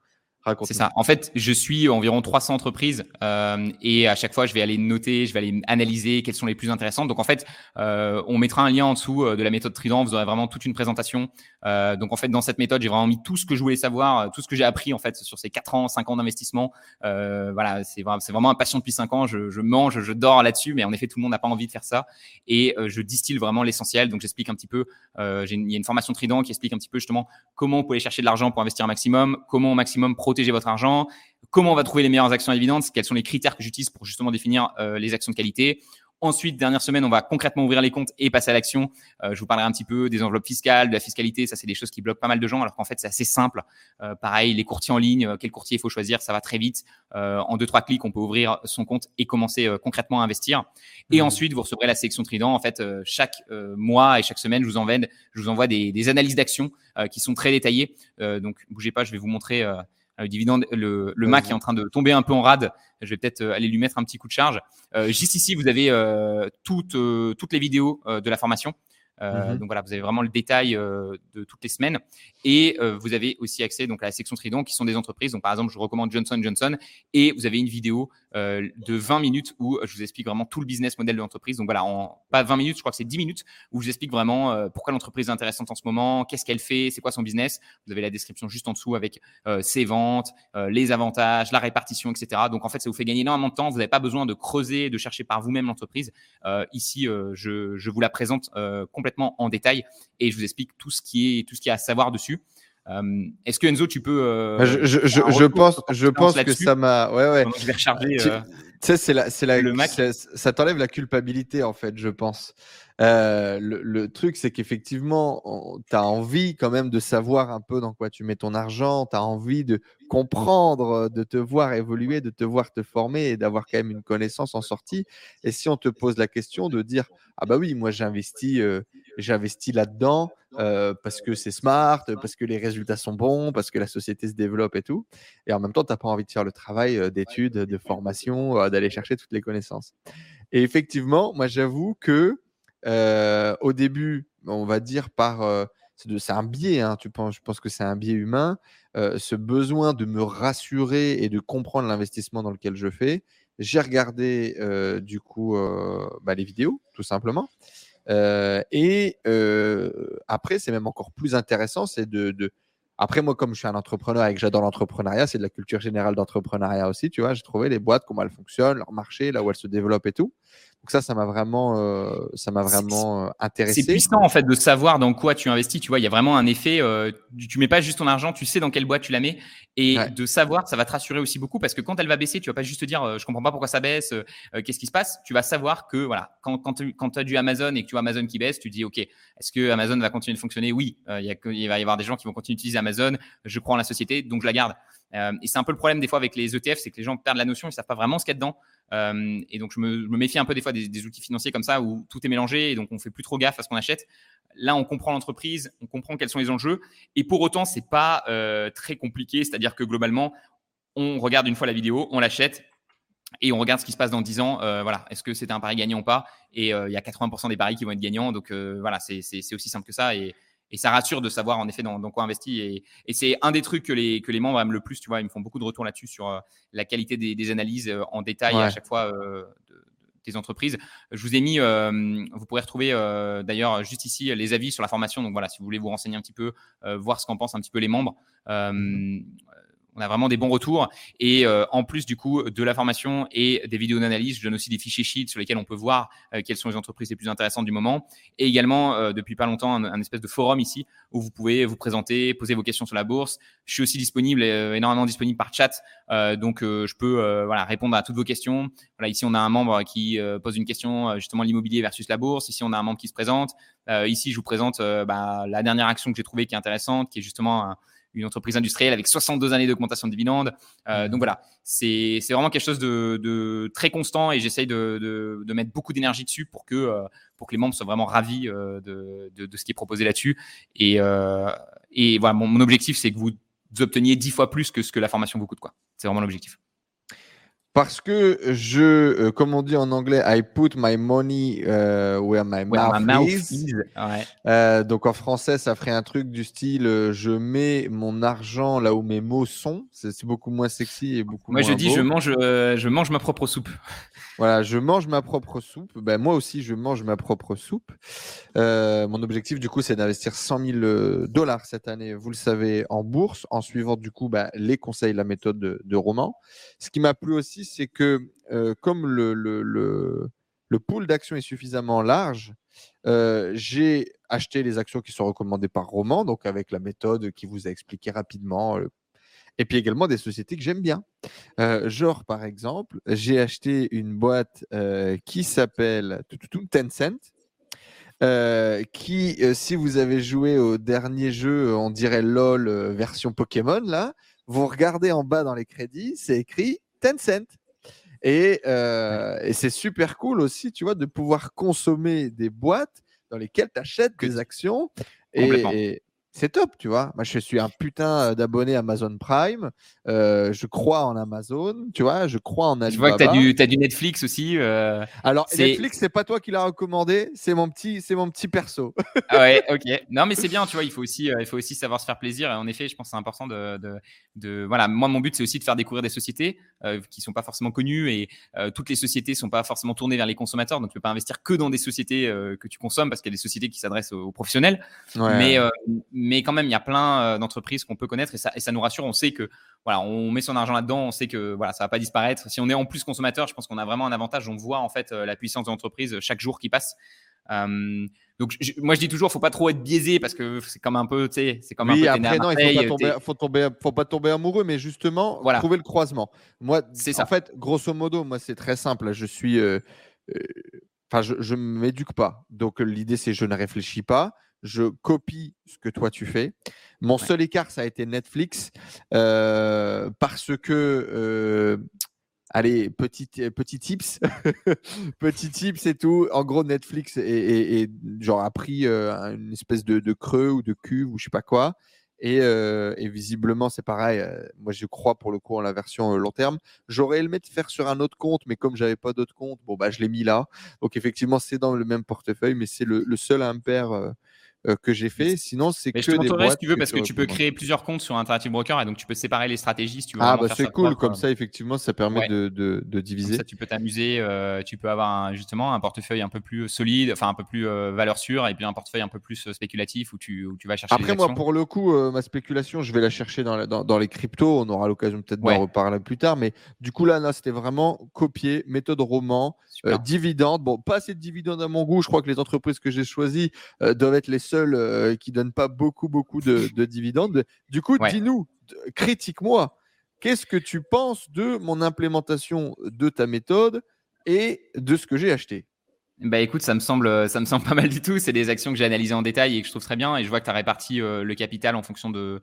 c'est ça. En fait, je suis environ 300 entreprises euh, et à chaque fois, je vais aller noter, je vais aller analyser quelles sont les plus intéressantes. Donc, en fait, euh, on mettra un lien en dessous euh, de la méthode Trident. Vous aurez vraiment toute une présentation. Euh, donc, en fait, dans cette méthode, j'ai vraiment mis tout ce que je voulais savoir, tout ce que j'ai appris en fait sur ces 4 ans, 5 ans d'investissement. Euh, voilà, c'est vraiment, un passion depuis 5 ans. Je, je mange, je dors là-dessus, mais en effet, tout le monde n'a pas envie de faire ça. Et euh, je distille vraiment l'essentiel. Donc, j'explique un petit peu. Il y a une formation Trident qui explique un petit peu justement comment on peut aller chercher de l'argent pour investir un maximum, comment au maximum protéger votre argent, comment on va trouver les meilleures actions à dividendes, quels sont les critères que j'utilise pour justement définir euh, les actions de qualité. Ensuite, dernière semaine, on va concrètement ouvrir les comptes et passer à l'action. Euh, je vous parlerai un petit peu des enveloppes fiscales, de la fiscalité. Ça, c'est des choses qui bloquent pas mal de gens, alors qu'en fait, c'est assez simple. Euh, pareil, les courtiers en ligne, quel courtier il faut choisir, ça va très vite. en deux trois clics, on peut ouvrir son compte et commencer concrètement à investir. Et mmh. ensuite, vous recevrez la sélection Trident. En fait, chaque mois et chaque semaine, je vous envoie, je vous envoie des, des analyses d'actions qui sont très détaillées. donc, bougez pas, je vais vous montrer le dividende, le, le Mac est en train de tomber un peu en rade. Je vais peut-être euh, aller lui mettre un petit coup de charge. Euh, juste ici, vous avez euh, toutes, toutes les vidéos de la formation. Euh, mhm. Donc voilà, vous avez vraiment le détail euh, de toutes les semaines. Et euh, vous avez aussi accès donc à la section Trident qui sont des entreprises. Donc par exemple, je recommande Johnson Johnson et vous avez une vidéo de 20 minutes où je vous explique vraiment tout le business model de l'entreprise. Donc voilà, en pas 20 minutes, je crois que c'est 10 minutes où je vous explique vraiment pourquoi l'entreprise est intéressante en ce moment, qu'est-ce qu'elle fait, c'est quoi son business. Vous avez la description juste en dessous avec ses ventes, les avantages, la répartition, etc. Donc en fait, ça vous fait gagner énormément de temps. Vous n'avez pas besoin de creuser, de chercher par vous-même l'entreprise. ici, je, je, vous la présente complètement en détail et je vous explique tout ce qui est tout ce qu'il y a à savoir dessus. Euh, est-ce que Enzo, tu peux euh, bah, je, je, je, pense, je pense que ça m'a. Ouais, ouais. Je vais recharger. Tu euh, sais, c'est la, le Mac. Ça, t'enlève la culpabilité en fait, je pense. Le, le, truc, c'est qu'effectivement, tu as envie quand même de savoir un peu dans quoi tu mets ton argent, tu as envie de comprendre, de te voir évoluer, de te voir te former et d'avoir quand même une connaissance en sortie. Et si on te pose la question de dire, ah bah oui, moi j'investis j'investis là-dedans euh, parce que c'est smart, parce que les résultats sont bons, parce que la société se développe et tout. Et en même temps, tu n'as pas envie de faire le travail euh, d'études, de formation, euh, d'aller chercher toutes les connaissances. Et effectivement, moi, j'avoue que au début, on va dire par. c'est un biais, hein, tu penses, je pense que c'est un biais humain, ce besoin de me rassurer et de comprendre l'investissement dans lequel je fais. J'ai regardé du coup bah, les vidéos, tout simplement. Euh, et euh, après, c'est même encore plus intéressant, c'est de, Après, moi, comme je suis un entrepreneur et que j'adore l'entrepreneuriat, c'est de la culture générale d'entrepreneuriat aussi, tu vois. J'ai trouvé les boîtes, comment elles fonctionnent, leur marché, là où elles se développent et tout. Donc ça, ça m'a vraiment, euh, ça m'a vraiment euh, intéressé. C'est puissant en fait de savoir dans quoi tu investis. Tu vois, il y a vraiment un effet. Euh, tu mets pas juste ton argent, tu sais dans quelle boîte tu la mets, et de savoir, ça va te rassurer aussi beaucoup parce que quand elle va baisser, tu vas pas juste te dire, je comprends pas pourquoi ça baisse, qu'est-ce qui se passe. Tu vas savoir que voilà, quand quand tu quand as du Amazon et que tu vois Amazon qui baisse, tu dis, ok, est-ce que Amazon va continuer de fonctionner? Oui, il, y a, il va y avoir des gens qui vont continuer d'utiliser Amazon. Je crois en la société, donc je la garde. Et c'est un peu le problème des fois avec les ETF, c'est que les gens perdent la notion, ils savent pas vraiment ce qu'il y a dedans. et donc je me, méfie un peu des fois des, outils financiers comme ça où tout est mélangé et donc on fait plus trop gaffe à ce qu'on achète. Là, on comprend l'entreprise, on comprend quels sont les enjeux, et pour autant, c'est pas très compliqué. C'est-à-dire que globalement, on regarde une fois la vidéo, on l'achète, et on regarde ce qui se passe dans 10 ans. Euh, voilà, est-ce que c'était un pari gagnant ou pas? Et euh, il y a 80% des paris qui vont être gagnants. Donc euh, voilà, c'est aussi simple que ça. Ça rassure de savoir en effet dans, quoi investir. Et, c'est un des trucs que les, que les membres aiment le plus. Tu vois, ils me font beaucoup de retours là-dessus sur la qualité des, analyses en détail à chaque fois des entreprises. Je vous ai mis, vous pourrez retrouver d'ailleurs juste ici les avis sur la formation. Donc voilà, si vous voulez vous renseigner un petit peu, voir ce qu'en pensent un petit peu les membres. On a vraiment des bons retours. Et euh, en plus du coup de la formation et des vidéos d'analyse, je donne aussi des fichiers sheets sur lesquels on peut voir euh, quelles sont les entreprises les plus intéressantes du moment. Et également, euh, depuis pas longtemps, un, espèce de forum ici où vous pouvez vous présenter, poser vos questions sur la bourse. Je suis aussi disponible, énormément disponible par chat. donc, je peux voilà, répondre à toutes vos questions. Voilà, ici, on a un membre qui pose une question, justement, l'immobilier versus la bourse. Ici, on a un membre qui se présente. ici, je vous présente bah, la dernière action que j'ai trouvée qui est intéressante, qui est justement une entreprise industrielle avec 62 années d'augmentation de dividendes. Euh, donc voilà, c'est vraiment quelque chose de, très constant et j'essaye de, mettre beaucoup d'énergie dessus pour que, euh, pour que les membres soient vraiment ravis euh, de, ce qui est proposé là-dessus. Et, et voilà, mon, mon objectif, c'est que vous obteniez 10 fois plus que ce que la formation vous coûte. C'est vraiment l'objectif. Parce que je, euh, comme on dit en anglais, I put my money uh, where my mouth, is. Euh, donc en français, ça ferait un truc du style euh, je mets mon argent là où mes mots sont. C'est beaucoup moins sexy et beaucoup moi, moins. Moi, je dis je mange, je mange ma propre soupe. Voilà, je mange ma propre soupe. Ben, moi aussi, je mange ma propre soupe. mon objectif, du coup, c'est d'investir 100 000 dollars cette année, vous le savez, en bourse, en suivant du coup ben, les conseils, la méthode de, de Roman. Ce qui m'a plu aussi, c'est que euh, comme le, le, le, pool d'actions est suffisamment large, euh, j'ai acheté les actions qui sont recommandées par Roman, donc avec la méthode qui vous a expliqué rapidement. Euh, et puis également des sociétés que j'aime bien. genre, par exemple, j'ai acheté une boîte qui s'appelle Tencent. qui, si vous avez joué au dernier jeu, on dirait LOL version Pokémon, là, vous regardez en bas dans les crédits, c'est écrit Tencent. Euh, et, c'est super cool aussi, tu vois, de pouvoir consommer des boîtes dans lesquelles tu achètes des actions. Et, c'est top, tu vois. Moi, je suis un putain d'abonné Amazon Prime. Euh, je crois en Amazon, tu vois. Je crois en Alibaba. Je vois que tu as du, as du Netflix aussi. Euh, Alors, Netflix, c'est pas toi qui l'as recommandé, c'est mon petit, c'est mon petit perso. ah ouais, ok. Non, mais c'est bien, tu vois. Il faut aussi, il faut aussi savoir se faire plaisir. Et en effet, je pense que c'est important de, de, voilà. Moi, mon but, c'est aussi de faire découvrir des sociétés euh, qui sont pas forcément connues et toutes les sociétés sont pas forcément tournées vers les consommateurs. Donc, tu peux pas investir que dans des sociétés que tu consommes parce qu'il y a des sociétés qui s'adressent aux, professionnels. Mais mais quand même, il y a plein euh, d'entreprises qu'on peut connaître et ça, et ça nous rassure. On sait que voilà, on met son argent là-dedans, on sait que voilà, ça va pas disparaître. Si on est en plus consommateur, je pense qu'on a vraiment un avantage. On voit en fait euh, la puissance de l'entreprise chaque jour qui passe. Euh, donc moi je dis toujours, faut pas trop être biaisé parce que c'est comme un peu, tu sais, c'est comme un peu. Après, non, il faut pas, tomber, faut, tomber, faut pas tomber amoureux, mais justement voilà. trouver le croisement. Moi, c'est ça. En fait, grosso modo, moi c'est très simple. Je suis, enfin, je, je m'éduque pas. Donc l'idée c'est je ne réfléchis pas je copie ce que toi tu fais. Mon seul écart, ça a été Netflix euh, parce que, euh, allez, petit, petit tips, petit tips et tout. En gros, Netflix est, genre a pris euh, une espèce de, creux ou de cuve ou je sais pas quoi. Et, et visiblement, c'est pareil. moi, je crois pour le coup en la version long terme. J'aurais aimé le faire sur un autre compte, mais comme j'avais pas d'autre compte, bon bah je l'ai mis là. Donc effectivement, c'est dans le même portefeuille, mais c'est le, le, seul impair que j'ai fait. Sinon, c'est que des boîtes. si tu veux, parce que tu peux créer plusieurs comptes sur Interactive Broker et donc tu peux séparer les stratégies si tu veux. Ah, bah c'est cool. Comme ça, effectivement, ça permet de, de, diviser. Comme ça, tu peux t'amuser. Euh, tu peux avoir justement un portefeuille un peu plus solide, enfin un peu plus euh, valeur sûre, et puis un portefeuille un peu plus spéculatif où tu, où tu vas chercher. Après, moi, pour le coup, ma spéculation, je vais la chercher dans, dans, dans les cryptos. On aura l'occasion peut-être d'en reparler plus tard. Mais du coup, là, là c'était vraiment copier, méthode roman, dividende. Bon, pas assez de dividendes à mon goût. Je crois que les entreprises que j'ai choisies doivent être les seules qui donne pas beaucoup, beaucoup de, dividendes. Du coup, dis-nous, critique-moi, qu'est-ce que tu penses de mon implémentation de ta méthode et de ce que j'ai acheté? Bah écoute, ça me semble, ça me semble pas mal du tout. C'est des actions que j'ai analysées en détail et que je trouve très bien. Et je vois que tu as réparti euh, le capital en fonction de,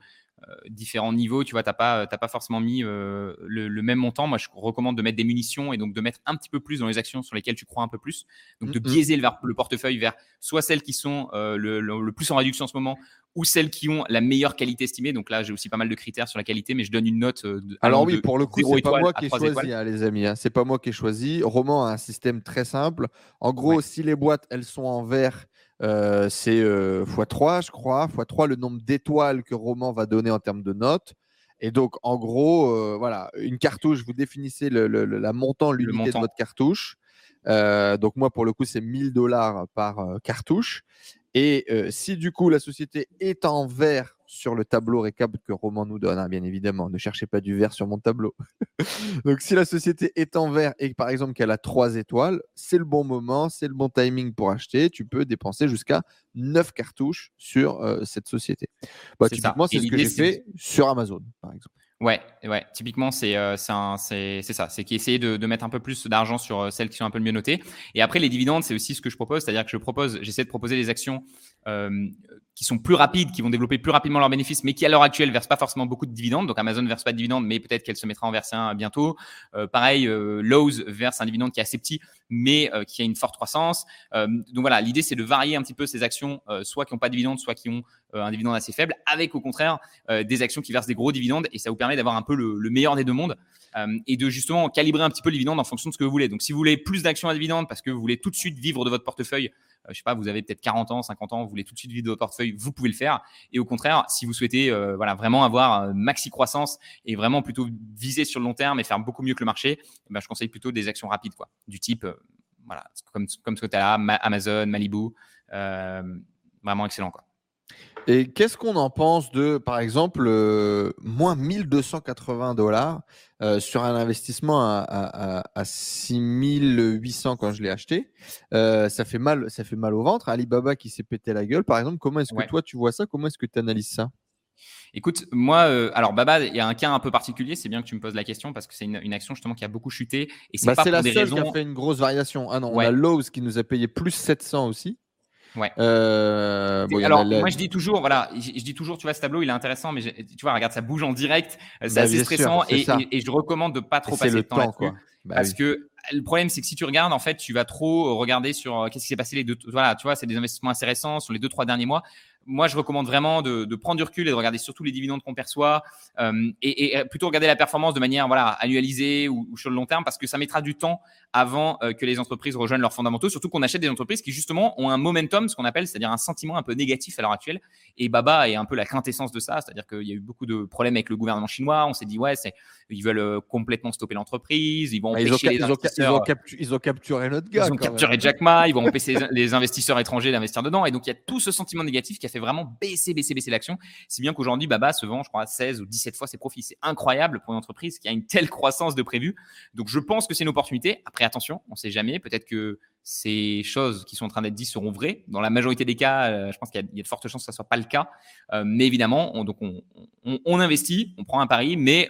différents niveaux. Tu vois, tu n'as pas, pas forcément mis le, même montant. Moi, je recommande de mettre des munitions et donc de mettre un petit peu plus dans les actions sur lesquelles tu crois un peu plus. Donc, de mm, mm. biaiser le, le, portefeuille vers soit celles qui sont le, le, plus en réduction en ce moment ou celles qui ont la meilleure qualité estimée. Donc là, j'ai aussi pas mal de critères sur la qualité, mais je donne une note. De, Alors oui, pour le coup, c'est pas moi qui ai choisi, hein, les amis. Hein. C'est pas moi qui ai choisi. Roman a un système très simple. En gros, si les boîtes elles sont en vert, euh, c'est euh, x3, je crois. x3 le nombre d'étoiles que Roman va donner en termes de notes. Et donc, en gros, euh, voilà, une cartouche, vous définissez le, la montant, l'unité de votre cartouche. donc, moi, pour le coup, c'est 1000 dollars par cartouche. Et si du coup la société est en vert sur le tableau récap que Roman nous donne, hein, bien évidemment, ne cherchez pas du vert sur mon tableau. Donc si la société est en vert et par exemple qu'elle a trois étoiles, c'est le bon moment, c'est le bon timing pour acheter. Tu peux dépenser jusqu'à 9 cartouches sur cette société. Bah, typiquement, c'est ce que j'ai fait sur Amazon, par exemple. Ouais, ouais. Typiquement, c'est euh, c'est ça. C'est qu'essayer de, de mettre un peu plus d'argent sur euh, celles qui sont un peu mieux notées. Et après, les dividendes, c'est aussi ce que je propose. C'est-à-dire que je propose, j'essaie de proposer des actions euh, qui sont plus rapides, qui vont développer plus rapidement leurs bénéfices, mais qui à l'heure actuelle versent pas forcément beaucoup de dividendes. Donc Amazon verse pas de dividendes, mais peut-être qu'elle se mettra en verser un bientôt. Euh, pareil, euh, Lowe's verse un dividende qui est assez petit, mais euh, qui a une forte croissance. Euh, donc voilà, l'idée c'est de varier un petit peu ces actions, soit qui n'ont pas de dividendes, soit qui ont un dividende assez faible, avec au contraire des actions qui versent des gros dividendes, et ça vous permet d'avoir un peu le, le, meilleur des deux mondes. et de justement calibrer un petit peu les dividendes en fonction de ce que vous voulez. Donc si vous voulez plus d'actions à dividendes parce que vous voulez tout de suite vivre de votre portefeuille euh, je sais pas, vous avez peut-être 40 ans, 50 ans, vous voulez tout de suite vivre votre portefeuille, vous pouvez le faire. Et au contraire, si vous souhaitez euh, voilà, vraiment avoir maxi croissance et vraiment plutôt viser sur le long terme et faire beaucoup mieux que le marché, eh ben, je conseille plutôt des actions rapides, quoi, du type, euh, voilà, comme, comme ce que tu as là, Amazon, Malibu, vraiment excellent. Quoi. Et qu'est-ce qu'on en pense de, par exemple, euh, moins 1280 dollars euh, sur un investissement à, 6800 quand je l'ai acheté euh, Ça fait mal, ça fait mal au ventre. Alibaba qui s'est pété la gueule, par exemple. Comment est-ce que toi tu vois ça? Comment est-ce que tu analyses ça? Écoute, moi, alors Baba, il y a un cas un peu particulier. C'est bien que tu me poses la question parce que c'est une, action justement qui a beaucoup chuté et c'est bah, pas pour la seule qui a fait une grosse variation. Ah non, on a Lowe's qui nous a payé plus 700 aussi. Ouais. Euh, alors, moi, je dis toujours, voilà, je, dis toujours, tu vois, ce tableau, il est intéressant, mais tu vois, regarde, ça bouge en direct, euh, c'est bah, assez stressant et, et, je recommande de pas trop passer le temps, là-dessus. Bah parce que le problème, c'est que si tu regardes, en fait, tu vas trop regarder sur euh, qu'est-ce qui s'est passé les deux. Voilà, tu vois, c'est des investissements assez récents sur les deux, trois derniers mois moi, je recommande vraiment de, de, prendre du recul et de regarder surtout les dividendes qu'on perçoit euh, et, et, plutôt regarder la performance de manière voilà annualisée ou, ou, sur le long terme parce que ça mettra du temps avant euh, que les entreprises rejoignent leurs fondamentaux. Surtout qu'on achète des entreprises qui justement ont un momentum, ce qu'on appelle, c'est-à-dire un sentiment un peu négatif à l'heure actuelle. Et Baba est un peu la quintessence de ça, c'est-à-dire qu'il y a eu beaucoup de problèmes avec le gouvernement chinois. On s'est dit ouais, ils veulent euh, complètement stopper l'entreprise, ils vont bah, empêcher les investisseurs. Ils ont, capturé notre gars. Ils ont capturé Jack Ma, ils vont empêcher les investisseurs étrangers d'investir dedans. Et donc il y a tout ce sentiment négatif qui a fait vraiment baisser, baisser, baisser l'action. Si bien qu'aujourd'hui, Baba se vend, je crois, 16 ou 17 fois ses profits. C'est incroyable pour une entreprise qui a une telle croissance de prévu. Donc je pense que c'est une opportunité. Après, attention, on ne sait jamais. Peut-être que ces choses qui sont en train d'être dites seront vraies. Dans la majorité des cas, euh, je pense qu'il y, a de fortes chances que ce ne soit pas le cas. Euh, mais évidemment, on, donc on, on, investit, on prend un pari, mais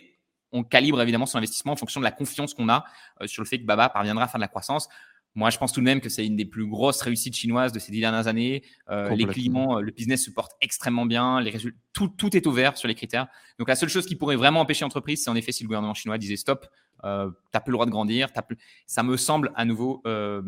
on calibre évidemment son investissement en fonction de la confiance qu'on a euh, sur le fait que Baba parviendra à faire de la croissance. Moi, je pense tout de même que c'est une des plus grosses réussites chinoises de ces dix dernières années. Euh, les clients, euh, le business se porte extrêmement bien. Les résultats, tout, tout, est ouvert sur les critères. Donc, la seule chose qui pourrait vraiment empêcher l'entreprise, c'est en effet si le gouvernement chinois disait stop, euh, t'as plus le droit de grandir. As plus... Ça me semble à nouveau euh,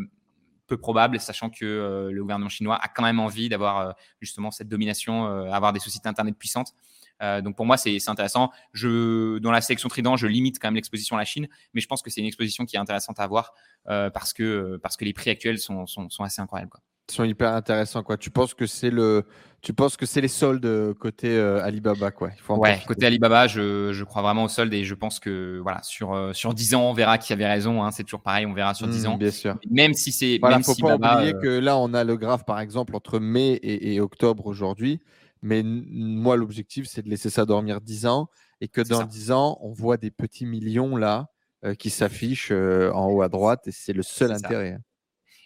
peu probable, sachant que le gouvernement chinois a quand même envie d'avoir justement cette domination, avoir des sociétés internet puissantes. Euh, donc pour moi, c'est intéressant. Je, dans la sélection Trident, je limite quand même l'exposition à la Chine, mais je pense que c'est une exposition qui est intéressante à avoir euh, parce, que, parce que les prix actuels sont, sont, sont assez incroyables. Quoi. Ils sont hyper intéressants. Quoi. Tu penses que c'est le, tu penses que c'est les soldes côté euh, Alibaba quoi? Il faut ouais, côté Alibaba, je, je, crois vraiment aux soldes et je pense que voilà sur sur 10 ans, on verra qui avait raison. Hein, c'est toujours pareil, on verra sur 10 mmh, ans. Bien sûr. Même si c'est. Voilà, même faut pas oublier que là, on a le graphe par exemple entre mai et, et octobre aujourd'hui. Mais moi, l'objectif, c'est de laisser ça dormir 10 ans et que dans 10 ans, on voit des petits millions là euh, qui s'affichent euh, en haut à droite et c'est le seul intérêt. Hein.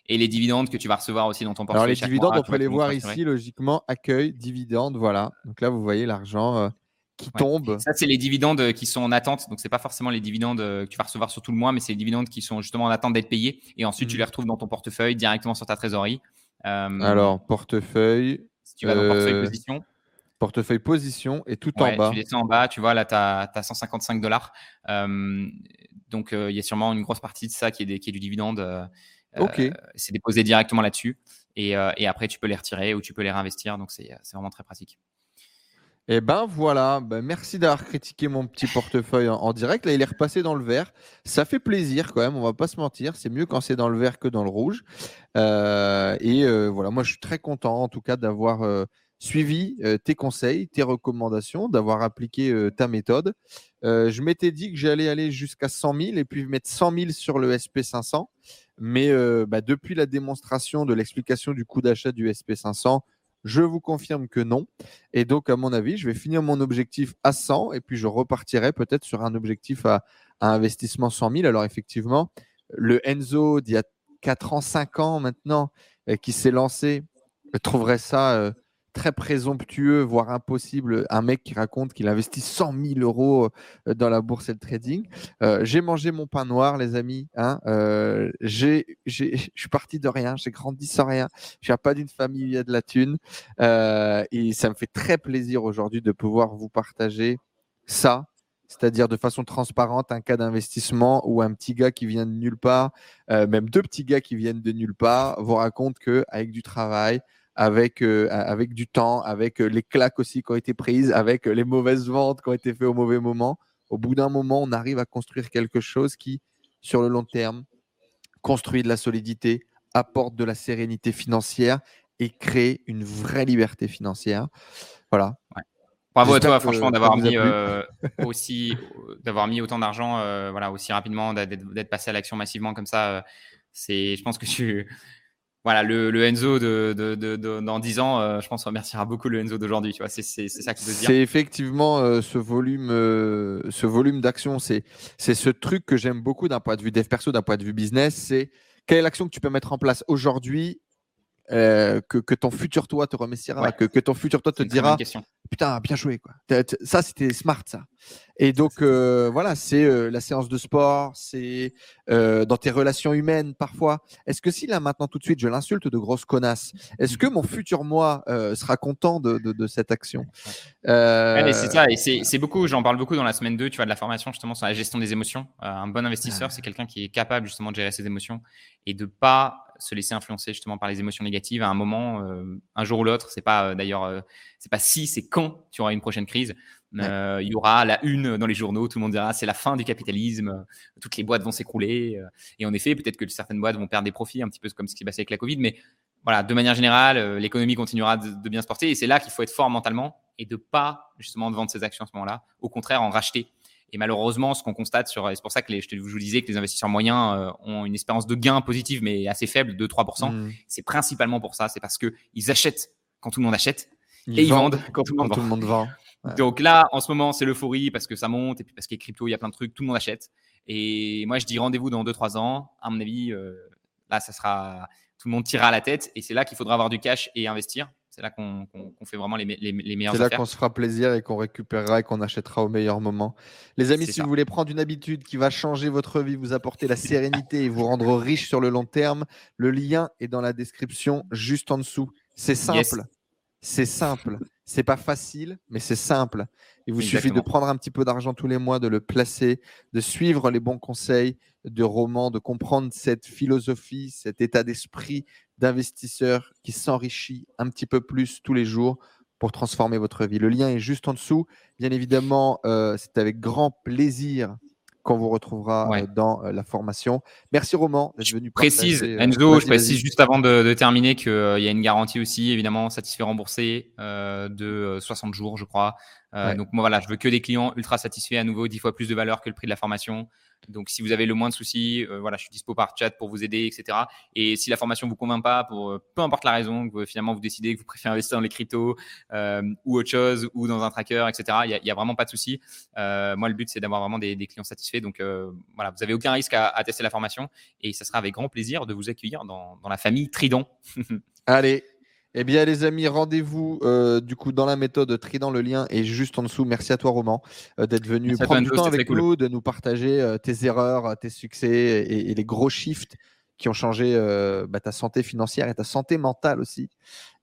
Et les dividendes que tu vas recevoir aussi dans ton portefeuille. Alors, les dividendes, on peut les voir ici, logiquement. Accueil, dividendes, voilà. Donc là, vous voyez l'argent. Euh, qui tombe. Ça, c'est les dividendes qui sont en attente. Donc, c'est pas forcément les dividendes que tu vas recevoir sur tout le mois, mais c'est les dividendes qui sont justement en attente d'être payés. Et ensuite, tu mmh. les retrouves dans ton portefeuille directement sur ta trésorerie. Alors, portefeuille. Si tu vas dans portefeuille position. Portefeuille position et tout en bas. Tu descends en bas, tu vois, là, tu as, 155 dollars. donc, il y a sûrement une grosse partie de ça qui est, qui est du dividende. ok. C'est déposé directement là-dessus. Et, et, après, tu peux les retirer ou tu peux les réinvestir. Donc, c'est vraiment très pratique. Eh ben voilà, ben merci d'avoir critiqué mon petit portefeuille en, direct. Là, il est repassé dans le vert. Ça fait plaisir quand même, on va pas se mentir. C'est mieux quand c'est dans le vert que dans le rouge. Euh, et euh, voilà, moi je suis très content en tout cas d'avoir euh, suivi tes conseils, tes recommandations, d'avoir appliqué ta méthode. je m'étais dit que j'allais aller jusqu'à 100 000 et puis mettre 100 000 sur le SP500. Mais bah, depuis la démonstration de l'explication du coût d'achat du SP500, je vous confirme que non. Et donc, à mon avis, je vais finir mon objectif à 100 et puis je repartirai peut-être sur un objectif à, investissement 100 000. Alors, effectivement, le Enzo d'il y a 4 ans, 5 ans maintenant, euh, qui s'est lancé, je trouverais ça euh, très présomptueux, voire impossible, un mec qui raconte qu'il investit 100 000 euros euh, dans la bourse et le trading. Euh, j'ai mangé mon pain noir, les amis. Hein, euh, je suis parti de rien, j'ai grandi sans rien. Je viens pas d'une famille, il y a de la thune. et ça me fait très plaisir aujourd'hui de pouvoir vous partager ça, c'est-à-dire de façon transparente, un cas d'investissement où un petit gars qui vient de nulle part, même deux petits gars qui viennent de nulle part, vous racontent qu'avec du travail, avec, euh, avec du temps, avec euh, les claques aussi qui ont été prises, avec euh, les mauvaises ventes qui ont été faites au mauvais moment. Au bout d'un moment, on arrive à construire quelque chose qui, sur le long terme, construit de la solidité, apporte de la sérénité financière et crée une vraie liberté financière. Voilà. Bravo à toi, franchement, d'avoir mis aussi, d'avoir mis autant d'argent, voilà, aussi rapidement, d'être passé à l'action massivement comme ça. c'est, je pense que tu, voilà, le, Enzo de, dans 10 ans, euh, je pense, remerciera beaucoup le Enzo d'aujourd'hui. Tu vois, c'est, ça qui veut dire. C'est effectivement euh, ce volume, euh, ce volume d'action. C'est, c'est ce truc que j'aime beaucoup d'un point de vue dev perso, d'un point de vue business. C'est quelle est l'action que tu peux mettre en place aujourd'hui que, que, ton futur toi te remerciera, que, que, ton futur toi te dira Putain, bien joué. Quoi. Ça, c'était smart, ça. Et donc, euh, voilà, c'est euh, la séance de sport, c'est euh, dans tes relations humaines parfois. Est-ce que si là, maintenant, tout de suite, je l'insulte de grosse connasse, est-ce que mon futur moi sera content de, de, cette action? C'est ça, et c'est beaucoup, j'en parle beaucoup dans la semaine 2, tu vois, de la formation justement sur la gestion des émotions. un bon investisseur, c'est quelqu'un qui est capable justement de gérer ses émotions et de pas se laisser influencer justement par les émotions négatives à un moment, un jour ou l'autre. C'est pas d'ailleurs, c'est pas si, c'est quand tu auras une prochaine crise. Euh, il y aura la une dans les journaux, tout le monde dira c'est la fin du capitalisme, toutes les boîtes vont s'écrouler. Euh, et en effet, peut-être que certaines boîtes vont perdre des profits, un petit peu comme ce qui s'est passé avec la Covid. Mais voilà, de manière générale, euh, l'économie continuera de, bien se porter. Et c'est là qu'il faut être fort mentalement et de pas justement de vendre ses actions à ce moment-là. Au contraire, en racheter. Et malheureusement, ce qu'on constate sur, c'est pour ça que les, je, vous disais que les investisseurs moyens ont une espérance de gain positive, mais assez faible, de 3%. Mmh. C'est principalement pour ça. C'est parce qu'ils achètent quand tout le monde achète et ils vendent quand tout le monde vend. Donc là, en ce moment, c'est l'euphorie parce que ça monte et puis parce qu'il y a crypto, il y a plein de trucs, tout le monde achète. Et moi, je dis rendez-vous dans 2-3 ans. À mon avis, euh, là, ça sera tout le monde tirera à la tête et c'est là qu'il faudra avoir du cash et investir. C'est là qu'on fait vraiment les, les, les meilleurs. C'est là qu'on se fera plaisir et qu'on récupérera et qu'on achètera au meilleur moment. Les amis, si vous voulez prendre une habitude qui va changer votre vie, vous apporter la sérénité et vous rendre riche sur le long terme, le lien est dans la description juste en dessous. C'est simple. C'est simple. C'est pas facile, mais c'est simple. Il vous suffit de prendre un petit peu d'argent tous les mois, de le placer, de suivre les bons conseils de romans, de comprendre cette philosophie, cet état d'esprit d'investisseur qui s'enrichit un petit peu plus tous les jours pour transformer votre vie. Le lien est juste en dessous. Bien évidemment, euh, c'est avec grand plaisir qu'on vous retrouvera euh, dans euh, la formation. Merci Roman d'être venu. Précise, Enzo, je précise juste avant de, terminer qu'il y a une garantie aussi, évidemment, satisfait remboursé de 60 jours, je crois. Donc moi voilà, je veux que des clients ultra satisfaits à nouveau, 10 fois plus de valeur que le prix de la formation. Donc, si vous avez le moins de soucis, euh, voilà, je suis dispo par chat pour vous aider, etc. Et si la formation vous convainc pas, pour euh, peu importe la raison, que finalement vous décidez que vous préférez investir dans les cryptos euh, ou autre chose, ou dans un tracker, etc. Il y a, vraiment pas de souci. moi, le but c'est d'avoir vraiment des, clients satisfaits. Donc, voilà, vous avez aucun risque à, tester la formation, et ça sera avec grand plaisir de vous accueillir dans, dans la famille Trident. Allez, eh bien, les amis, rendez-vous euh, du coup dans la méthode Trident. Le lien est juste en dessous. Merci à toi, Roman, euh, d'être venu prendre du temps avec nous, de nous partager euh, tes erreurs, tes succès et, les gros shifts qui ont changé bah, ta santé financière et ta santé mentale aussi.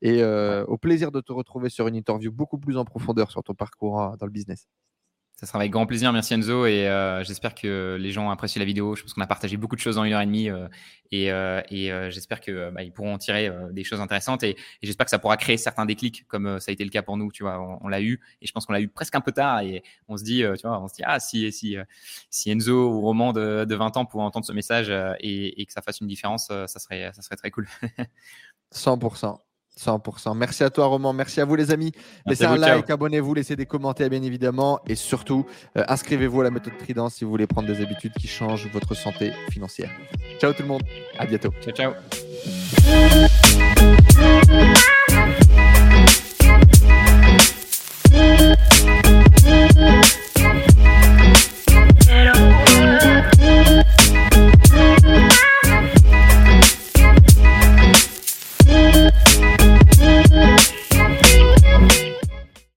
Et au plaisir de te retrouver sur une interview beaucoup plus en profondeur sur ton parcours dans le business. Ça sera avec grand plaisir. Merci Enzo. Et euh, j'espère que les gens ont apprécié la vidéo. Je pense qu'on a partagé beaucoup de choses en une heure et demie. Euh, et, euh, j'espère qu'ils bah, pourront en tirer des choses intéressantes. Et, j'espère que ça pourra créer certains déclics, comme ça a été le cas pour nous. Tu vois, on, l'a eu. Et je pense qu'on l'a eu presque un peu tard. Et on se dit, tu vois, on se dit, ah, si, si, si Enzo ou Roman de, de 20 ans pouvaient entendre ce message et, et, que ça fasse une différence, ça, serait, ça serait très cool. 100%. 100%. Merci à toi, Roman. Merci à vous, les amis. laissez un like, abonnez-vous, laissez des commentaires, bien évidemment. Et surtout, euh, inscrivez-vous à la méthode Trident si vous voulez prendre des habitudes qui changent votre santé financière. Ciao tout le monde. À bientôt. Ciao, ciao.